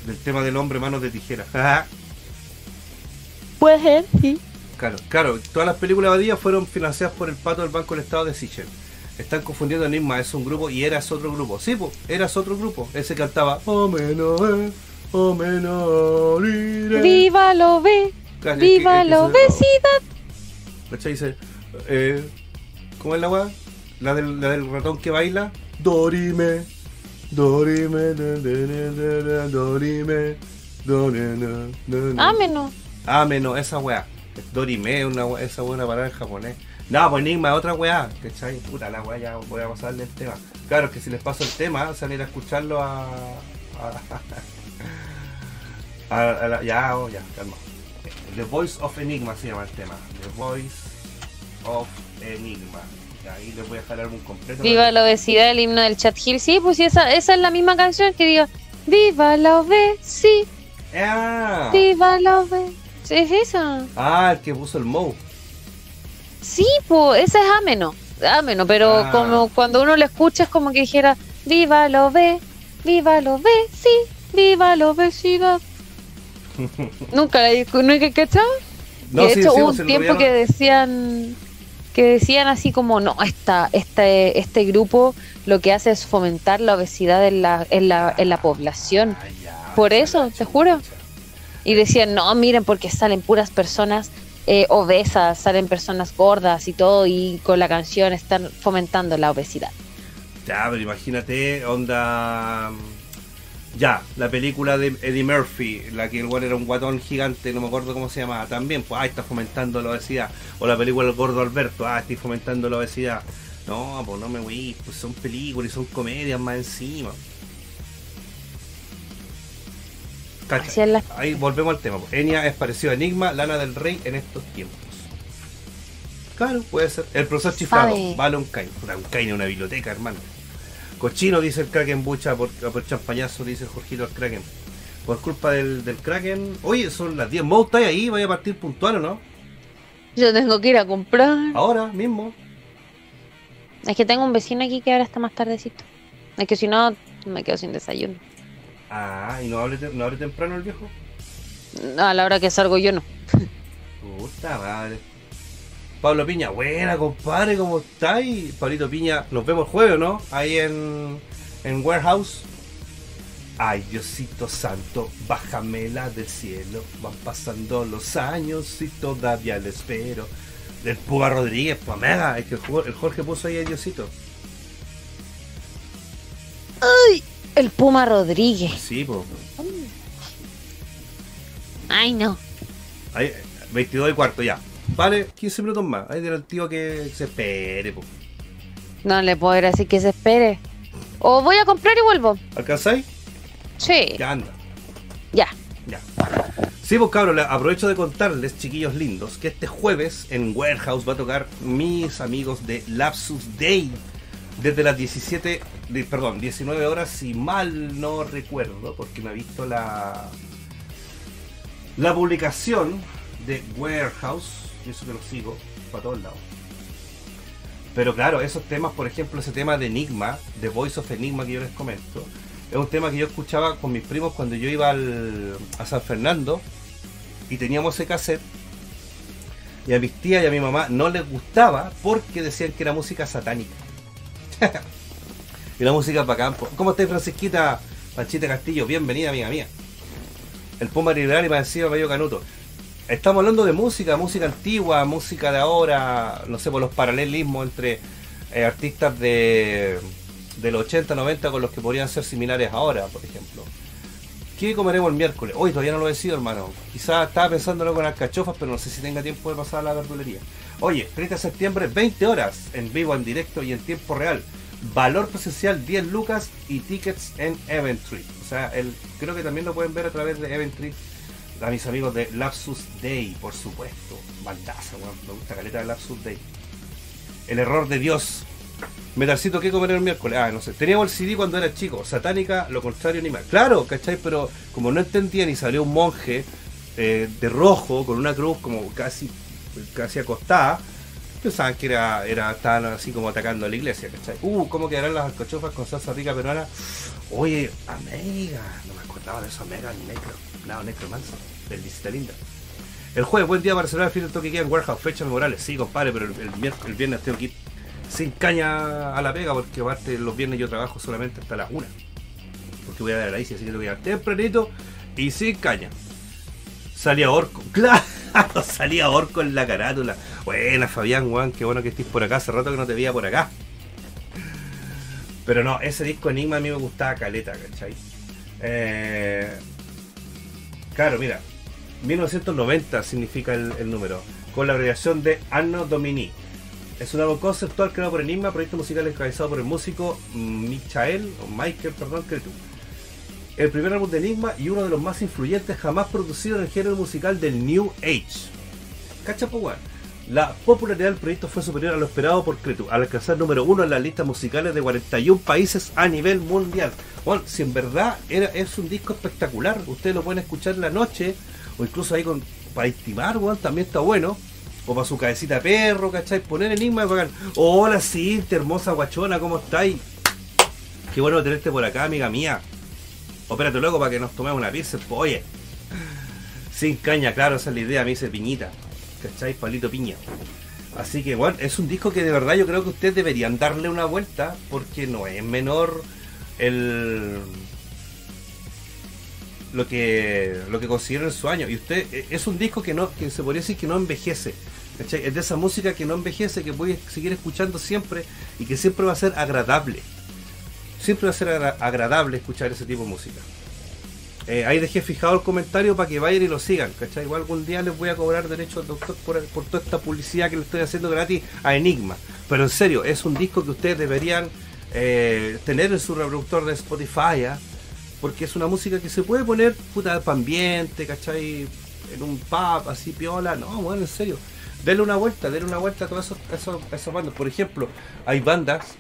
del tema del hombre manos de tijera. Puede ser, sí. claro, claro, todas las películas de Badía fueron financiadas por el pato del Banco del Estado de Sichel. Están confundiendo Enigma, es un grupo y eras otro grupo. Sí, pues, eras otro grupo. Ese cantaba Oh menos, eh, oh menos, lire". Viva lo ve, viva la obesidad. ¿Cachai? Dice, eh, ¿cómo es la weá? La del, la del ratón que baila. Dorime, Dorime, Dorime, Dorime. Ah, menos, esa weá. Dorime, una weá, esa buena palabra en japonés. No, pues Enigma es otra weá, ¿cachai? Puta la weá, ya voy a pasarle el tema. Claro, que si les paso el tema, salir a escucharlo a. a, a- a la- ya, oh, ya, calma. The Voice of Enigma se llama el tema. The Voice of Enigma. Y ahí les voy a dejar el álbum completo. Viva la obesidad, el himno del chat hill. Sí, pues esa, esa es la misma canción que diga Viva la obesidad, Ah, viva la obesidad. Es esa. ah, el que puso el Mo. Sí, pues esa es ameno. ameno, pero Ah. como cuando uno lo escucha es como que dijera, viva la ve, viva la ve, sí, viva la obesidad. Nunca la nunca cachado. No, de sí, hecho sí, hubo pues, un tiempo que decían que decían así como no, esta, este, este grupo lo que hace es fomentar la obesidad en la, en la, en la población. Ah, ya, Por eso, te juro. Y decían, no, miren, porque salen puras personas eh, obesas, salen personas gordas y todo, y con la canción están fomentando la obesidad. Ya, pero imagínate, onda. Ya, la película de Eddie Murphy, la que el weón era un guatón gigante, no me acuerdo cómo se llamaba, también, pues, ah, está fomentando la obesidad. O la película El Gordo Alberto, ah, estoy fomentando la obesidad. No, pues no me voy, pues son películas y son comedias más encima. Cacha, la- Ahí volvemos al tema. Enya es parecido a Enigma, Lana del Rey en estos tiempos. Claro, puede ser. El profesor chiflado, Sabe. vale un en una biblioteca, hermano. Cochino, dice el Kraken Bucha, por, por champañazo, dice Jorgito al Kraken. Por culpa del, del Kraken. Oye, son las 10. Mo, ¿estáis ahí? ¿Vaya a partir puntual o no? Yo tengo que ir a comprar. Ahora mismo. Es que tengo un vecino aquí que ahora está más tardecito. Es que si no, me quedo sin desayuno. Ah, ¿y no abre, no abre temprano el viejo? A la hora que salgo yo no. Puta madre. Pablo Piña, buena compadre, ¿cómo estáis? Pablito Piña, nos vemos el jueves, ¿no? Ahí en, en Warehouse. Ay, Diosito Santo, bájamela del cielo. Van pasando los años y todavía le espero. Del Puga Rodríguez, pues mega, es que el Jorge puso ahí a Diosito. El Puma Rodríguez. Sí, pues. Ay, no. Ahí, 22 y cuarto, ya. Vale, 15 minutos más. Ahí del tío que se espere, pues. No le puedo ir así que se espere. O voy a comprar y vuelvo. ¿Alcanzáis? Sí. Ya anda. Ya. Ya. Sí, pues cabros, aprovecho de contarles, chiquillos lindos, que este jueves en Warehouse va a tocar mis amigos de Lapsus Day desde las 17, de- perdón, 19 horas, si mal no recuerdo, porque me ha visto la la publicación de Warehouse, y eso que lo sigo para todos lados. Pero claro, esos temas, por ejemplo, ese tema de Enigma, de Voice of Enigma que yo les comento, es un tema que yo escuchaba con mis primos cuando yo iba al- a San Fernando y teníamos ese cassette. Y a mis tías y a mi mamá no les gustaba porque decían que era música satánica. y la música para campo. ¿Cómo estás, Francisquita Panchita Castillo? Bienvenida, amiga mía. El Puma Liberal y encima medio canuto. Estamos hablando de música, música antigua, música de ahora, no sé, por los paralelismos entre eh, artistas de, de los 80, 90 con los que podrían ser similares ahora, por ejemplo. ¿Qué comeremos el miércoles? Hoy todavía no lo he decidido, hermano. Quizás estaba pensándolo con alcachofas, pero no sé si tenga tiempo de pasar a la verdulería. Oye, 30 de septiembre, 20 horas, en vivo, en directo y en tiempo real. Valor presencial 10 lucas y tickets en Eventry. O sea, el, creo que también lo pueden ver a través de Eventry a mis amigos de Lapsus Day, por supuesto. Bandaza, weón. Me gusta caleta de Lapsus Day. El error de Dios. Metalcito, ¿qué comer el miércoles? Ah, no sé. Teníamos el CD cuando era chico. Satánica, lo contrario, ni más. Claro, ¿cachai? Pero como no entendían y salió un monje eh, de rojo con una cruz como casi, casi acostada, pensaban que era, era, estaban así como atacando a la iglesia, ¿cachai? Uh, ¿cómo quedarán las alcachofas con salsa rica peruana? Oye, Amega, no me acordaba de eso, Amega Necro, no, Necromancer, del Linda. El jueves, buen día para el fin del toque que queda en Warehouse, fecha memorable, sí, compadre, pero el, viernes tengo que ir sin caña a la pega, porque aparte los viernes yo trabajo solamente hasta las 1. Porque voy a dar la ICI, así que tengo que llegar tempranito y sin caña. Salía Orco, claro, salía Orco en la carátula. Buena Fabián, Juan, qué bueno que estés por acá, hace rato que no te veía por acá. Pero no, ese disco Enigma a mí me gustaba caleta, ¿cachai? Eh, claro, mira, 1990 significa el, el número, con la abreviación de Anno Domini. Es un álbum conceptual creado por Enigma, proyecto musical encabezado por el músico Michael, o Michael, perdón, Cretu. El primer álbum de Enigma y uno de los más influyentes jamás producidos en el género musical del New Age. Cacha. La popularidad del proyecto fue superior a lo esperado por Cretu, al alcanzar número uno en las listas musicales de 41 países a nivel mundial. Bueno, si en verdad era, es un disco espectacular, ustedes lo pueden escuchar en la noche, o incluso ahí con, para estimar, weón, también está bueno. O para su cabecita de perro, ¿cachai? Poner enigma es bacán. Hola Cintia, hermosa guachona, ¿cómo estáis? Qué bueno tenerte por acá, amiga mía. Opérate luego para que nos tomemos una pizza. Pues, oye, sin caña, claro, esa es la idea, me dice piñita. ¿Cachai? Palito piña. Así que bueno, es un disco que de verdad yo creo que ustedes deberían darle una vuelta porque no es menor el lo que lo que consiguieron en su año y usted eh, es un disco que no que se podría decir que no envejece ¿cachai? es de esa música que no envejece que puedes seguir escuchando siempre y que siempre va a ser agradable siempre va a ser agra- agradable escuchar ese tipo de música Eh, ahí dejé fijado el comentario para que vayan y lo sigan ¿cachai? igual algún día les voy a cobrar derechos doctor por, por toda esta publicidad que le estoy haciendo gratis a Enigma pero en serio es un disco que ustedes deberían eh, tener en su reproductor de Spotify ¿ah? porque es una música que se puede poner puta para ambiente, ¿cachai? En un pub, así piola, no, bueno, en serio. Denle una vuelta, denle una vuelta a todas esas bandas. Por ejemplo, hay bandas,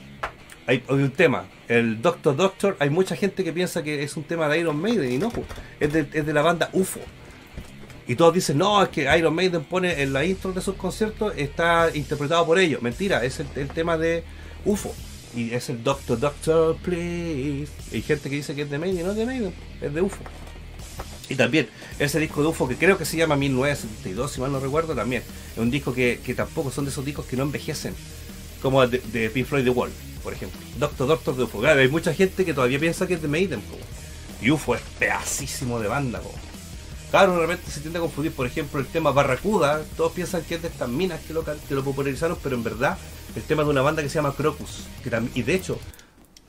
hay, un tema, el Doctor Doctor, hay mucha gente que piensa que es un tema de Iron Maiden y no, pues, es de, es de la banda UFO. Y todos dicen, no, es que Iron Maiden pone en la intro de sus conciertos, está interpretado por ellos. Mentira, es el, el tema de UFO. Y es el Doctor Doctor, please. Y hay gente que dice que es de Maiden, no es de Maiden, es de UFO. Y también, ese disco de UFO que creo que se llama 1972, si mal no recuerdo, también. Es un disco que, que tampoco son de esos discos que no envejecen. Como de, de Pink Floyd The Wall, por ejemplo. Doctor Doctor de UFO. Claro, hay mucha gente que todavía piensa que es de Maiden. Y UFO es pedacísimo de banda. po. Claro, de se tiende a confundir, por ejemplo, el tema Barracuda. Todos piensan que es de estas minas que lo, que lo popularizaron, pero en verdad, el tema de una banda que se llama Crocus. Y de hecho,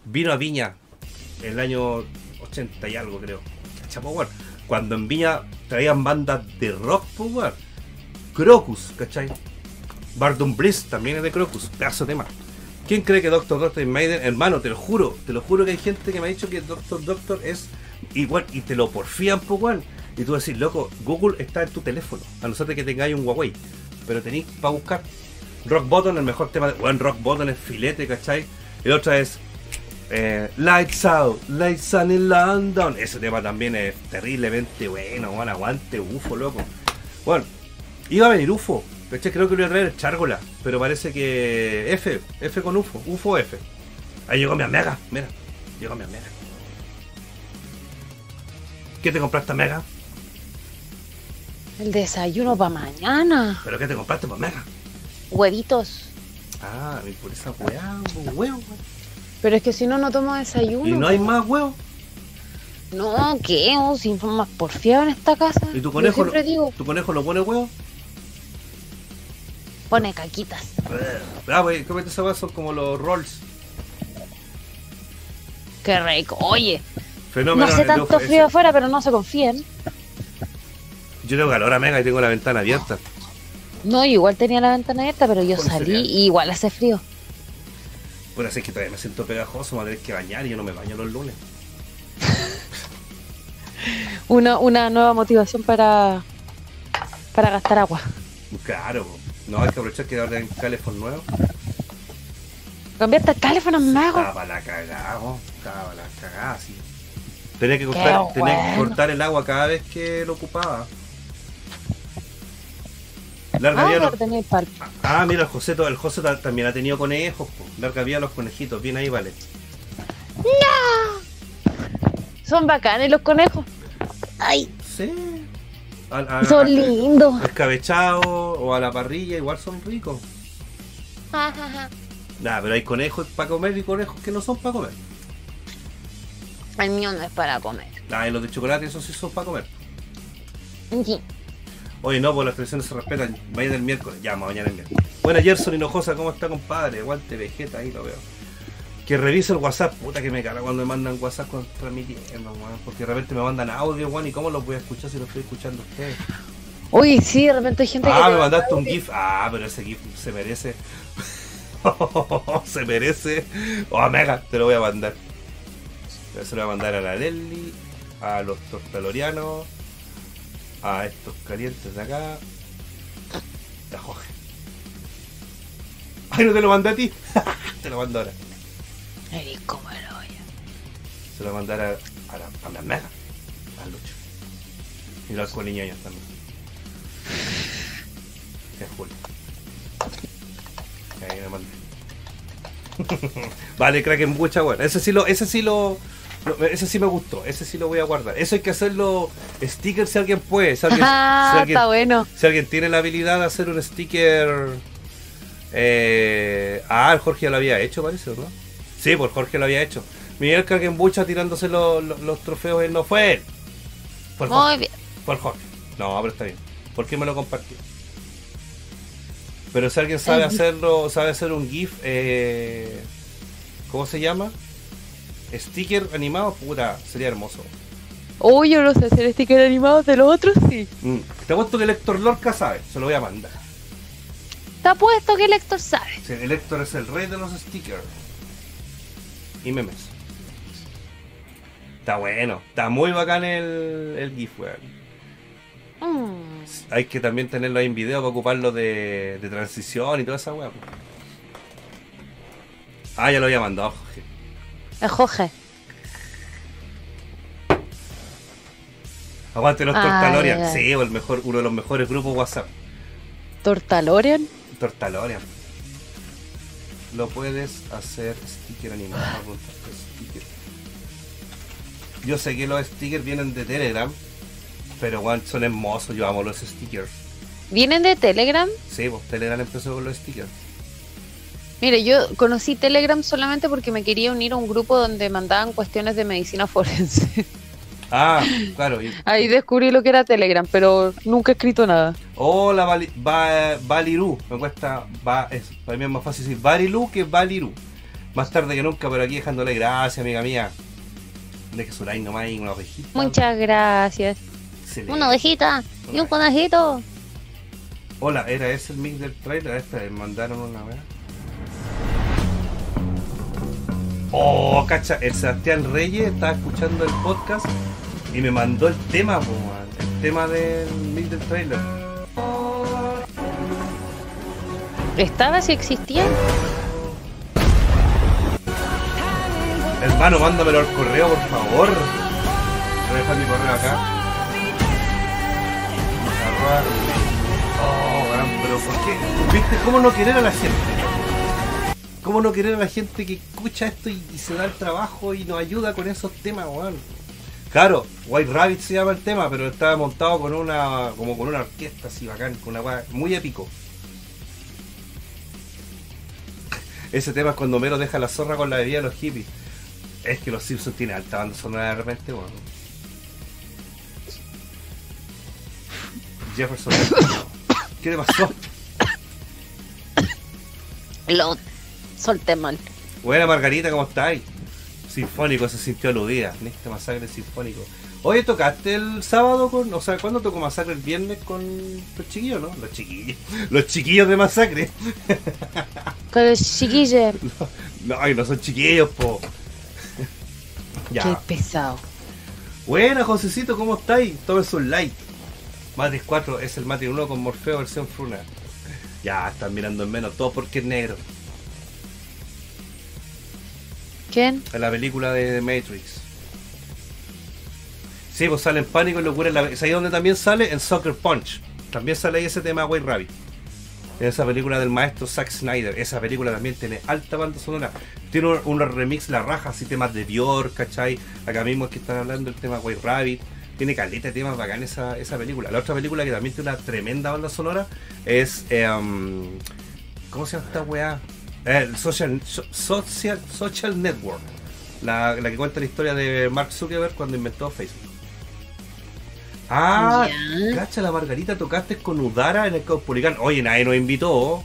vino a Viña en el año 80 y algo, creo. Chapo. Cuando en Viña traían bandas de rock, pues. Crocus, ¿cachai? Bardon Bliss también es de Crocus, pedazo de tema. ¿Quién cree que Doctor Doctor es Maiden? Hermano, te lo juro, te lo juro que hay gente que me ha dicho que Doctor Doctor es igual y te lo porfían, pues, weón. Y tú decís, loco, Google está en tu teléfono, a no ser que tengáis un Huawei. Pero tenéis para buscar. Rock Bottom, el mejor tema de. Bueno, Rock Bottom es filete, ¿cachai? Y la otra es. eh, Lights Out, Lights Out in London. Ese tema también es terriblemente bueno, bueno, aguante, UFO, loco. Bueno, iba a venir UFO. ¿Cachai? Creo que lo iba a traer Chárgola, pero parece que F, F con UFO, UFO F. Ahí llegó mi Omega, mira, llegó mi Omega. ¿Qué te compraste, Omega? El desayuno para mañana. ¿Pero qué te compraste, pues, Omega? Huevitos. Ah, y por esa weá, pues, huevo. Pero es que si no, no tomo desayuno. Y no hay po. más huevos. No, ¿qué? Oh, si más porfiados en esta casa. ¿Y tu conejo, digo, tu conejo no pone huevos? Pone caquitas. Ah, pues, ¿cómo esa? Son como los rolls. Qué rico. Oye, Fenómeno. no hace de tanto frío ese. afuera, pero no se confíen. Yo tengo calor, Omega, y tengo la ventana abierta. No, yo igual tenía la ventana abierta, pero yo salí cereal. y igual hace frío. Bueno, así que todavía me siento pegajoso, me voy a tener que bañar y yo no me baño los lunes. Una, una nueva motivación para, para gastar agua. Claro. No hay que aprovechar que ahora hay teléfono nuevo. Cambiarte el teléfono, mago. Estaba la cagada, estaba la cagada, sí. Tenía que, cortar, tenía que bueno. cortar el agua cada vez que lo ocupaba. Larga Ah, los-. Ah, mira, el José, el José ta- también ha tenido conejos. po. Larga vida los conejitos. Bien ahí, vale. Son bacanes los conejos. Ay, Sí. Al- al- son al- lindos. Escabechado o a la parrilla, igual son ricos. Nah, pero hay conejos para comer y conejos que no son para comer. El mío no es para comer. Ah, y los de chocolate, esos sí son para comer. Sí. Oye, no, pues las tradiciones se respetan. Mañana el miércoles. Ya, mañana el miércoles. Buena, Gerson Hinojosa, ¿cómo está, compadre? Aguante Vegeta, ahí lo veo. Que revise el WhatsApp. Puta que me caga cuando me mandan WhatsApp con transmitiendo, weón. Porque de repente me mandan audio, weón. ¿Y cómo los voy a escuchar si lo estoy escuchando ustedes? Uy, sí, de repente hay gente que. Ah, me manda mandaste un. GIF. Ah, pero ese GIF se merece. se merece. Oh, mega, te lo voy a mandar. Se lo voy a mandar a la Lely, a los tortalorianos, a estos calientes de acá. La Jorge. Ay, no te lo mandé a ti. te lo mando ahora. Eres como el. Se lo voy a mandar a, a la, a la mega. A Lucho. Y los coliñoños también. Es Julio. mandé. vale, Kraken Bucha, bueno. Ese sí lo, ese sí lo, lo- ese sí me gustó. Ese sí lo voy a guardar. Eso hay que hacerlo stickers si alguien puede. Si alguien, Ah, si alguien- está bueno. si alguien tiene la habilidad de hacer un sticker. Eh, ah, Jorge ya lo había hecho, parece, ¿o ¿no? Sí, pues Jorge lo había hecho. Miguel Krakenbucha tirándose los, los, los trofeos, él no fue él. Muy Jorge. bien. El Jorge. No, pero está bien. ¿Por qué me lo compartió? Pero si alguien sabe hacerlo, sabe hacer un GIF, eh, ¿cómo se llama? Sticker animado, puta, sería hermoso. Uy, yo no sé hacer sticker animados de los otros, sí. Mm. Te apuesto que el Héctor Lorca sabe, se lo voy a mandar. Está puesto que el Héctor sabe. Sí, el Héctor es el rey de los stickers. Y memes. Está bueno, está muy bacán el, el GIF, weón. Mm. Hay que también tenerlo ahí en video para ocuparlo de, de transición y toda esa weá. Ah, ya lo había mandado, Jorge. El Jorge. Aguante los Tortalorian. Sí, el mejor, uno de los mejores grupos WhatsApp. Tortalorian. Tortalorian. Lo puedes hacer sticker animado. apuntaste sticker. Yo sé que los stickers vienen de Telegram, pero weón, son hermosos. Yo amo los stickers. ¿Vienen de Telegram? Sí, pues Telegram empezó con los stickers. Mire, yo conocí Telegram solamente porque me quería unir a un grupo donde mandaban cuestiones de medicina forense. Ah, claro. y- Ahí descubrí lo que era Telegram, pero nunca he escrito nada. Hola, Baliru. Me cuesta. Ba, es, para mí es más fácil decir Baliru que Baliru. Más tarde que nunca, pero aquí dejándole gracias, amiga mía. De que Suray nomás hay una ovejita. Muchas gracias. Excelente. Una ovejita y un conejito. Hola, ¿era ese el mix del trailer? Esta me mandaron una vez. Oh, cacha, el Sebastián Reyes estaba escuchando el podcast y me mandó el tema, po, man, el tema del del trailer. ¿Estaba si existía? Hermano, mándamelo al correo, por favor. Voy a dejar mi correo acá. Oh, gran, pero ¿por qué? ¿Viste cómo no querer a la gente? ¿Cómo no querer a la gente que escucha esto y, y se da el trabajo y nos ayuda con esos temas, weón? Claro, White Rabbit se llama el tema, pero estaba montado con una como con una orquesta así bacán, con una muy épico. Ese tema es cuando Mero deja la zorra con la bebida de los hippies. Es que los Simpsons tienen alta banda sonora de repente, weón. Jefferson. ¿Qué le pasó? Lo solté mal. Buena Margarita, ¿cómo estáis? Sinfónico se sintió aludida en este masacre sinfónico. Oye, ¿tocaste el sábado con.? O sea, ¿cuándo tocó masacre el viernes con los chiquillos, no? Los chiquillos. Los chiquillos de masacre. Con el chiquille. No, ay, no son chiquillos, po. Qué ya. pesado. Buena, Josecito, ¿cómo estáis? Tómense un like. Matrix 4 es el Matrix 1 con Morfeo versión Fruna. Ya, están mirando en menos, todo porque es negro. ¿Quién? En la película de Matrix. Sí, pues sale en pánico y locura. en la- ¿Es ahí donde también sale? En Soccer Punch. También sale ahí ese tema White Rabbit. En esa película del maestro Zack Snyder. Esa película también tiene alta banda sonora. Tiene un, remix, la raja, así temas de Björk, ¿cachai? Acá mismo es que están hablando del tema White Rabbit. Tiene caleta de temas bacán esa, esa película. La otra película que también tiene una tremenda banda sonora es. um, ¿Cómo se llama esta weá? Eh, el social, so- social, social Network. La, la que cuenta la historia de Mark Zuckerberg cuando inventó Facebook. Ah, cacha, la Margarita tocaste con Udara en el Caupolicán. Oye, nadie nos invitó.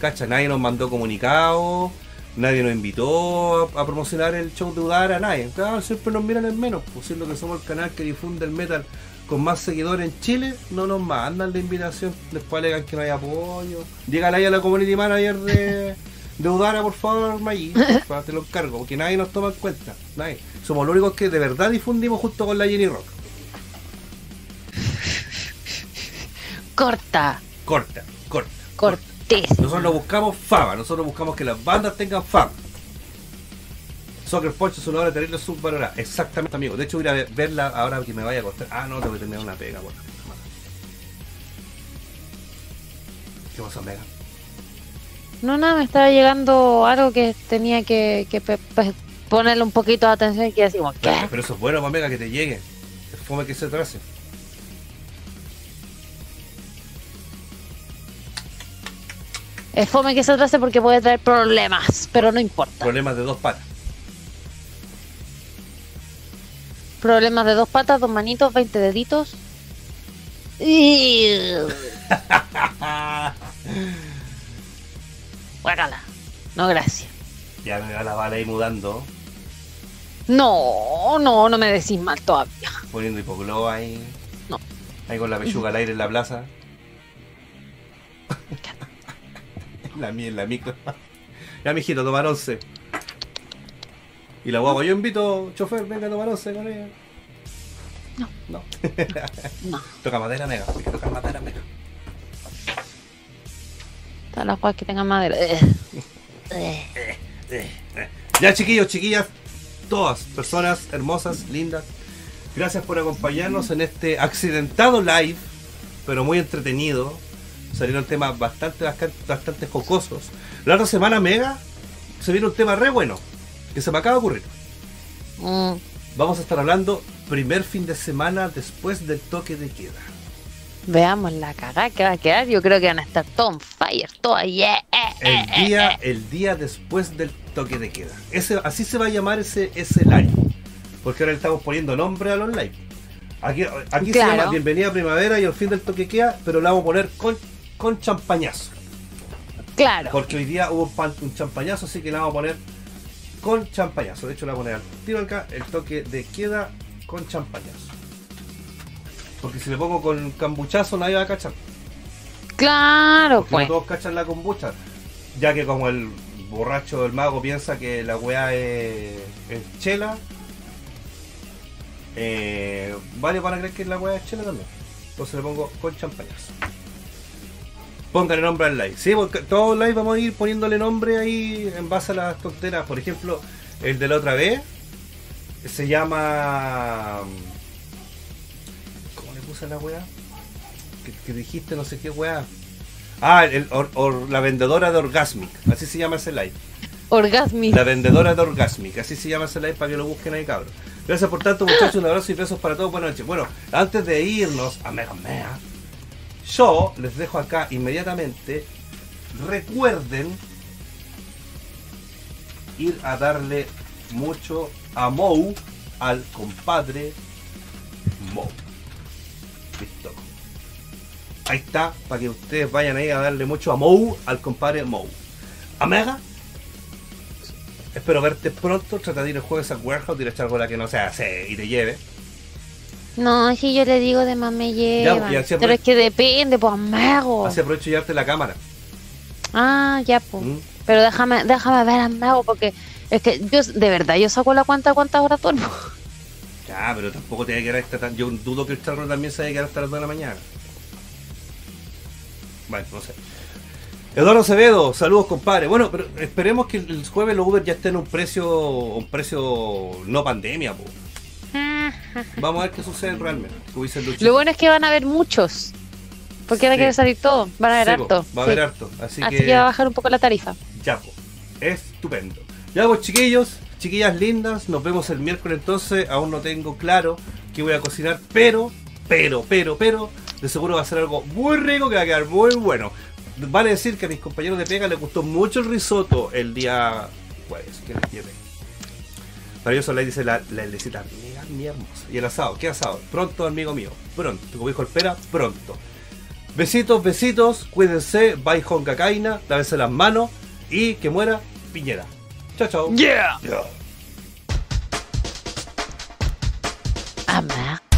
Cacha, nadie nos mandó comunicado. Nadie nos invitó a, a promocionar el show de Udara, nadie. Claro, siempre nos miran en menos. Pues siendo que somos el canal que difunde el metal con más seguidores en Chile, no nos mandan la invitación. Después alegan que no hay apoyo. Dígale ahí a la community manager de, de Udara, por favor, Maggi. Para te lo encargo, porque nadie nos toma en cuenta. Nadie. Somos los únicos que de verdad difundimos junto con la Jenny Rock. Corta. Corta, corta. Cortés. Nosotros no buscamos fama, nosotros buscamos que las bandas tengan fama. Soccer Punch es una obra terrible subvalorada. Exactamente, amigo. De hecho, voy a verla ahora que me vaya a costar. Ah, no, tengo que terminar una pega, bueno. ¿Qué pasa, Mega? No, nada, me estaba llegando algo que tenía que, ponerle un poquito de atención y que decimos, ¿qué? Pero eso es bueno, Omega, que te llegue. Es fome que se atrase. Es fome que se atrase porque puede traer problemas, pero no importa. Problemas de dos patas. Problemas de dos patas, dos manitos, 20 deditos. Y... Guácala. No, gracias. Ya me va la bala ahí mudando, No, no, no me decís mal todavía. poniendo hipoglow ahí. No. Ahí con la pechuga al aire en la plaza. la mía en la micro. ya, mijito, tomar once. Y la guagua, yo invito, chofer, venga a tomar once con ella. No. No. No, Toca madera, mega. Hay que tocar madera, mega. Todas las cosas que tengan madera. Eh. Eh. Ya, chiquillos, chiquillas, todas personas hermosas, lindas. Gracias por acompañarnos en este accidentado live, pero muy entretenido. Salieron temas bastante, bastante, bastante jocosos. La otra semana, Mega, se viene un tema re bueno, que se me acaba de ocurrir. Mm, Vamos a estar hablando primer fin de semana después del toque de queda. Veamos la cagada que va a quedar. Yo creo que van a estar todos on fire, todos yeah, eh, eh, El día, el día después del toque de queda. Ese, así se va a llamar ese, ese live. Porque ahora le estamos poniendo nombre a los live. Aquí, aquí se llama Bienvenida a Primavera y el fin del toque de queda, pero le vamos a poner con, con champañazo. Claro. Porque hoy día hubo un, champañazo, así que le vamos a poner con champañazo. De hecho, le vamos a poner al tiro acá el toque de queda con champañazo. Porque si le pongo con cambuchazo, nadie va a cachar. Claro, Porque pues. no todos cachan la kombucha. Ya que como el borracho del mago piensa que la weá es, es chela, eh, vale para creer que la weá es chela también. Entonces le pongo con champañazo. Póngale nombre al live. Sí, porque todos los live vamos a ir poniéndole nombre ahí en base a las tonteras. Por ejemplo, el de la otra vez se llama. ¿Cómo le puse la weá? Que, que dijiste no sé qué weá. Ah, el, or- or- la vendedora de Orgasmic. Así se llama ese live. Orgasmic. La vendedora de Orgasmic. Así se llama ese live para que lo busquen ahí, cabros. Gracias por tanto, muchachos. Un abrazo y besos para todos. Buenas noches. Bueno, antes de irnos a Mega Mega, yo les dejo acá inmediatamente. Recuerden ir a darle mucho amor al compadre Mo. Ahí está, para que ustedes vayan ahí a darle mucho amor al compadre Mo. Amega, espero verte pronto. Trata de ir el jueves a Warehouse, ir a echar bola que no se hace y te lleve. No, si yo le digo de más me así Pero es que depende, pues amigo. Así aprovecho llevarte la cámara. Ah, ya, pues. ¿Mm? Pero déjame, déjame ver amigo, porque es que yo, de verdad, yo saco la cuenta cuántas horas duermo. Ya, pero tampoco te hay que quedar hasta tan. Yo dudo que el charro también se haya que quedar hasta las 2 de la mañana. Bueno, no sé. Eduardo Acevedo, saludos compadre. Bueno, pero esperemos que el jueves los Uber ya estén a un precio, un precio no pandemia, po. Vamos a ver qué sucede realmente. Lo bueno es que van a haber muchos. Porque ahora Sí. quiere salir todo. Van a haber Sí, harto. Va a sí. haber harto. Así, Así que, que va a bajar un poco la tarifa. ya, po. Estupendo. Ya, pues chiquillos, chiquillas lindas, nos vemos el miércoles entonces. Aún no tengo claro qué voy a cocinar, pero, pero, pero, pero, de seguro va a ser algo muy rico que va a quedar muy bueno. Vale decir que a mis compañeros de pega les gustó mucho el risotto el día jueves que les. Para ellos dice la, la lecita, mira, mi hermosa. Y el asado, ¿qué asado? Pronto, amigo mío, pronto. Como dijo el pera, pronto. Besitos, besitos, cuídense, bye Honka Caina, lávense las manos y que muera Piñera. Ciao, ciao. Yeah. yeah. Amar